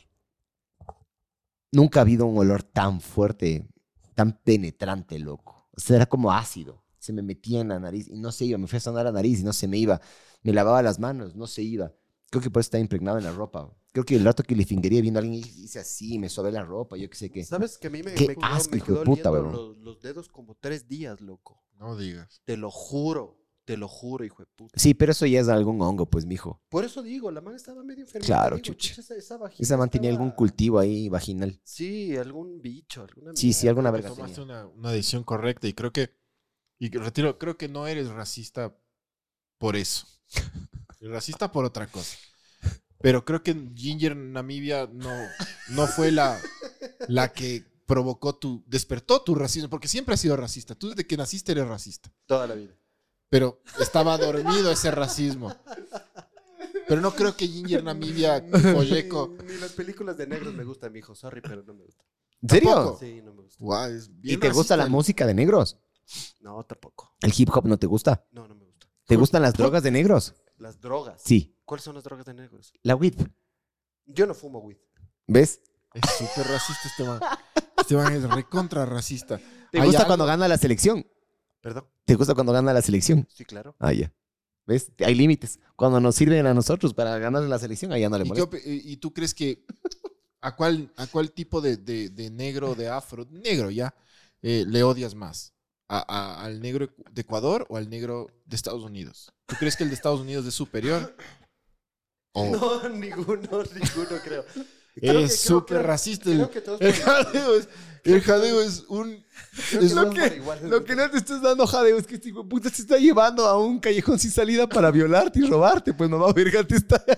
Nunca ha habido un olor tan fuerte, tan penetrante, loco. O sea, era como ácido. Se me metía en la nariz y no se iba. Me fue a sonar la nariz y no se me iba. Me lavaba las manos, no se iba. Creo que por eso está impregnado en la ropa. creo que el rato que le fingería viendo a alguien y dice así, me sobe la ropa, yo qué sé qué. ¿Sabes que a mí me, Qué me quedó, asco, me hijo de quedó puta, los, los dedos como tres días, loco? No digas. Te lo juro, te lo juro, hijo de puta. Sí, pero eso ya es algún hongo, pues, mijo. Por eso digo, la man estaba medio enferma. Claro, chucha. Esa, esa, vagina Esa man tenía algún cultivo ahí vaginal. Sí, algún bicho, alguna Sí, sí, mierda. alguna verga tomaste una, una decisión correcta y creo que, y que retiro, creo que no eres racista por eso. Eres racista por otra cosa. Pero creo que Ginger Namibia no, no fue la, la que provocó tu, despertó tu racismo, porque siempre has sido racista. Tú desde que naciste eres racista. Toda la vida. Pero estaba dormido ese racismo. Pero no creo que Ginger Namibia, Folleco, [LAUGHS] Ni, ni las películas de negros me gustan, mijo. Sorry, pero no me gusta. ¿En serio? Tampoco. Sí, no me gusta. Guau, es bien ¿Y te gusta la música de negros? No, tampoco. ¿El hip hop no te gusta? No, no me gusta. ¿Te gustan las drogas de negros? Las drogas. Sí, ¿Cuáles son las drogas de negros? la weed. Yo no fumo weed. ¿Ves? Es súper racista este man. Este man es recontra racista. ¿Te gusta algo- cuando gana la selección? ¿Perdón? ¿Te gusta cuando gana la selección? Sí, claro. Ah, ya. ¿Ves? Hay límites. Cuando nos sirven a nosotros para ganar la selección, allá no le ¿Y, qué molesta. y- y tú crees que a cuál, a cuál tipo de, de- de negro, de afro, negro ya, eh, le odias más? ¿A- a- ¿Al negro de Ecuador o al negro de Estados Unidos? ¿Tú crees que el de Estados Unidos es superior? [LAUGHS] ¿O No, ninguno, [LAUGHS] ninguno creo. Que- es súper racista? creo El, que todos el por- jadeo es, el jadeo es un... que es por igual. Lo que no te estás dando, jadeo, es que este hijo de puta te está llevando a un callejón sin salida para violarte y robarte. Pues mamá verga, te está... [LAUGHS]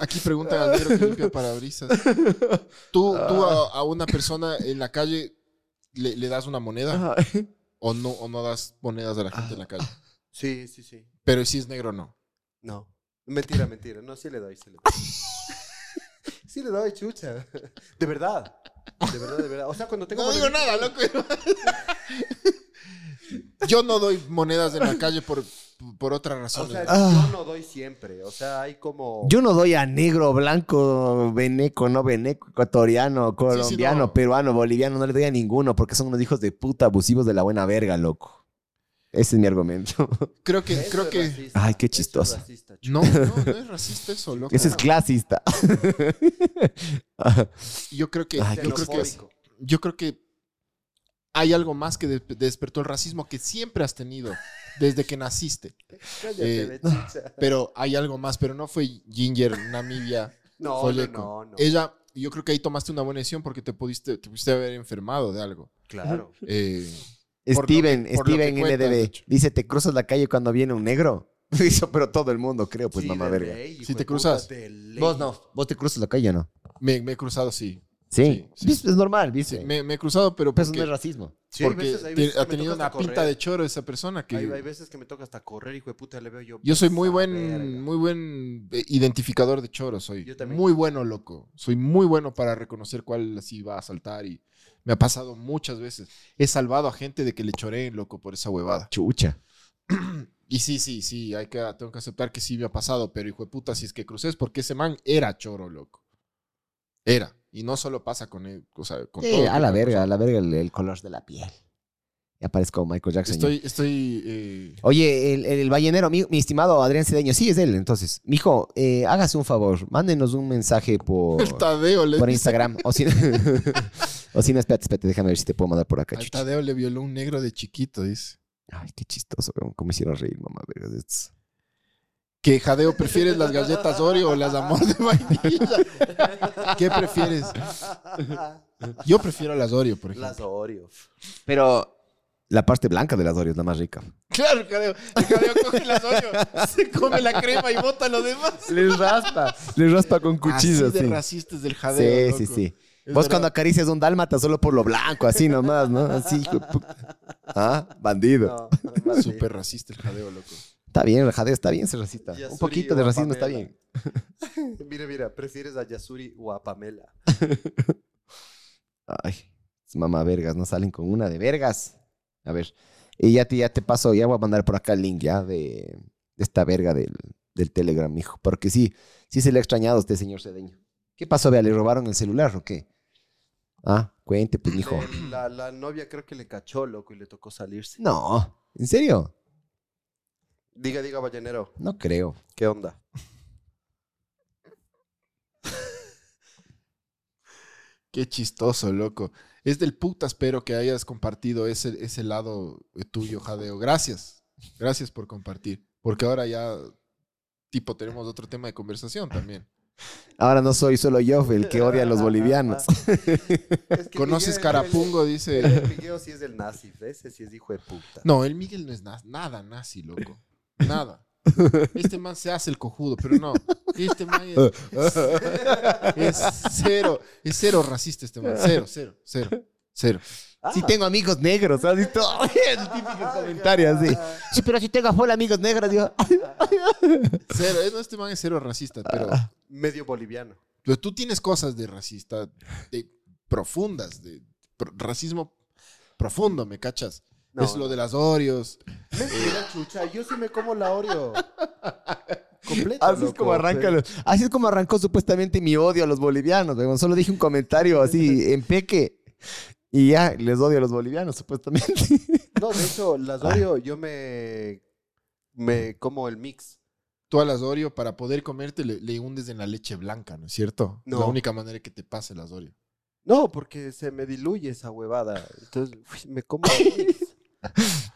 Aquí preguntan al negro que limpia parabrisas. ¿Tú, tú a, a una persona en la calle le, le das una moneda o no, o no das monedas a la gente en la calle? Sí, sí, sí. Pero si es negro, no. No. Mentira, mentira. No, sí le doy, sí le doy. [LAUGHS] sí le doy, chucha. De verdad. De verdad, de verdad. O sea, cuando tengo... No digo nada, loco. Yo no doy monedas en la calle por, por otra O razón. sea, Ah. yo no doy siempre. O sea, hay como... Yo no doy a negro, blanco, veneco, no veneco, ecuatoriano, colombiano, no. peruano, boliviano, no le doy a ninguno porque son unos hijos de puta abusivos de la buena verga, loco. Ese es mi argumento. [LAUGHS] creo que, Eso creo que. racista. Ay, qué es chistoso. [LAUGHS] No, no, no es racista eso, loco. Ese es clasista. [LAUGHS] Yo creo que, Ay, yo creo que, yo creo que hay algo más que de- despertó el racismo que siempre has tenido desde que naciste. Cállate, Eh. Pero hay algo más, pero no fue Ginger, Namibia, No, no, no, no. Ella, yo creo que ahí tomaste una buena decisión porque te pudiste, te pudiste haber enfermado de algo. Claro. Eh, Steven, lo que Steven de NDB. Dice, ¿te cruzas la calle cuando viene un negro? [LAUGHS] Eso, pero todo el mundo, creo, pues Sí, mamá verga. ley, Si te cruzas. Vos no, vos te cruzas la calle o no. me, me he cruzado, sí. Sí, Sí, sí. ¿Viste? es normal, Sí, ¿viste? me, me he cruzado, pero eso porque, no es racismo. Sí, hay porque veces- hay veces que ha me tenido toca una hasta pinta correr. de choro esa persona que Hay, hay veces que me toca hasta correr, hijo de puta, le veo yo. yo soy muy buen, verga. muy buen eh, identificador de choros, soy Yo también. muy bueno, loco. Soy muy bueno para reconocer cuál así va a saltar y me ha pasado muchas veces. He salvado a gente de que le choreen, loco, por esa huevada. Chucha. [CLEARS THROAT] Y sí, sí, sí, hay que, tengo que aceptar que sí me ha pasado, pero hijo de puta, si es que crucé es porque ese man era choro, loco. Era. Y no solo pasa con él, o sea, con Sí, todo a la verga, a la verga el, el color de la piel. Ya parezco Michael Jackson. Estoy, estoy, eh, Oye, el, el ballenero, mi, mi estimado Adrián Cedeño, sí es él, entonces. Mijo, eh, hágase un favor, mándenos un mensaje por, el Tadeo le por Instagram. O si, [LAUGHS] o si no, espérate, espérate, déjame ver si te puedo mandar por acá. Al. Tadeo le violó un negro de chiquito, dice. Ay, qué chistoso, cómo hicieron reír, mamá. Que Jadeo prefieres las galletas Oreo o las amor de vainilla. ¿Qué prefieres? Yo prefiero las Oreo, por ejemplo. Las Oreo. Pero la parte blanca de las Oreos es la más rica. Claro, Jadeo. El Jadeo coge las Oreo, [LAUGHS] se come la crema y bota lo demás. Les raspa. Les raspa con cuchillos, Así de sí. racista es del Jadeo. Sí, sí, loco. sí. Es Vos verdad. cuando acaricias un dálmata solo por lo blanco, así nomás, ¿no? Así, Ah, bandido. No, Súper racista el Jadeo, loco. Está bien, el jadeo está bien ser racista. Yasuri Un poquito de racismo está bien. [LAUGHS] Mira, mira, prefieres a Yasuri o a Pamela. [LAUGHS] Ay, es mamá vergas, no salen con una de vergas. A ver, y ya te, ya te paso, ya voy a mandar por acá el link ya de, de esta verga del, del Telegram, mijo. Porque sí, sí se le ha extrañado a este señor Cedeño. ¿Qué pasó, vea? ¿Le robaron el celular o qué? Ah, cuente, pues, mijo. Le- La, la novia creo que le cachó, loco, y le tocó salirse. No, ¿en serio? Diga, diga, ballenero. No creo. ¿Qué onda? [LAUGHS] Qué chistoso, loco. Es del puta, espero que hayas compartido ese, ese lado eh, tuyo, Jadeo. Gracias. Gracias por compartir. Porque ahora ya, tipo, tenemos otro tema de conversación también. Ahora no soy solo yo el que odia a los bolivianos. [LAUGHS] Es que [LAUGHS] ¿Conoces Miguel- Carapungo? El, Dice. el Miguel sí es del nazi, ese sí es hijo de puta. No, el Miguel no es na- nada nazi, loco. Nada. [LAUGHS] Este man se hace el cojudo, pero no. Este man es, es cero, es cero racista este man. Cero, cero, cero, cero. Sí tengo amigos negros, ¿has visto? [LAUGHS] El típico comentario así. Sí, pero si tengo full amigos negros, digo. [LAUGHS] Cero. eh, no, Este man es cero racista, pero, Medio boliviano. pero tú tienes cosas de racista de, profundas, de pro- racismo profundo, ¿me cachas? No, es lo no. de las Oreos. Mentira, chucha. Yo sí me como la Oreo. [LAUGHS] Completa, Así es como arranca pero- los- así es como arrancó supuestamente mi odio a los bolivianos. weón. Solo dije un comentario así [LAUGHS] en peque y ya les odio a los bolivianos supuestamente. [LAUGHS] No, de hecho, las Oreo yo me, me como el mix. Tú a las Oreo, para poder comerte, le, le hundes en la leche blanca, ¿no es cierto? No. La única manera que te pase las Oreo. No, porque se me diluye esa huevada. Entonces, uy, me como el [LAUGHS] mix.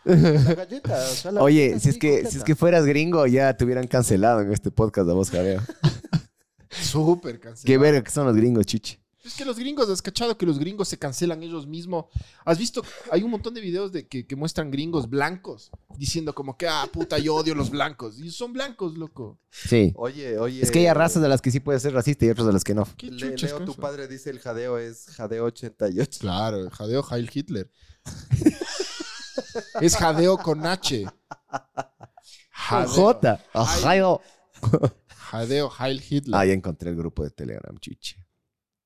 La galleta. o sea, la Oye, galleta si es, que, completa. si es que fueras gringo, ya te hubieran cancelado en este podcast de vos, Jareo. [LAUGHS] Súper cancelado. Qué verga que son los gringos, chiche. Es que los gringos, has cachado que los gringos se cancelan ellos mismos. ¿Has visto? Hay un montón de videos de que, que muestran gringos blancos diciendo como que, ah, puta, yo odio los blancos. Y son blancos, loco. Sí. Oye, oye. Es que hay razas de las que sí puedes ser racista y otras de las que no. ¿Qué Le- Leo, tu eso? padre dice el jadeo es jadeo 88. Claro, jadeo Heil Hitler. [LAUGHS] es jadeo con H. Jadeo, J. Ohio. jadeo Heil Hitler. Ah, ya encontré el grupo de Telegram, chiche.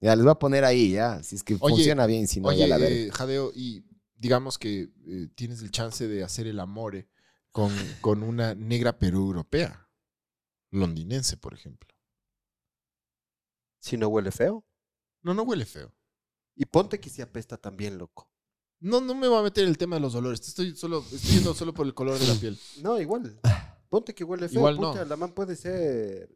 Ya, les voy a poner ahí, ya. Si es que Oye, funciona bien, si no, Oye, ya la eh, Jadeo, y digamos que eh, tienes el chance de hacer el amore con, con una negra pero europea. Londinense, por ejemplo. Si no huele feo. No, no huele feo. Y ponte que se apesta también, loco. No, no me voy a meter en el tema de los olores. Estoy solo, estoy yendo solo por el color de la piel. No, igual. [SIGHS] Ponte que huele feo. Igual puta, no. La man puede ser.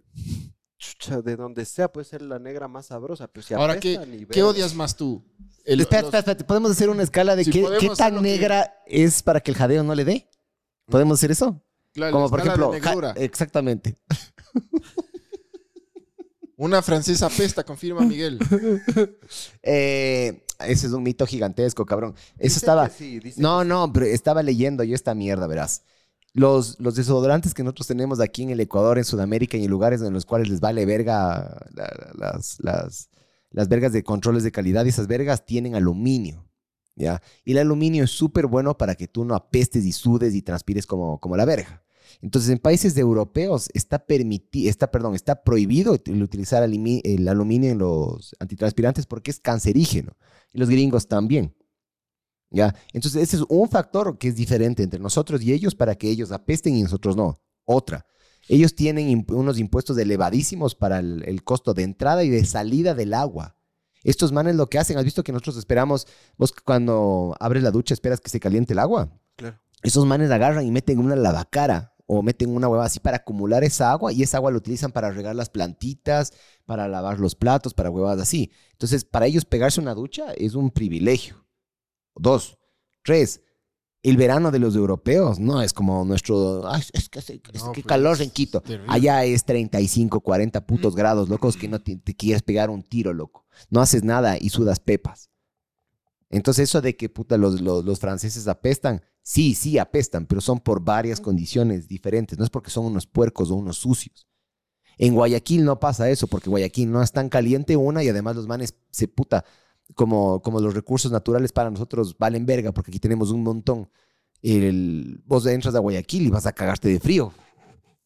Chucha, de donde sea, puede ser la negra más sabrosa. Pero si Ahora, ¿qué, ¿qué odias más tú? El- espera, los- espera, espera, ¿Podemos hacer una escala de Sí, qué, podemos qué hacer tan que- negra es para que el jadeo no le dé? ¿Podemos hacer eso? claro, la Como por escala de ejemplo, ja- negrura. exactamente. [LAUGHS] Una francesa pesta, confirma Miguel. [LAUGHS] Eh, ese es un mito gigantesco, cabrón. Eso Dicen estaba. que sí, dicen No, que sí. no, pero estaba leyendo yo esta mierda, verás. Los, los desodorantes que nosotros tenemos aquí en el Ecuador, en Sudamérica y en lugares en los cuales les vale verga la- las, las, las vergas de controles de calidad, y esas vergas tienen aluminio. ¿ya? Y el aluminio es súper bueno para que tú no apestes y sudes y transpires como, como la verga. Entonces, en países de europeos está, permiti está, perdón, está prohibido el utilizar el aluminio en los antitranspirantes porque es cancerígeno. Y los gringos también. ¿Ya? Entonces, ese es un factor que es diferente entre nosotros y ellos para que ellos apesten y nosotros no. Otra. Ellos tienen imp- unos impuestos elevadísimos para el, el costo de entrada y de salida del agua. Estos manes lo que hacen, ¿has visto que nosotros esperamos, vos cuando abres la ducha esperas que se caliente el agua? Claro. Esos manes agarran y meten una lavacara o meten una hueva así para acumular esa agua y esa agua la utilizan para regar las plantitas, para lavar los platos, para huevas así. Entonces, para ellos pegarse una ducha es un privilegio. Dos. Tres. El verano de los europeos no es como nuestro. "Ay, es que, hace- es No, que pues, calor en Quito. terrible. Allá es 35, 40 putos grados, locos, que no te, te quieres pegar un tiro, loco. No haces nada y sudas pepas. Entonces, eso de que puta, los, los, los franceses apestan, sí, sí apestan, pero son por varias condiciones diferentes. No es porque son unos puercos o unos sucios. En Guayaquil no pasa eso, porque Guayaquil no es tan caliente una y además los manes se puta, como, como los recursos naturales para nosotros valen verga, porque aquí tenemos un montón. El, vos entras a Guayaquil y vas a cagarte de frío.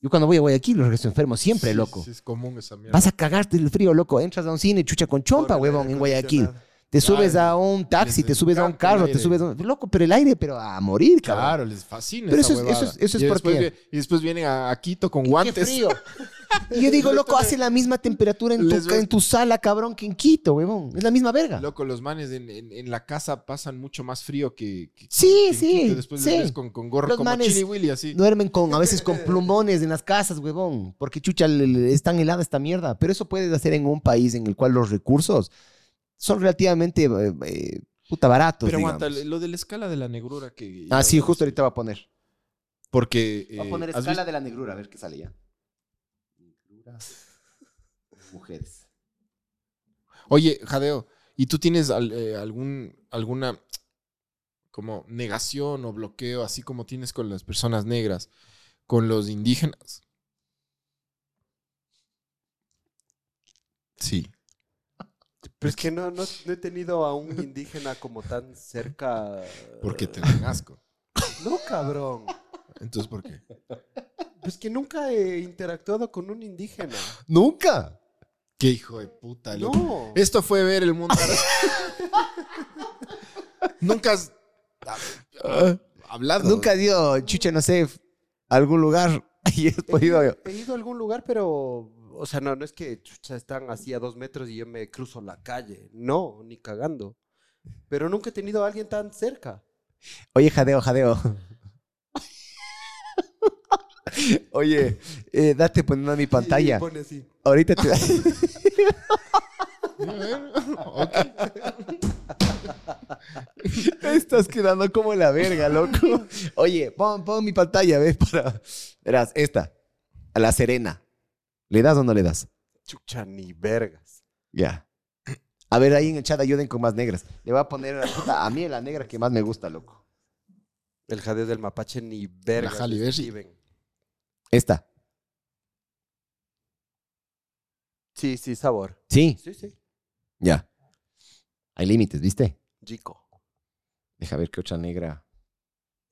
Yo cuando voy a Guayaquil regreso enfermo siempre, Sí, loco. sí, es común esa mierda. Vas a cagarte del frío, loco. Entras a un cine, chucha con chompa, huevón, en Guayaquil. Te subes a un taxi, les te subes a un carro, te subes a un... Loco, pero el aire, pero a morir, cabrón. Claro, les fascina Pero esa eso es- eso es- eso es y porque- después, y después vienen a, a Quito con Qué guantes. frío. [LAUGHS] Y yo digo, loco, hace la misma temperatura en tu, en tu sala, cabrón, que en Quito, huevón. Es la misma verga. Loco, los manes en, en- en la casa pasan mucho más frío que, que- Sí, que en sí, Quito. Después sí. les con, con gorro Los como manes Chili Willy, así. Duermen con, a veces con [LAUGHS] plumones en las casas, huevón. Porque chucha, es tan helada esta mierda. Pero eso puedes hacer en un país en el cual los recursos son relativamente eh, eh, puta baratos. Pero aguanta, digamos. lo de la escala de la negrura que... Ah, sí, justo ahorita va a poner. Porque... Va a eh, poner ¿has escala visto- de la negrura, a ver qué sale ya. Negruras. Mujeres. Oye, Jadeo, ¿y tú tienes al- eh, algún, alguna como negación o bloqueo, así como tienes con las personas negras, con los indígenas? Sí. Pero es que no, no, no he tenido a un indígena como tan cerca. Porque te dan asco. No, cabrón. Entonces, ¿por qué? Pues que nunca he interactuado con un indígena. ¡Nunca! Qué hijo de puta, loco. No. Esto fue ver el mundo. Nunca has ah, hablado. Nunca he ido, chucha, no sé, a algún lugar [LAUGHS] y he He podido... ido, he ido a algún lugar, pero. O sea, no, no es que chucha, están así a dos metros y yo me cruzo la calle. No, ni cagando. Pero nunca he tenido a alguien tan cerca. Oye, jadeo, jadeo. Oye, eh, date poniendo a mi pantalla. Y pone así. Ahorita te... Ok. Estás quedando como la verga, loco. Oye, pon, pon mi pantalla, ¿ves? Para... Verás, esta. A la Serena. ¿Le das o no le das? Chucha, ni vergas. Ya. A ver, ahí en el chat ayuden con más negras. Le voy a poner puta, a mí la negra que más me gusta, loco. El jadeo del mapache, ni vergas. Halle le Berry. escriben. Esta. Sí, sí, sabor. Sí, Sí, sí. ya. Hay límites, ¿viste? Chico. Deja ver qué otra negra.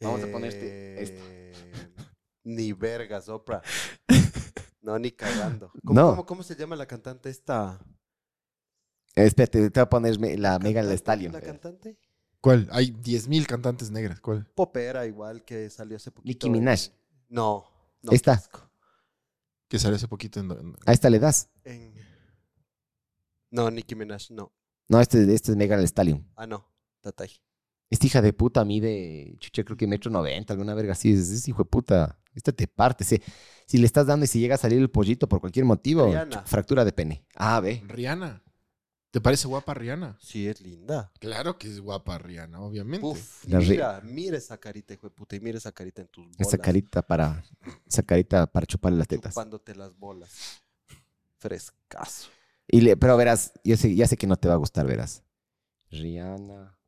Vamos a poner este- esta. Eh, Ni vergas, Oprah. [LAUGHS] No, ni cagando. [GASPS] ¿Cómo, No. cómo, cómo se llama la cantante esta? Espérate, te voy a poner la Megan Thee. Stallion. ¿La cantante? ¿Cuál? Hay 10.000 cantantes negras. ¿Cuál? Popera igual que salió hace poquito. Nicki Minaj. en- No. no Esta. qué asco. Que salió hace poquito en... en- A esta le das. En- No, Nicki Minaj, no. No, este, este es Megan Thee Stallion. Ah, no. Tatay. Esta hija de puta mide, chucha, creo que metro noventa, alguna verga así. Es, es hijo de puta. Esta te parte. Si, si le estás dando y si llega a salir el pollito por cualquier motivo, Rihanna. fractura de pene. Ah, ve. Rihanna. ¿Te parece guapa Rihanna? Sí, es linda. Claro que es guapa Rihanna, obviamente. Uf, mira, mira esa carita, hijo de puta, y mira esa carita en tus bolas. Esa carita para, esa carita para chuparle las tetas. Chupándote las bolas. Frescazo. Y le, pero verás, yo sé, ya sé que no te va a gustar, verás. Rihanna.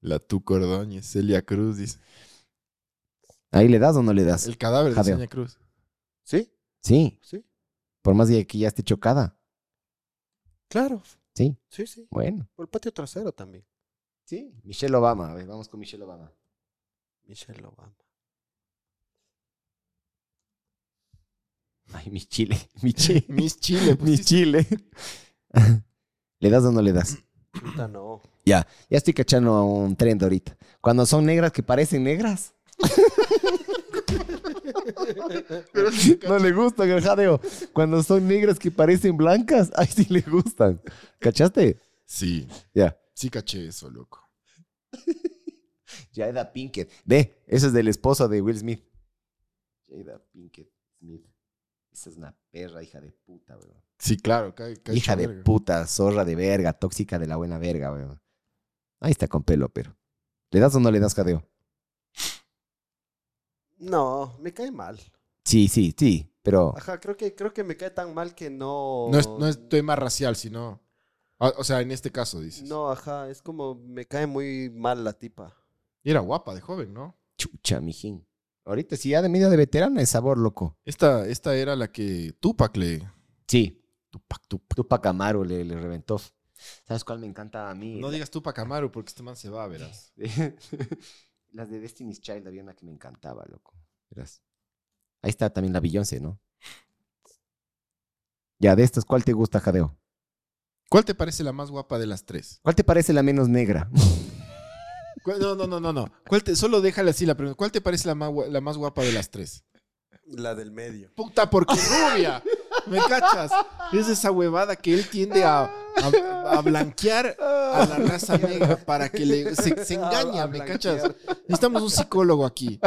La Tuco Ordóñez, Celia Cruz, dice. ¿Ahí le das o no le das? El cadáver de. Celia Cruz. ¿Sí? Sí, Sí. por más de que ya esté chocada. Claro. Sí, Sí, sí. bueno. O el patio trasero también. Sí. Michelle Obama, a ver, vamos con Michelle Obama. Michelle Obama. Ay, mi chile, [LAUGHS] mi [LAUGHS] chile. [LAUGHS] Miss Chile. mi sí. chile. ¿Le das o no le das? Puta, no. Ya, ya estoy cachando un trend ahorita. Cuando son negras que parecen negras. [LAUGHS] no le gustan el jadeo. Cuando son negras que parecen blancas, [LAUGHS] ay, sí le gustan. ¿Cachaste? Sí, Ya. sí caché eso, loco. [LAUGHS] Jada Pinkett. Ve, eso es del esposo de Will Smith. Jada Pinkett Smith. Esa es una perra, hija de puta, weón. Sí, claro. ca- ca- Hija de verga. puta, zorra de verga, tóxica de la buena verga, weón. Ahí está con pelo, pero. ¿Le das o no le das jadeo? No, me cae mal. Sí, sí, sí, pero. Ajá, creo que, creo que me cae tan mal que no. No es, no es tema racial, sino... ah, O sea, en este caso, dices. No, ajá, es como me cae muy mal la tipa. Y era guapa de joven, ¿no? Chucha, mijín. Ahorita sí, ya de medio de veterana es sabor, loco. Esta, esta era la que Tupac le... Sí. Tupac, Tupac. Tupac Amaru le, le reventó. ¿Sabes cuál me encanta a mí? No digas Tupac Amaru porque este man se va, verás. [LAUGHS] Las de Destiny's Child había una que me encantaba, loco. Verás. Ahí está también la Beyoncé, ¿no? Ya, de estas, ¿cuál te gusta, Jadeo? ¿Cuál te parece la más guapa de las tres? ¿Cuál te parece la menos negra? [LAUGHS] ¿Cuál- No, no, no, no, no. ¿Cuál te, solo déjale así la pregunta. ¿Cuál te parece la más, gua- la más guapa de las tres? La del medio. Puta, porque rubia. ¿Me cachas? Es esa huevada que él tiende a, a- a blanquear a la raza negra para que le, se, se engaña, ¿me cachas? Necesitamos un psicólogo aquí.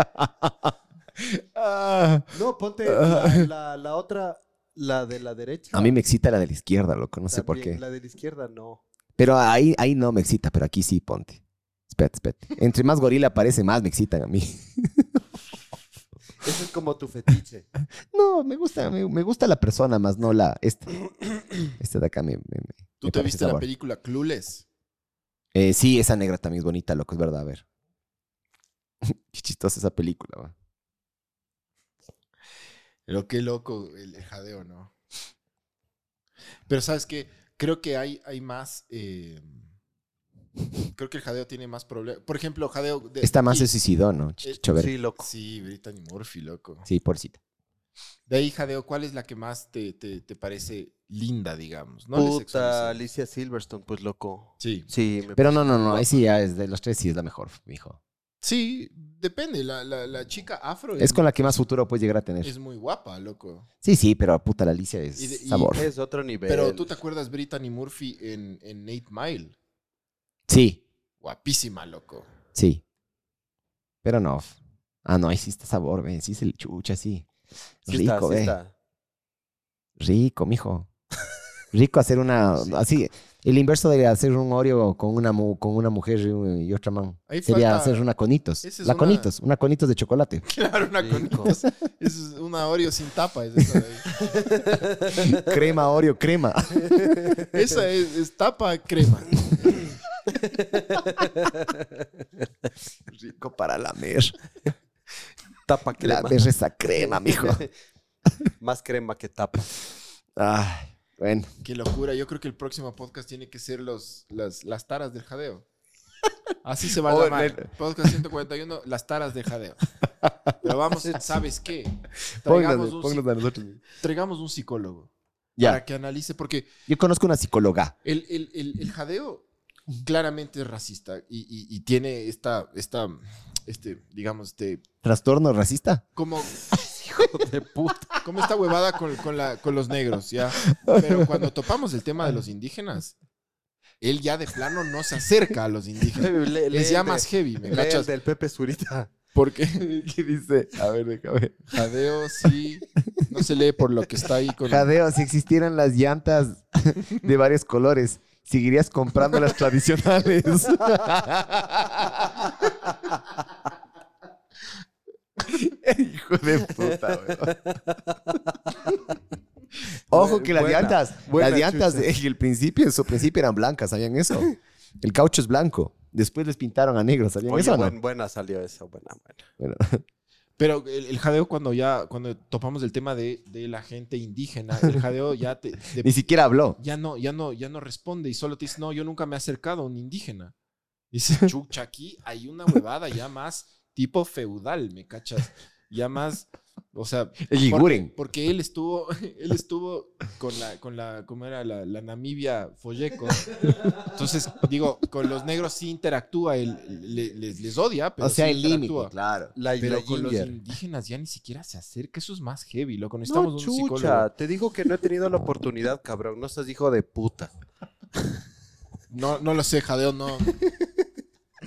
No, ponte la, la- la otra, la de la derecha. A mí me excita la de la izquierda, loco, no sé por También, qué. La de la izquierda no. Pero ahí, ahí no me excita, pero aquí sí, ponte. Espérate, espérate. Entre más gorila parece, más me excitan a mí. [LAUGHS] Ese es como tu fetiche. No, me gusta, me, me gusta la persona, más no la. Este. Este de acá me. me- me- ¿Tú me te viste la película Clueless? Eh, sí, esa negra también es bonita, loco, es verdad, a ver. [LAUGHS] Qué chistosa esa película, va. Pero qué loco el, el jadeo, ¿no? Pero sabes qué, creo que hay, hay más... eh, creo que el jadeo tiene más problemas. Por ejemplo, jadeo... De, Esta más se suicidó, ¿no? Ch- eh. Sí, loco. Sí, Brittany Murphy, loco. Sí, pobrecita. De ahí, jadeo, ¿cuál es la que más te, te, te parece linda, digamos? No Puta. Alicia Silverstone, pues loco. Sí. Sí, me Pero no, no, no. Ahí sí, ya es de los tres, sí es la mejor, mijo. Sí, depende. La, la, la chica afro Es con la que más futuro puedes llegar a tener. es muy guapa, loco. Sí, sí, pero puta, la Alicia es Y de- y sabor. Es otro nivel. Pero tú te acuerdas Brittany Murphy en, en Eight Mile. Sí, Guapísima, loco. sí. Pero no. Ah, no, ahí sí está sabor, ve. Sí se le chucha, sí. Sí Rico, está, sí ve. está. Rico, mijo. [LAUGHS] Rico hacer una. Así. El inverso de hacer un Oreo con una, mu- con una mujer y otra man. Ahí Sería falta- hacer una conitos. Es la una- conitos, una conitos de chocolate. [LAUGHS] Claro, una Rico. conitas. Es una Oreo sin tapa. Es esa, de ahí. [LAUGHS] crema Oreo, crema. Esa es, es tapa crema. [LAUGHS] Rico para lamer. Tapa crema. Lamer esa crema, mijo. [LAUGHS] Más crema que tapa. Ay, bueno. Qué locura. Yo creo que el próximo podcast tiene que ser los, las, las taras del jadeo. Así se va a Oh, llamar. Podcast 141, las taras del jadeo. Pero vamos, ¿sabes qué? [LAUGHS] Pónganle, Traigamos un, pónganos a nosotros. traigamos un psicólogo Ya. para que analice, porque Yo conozco una psicóloga. el, el- el- el jadeo claramente es racista y, y- y tiene esta, esta, este, digamos, este, ¿Trastorno racista? como, [LAUGHS] Hijo de puta. como esta huevada con, con la- con los negros, ¿ya? Pero cuando topamos el tema de los indígenas, él ya de plano no se acerca a los indígenas. Le- lee Es ya el de- más heavy, ¿me cachas? del Pepe Zurita. Porque [LAUGHS] ¿Qué dice? A ver, déjame. jadeo sí, no se lee por lo que está ahí con... Jadeo, si existieran las llantas de varios colores, ¿seguirías comprando las tradicionales? Hijo de puta, weón. Ojo que las Buena, llantas, buena las llantas en el principio, en su principio eran blancas, ¿sabían eso? El caucho es blanco. Después les pintaron a negro, ¿sabían Oye, eso no? buena salió eso, buena, buena. Bueno, Pero el, el jadeo cuando ya, cuando topamos el tema de, de la gente indígena, el [LAUGHS] jadeo ya te, de- ni siquiera habló. ya no, ya no, ya no responde y solo te dice, no, yo nunca me he acercado a un indígena. Dice, [LAUGHS] chucha, aquí hay una huevada ya más tipo feudal, ¿me cachas? Ya más, o sea, El porque, él estuvo, [LAUGHS] él estuvo con la, con la, ¿cómo era? La, la Namibia Folleco. Entonces, digo, con los negros sí interactúa, él, le- les, les odia, pero O sea, sí el límite, claro. La Pero con los indígenas ya ni siquiera se acerca. Eso es más heavy, loco. No, Necesitamos un chucha, psicólogo. te digo que no he tenido la oportunidad, cabrón. No seas hijo de puta. No, no lo sé, Jadeo, no.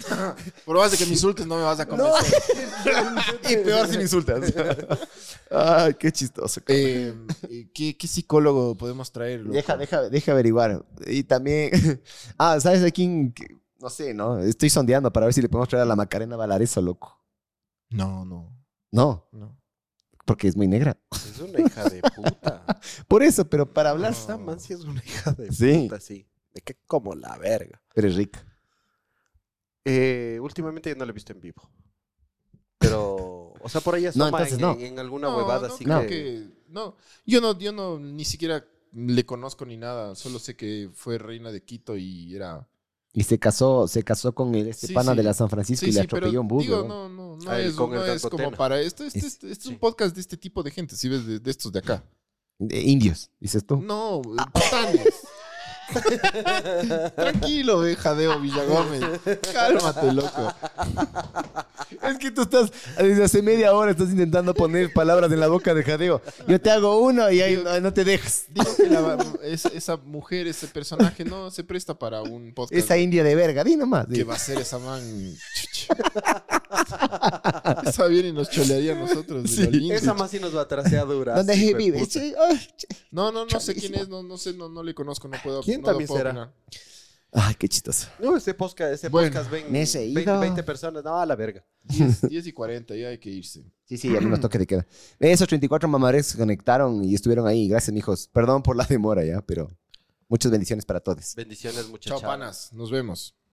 [LAUGHS] Por más de que me insultes, no me vas a convencer. [LAUGHS] [LAUGHS] y peor si me insultas. Ay, qué chistoso. Eh, ¿qué, qué psicólogo podemos traer? loco? Deja, deja, deja averiguar. Y también. Ah, ¿sabes de quién? No sé, ¿no? Estoy sondeando para ver si le podemos traer a la Macarena Valareso, loco. No, no, No, no. porque es muy negra. Es una hija de puta. Por eso, pero para hablar. Esta man sí es una hija de Sí. puta, sí. Me que como la verga. Pero es rica. Eh, últimamente yo no la he visto en vivo. Pero, o sea, por ahí [LAUGHS] asoma entonces en, no. en- en alguna No, huevada no así creo que... No, yo no, yo no, ni siquiera le conozco ni nada. Solo sé que fue reina de Quito y era... Y se casó, se casó con el este Sí, pana sí. de la San Francisco Sí, y le sí, pero atropelló un bus. digo, ¿no? no, no, no Ah, el es, con el no es como para esto. Este, Es- este- este es un podcast de este tipo de gente, si ves, de, de estos de acá. De indios, dices tú. No, patanes. Tranquilo, ve, Jadeo Villagómez. Cálmate, loco. Es que tú estás, desde hace media hora estás intentando poner palabras en la boca de Jadeo. Yo te hago uno y ahí no, no te dejas. Digo que la- es- esa mujer, ese personaje, no se presta para un podcast. Esa india de verga, di nomás. di. ¿Qué va a ser esa man? Esa viene y nos cholearía a nosotros. de lindo. Esa más sí nos va a trasear dura. ¿Dónde sí, vive? Sí, No, no, no sé quién es, no, no sé, no, no le conozco, no puedo. ¿Quién no también puedo será? opinar. Ay, qué chistoso. No, ese podcast, ese Bueno, podcast ven me he seguido. 20, 20 personas. No, a la verga. 10, 10 [LAUGHS] y 40, ya hay que irse. Sí, sí, algunos toques de queda. Esos 34 mamares se conectaron y estuvieron ahí. Gracias, mijos. Perdón por la demora ya, pero muchas bendiciones para todos. Bendiciones, muchachos. Chao, panas, nos vemos.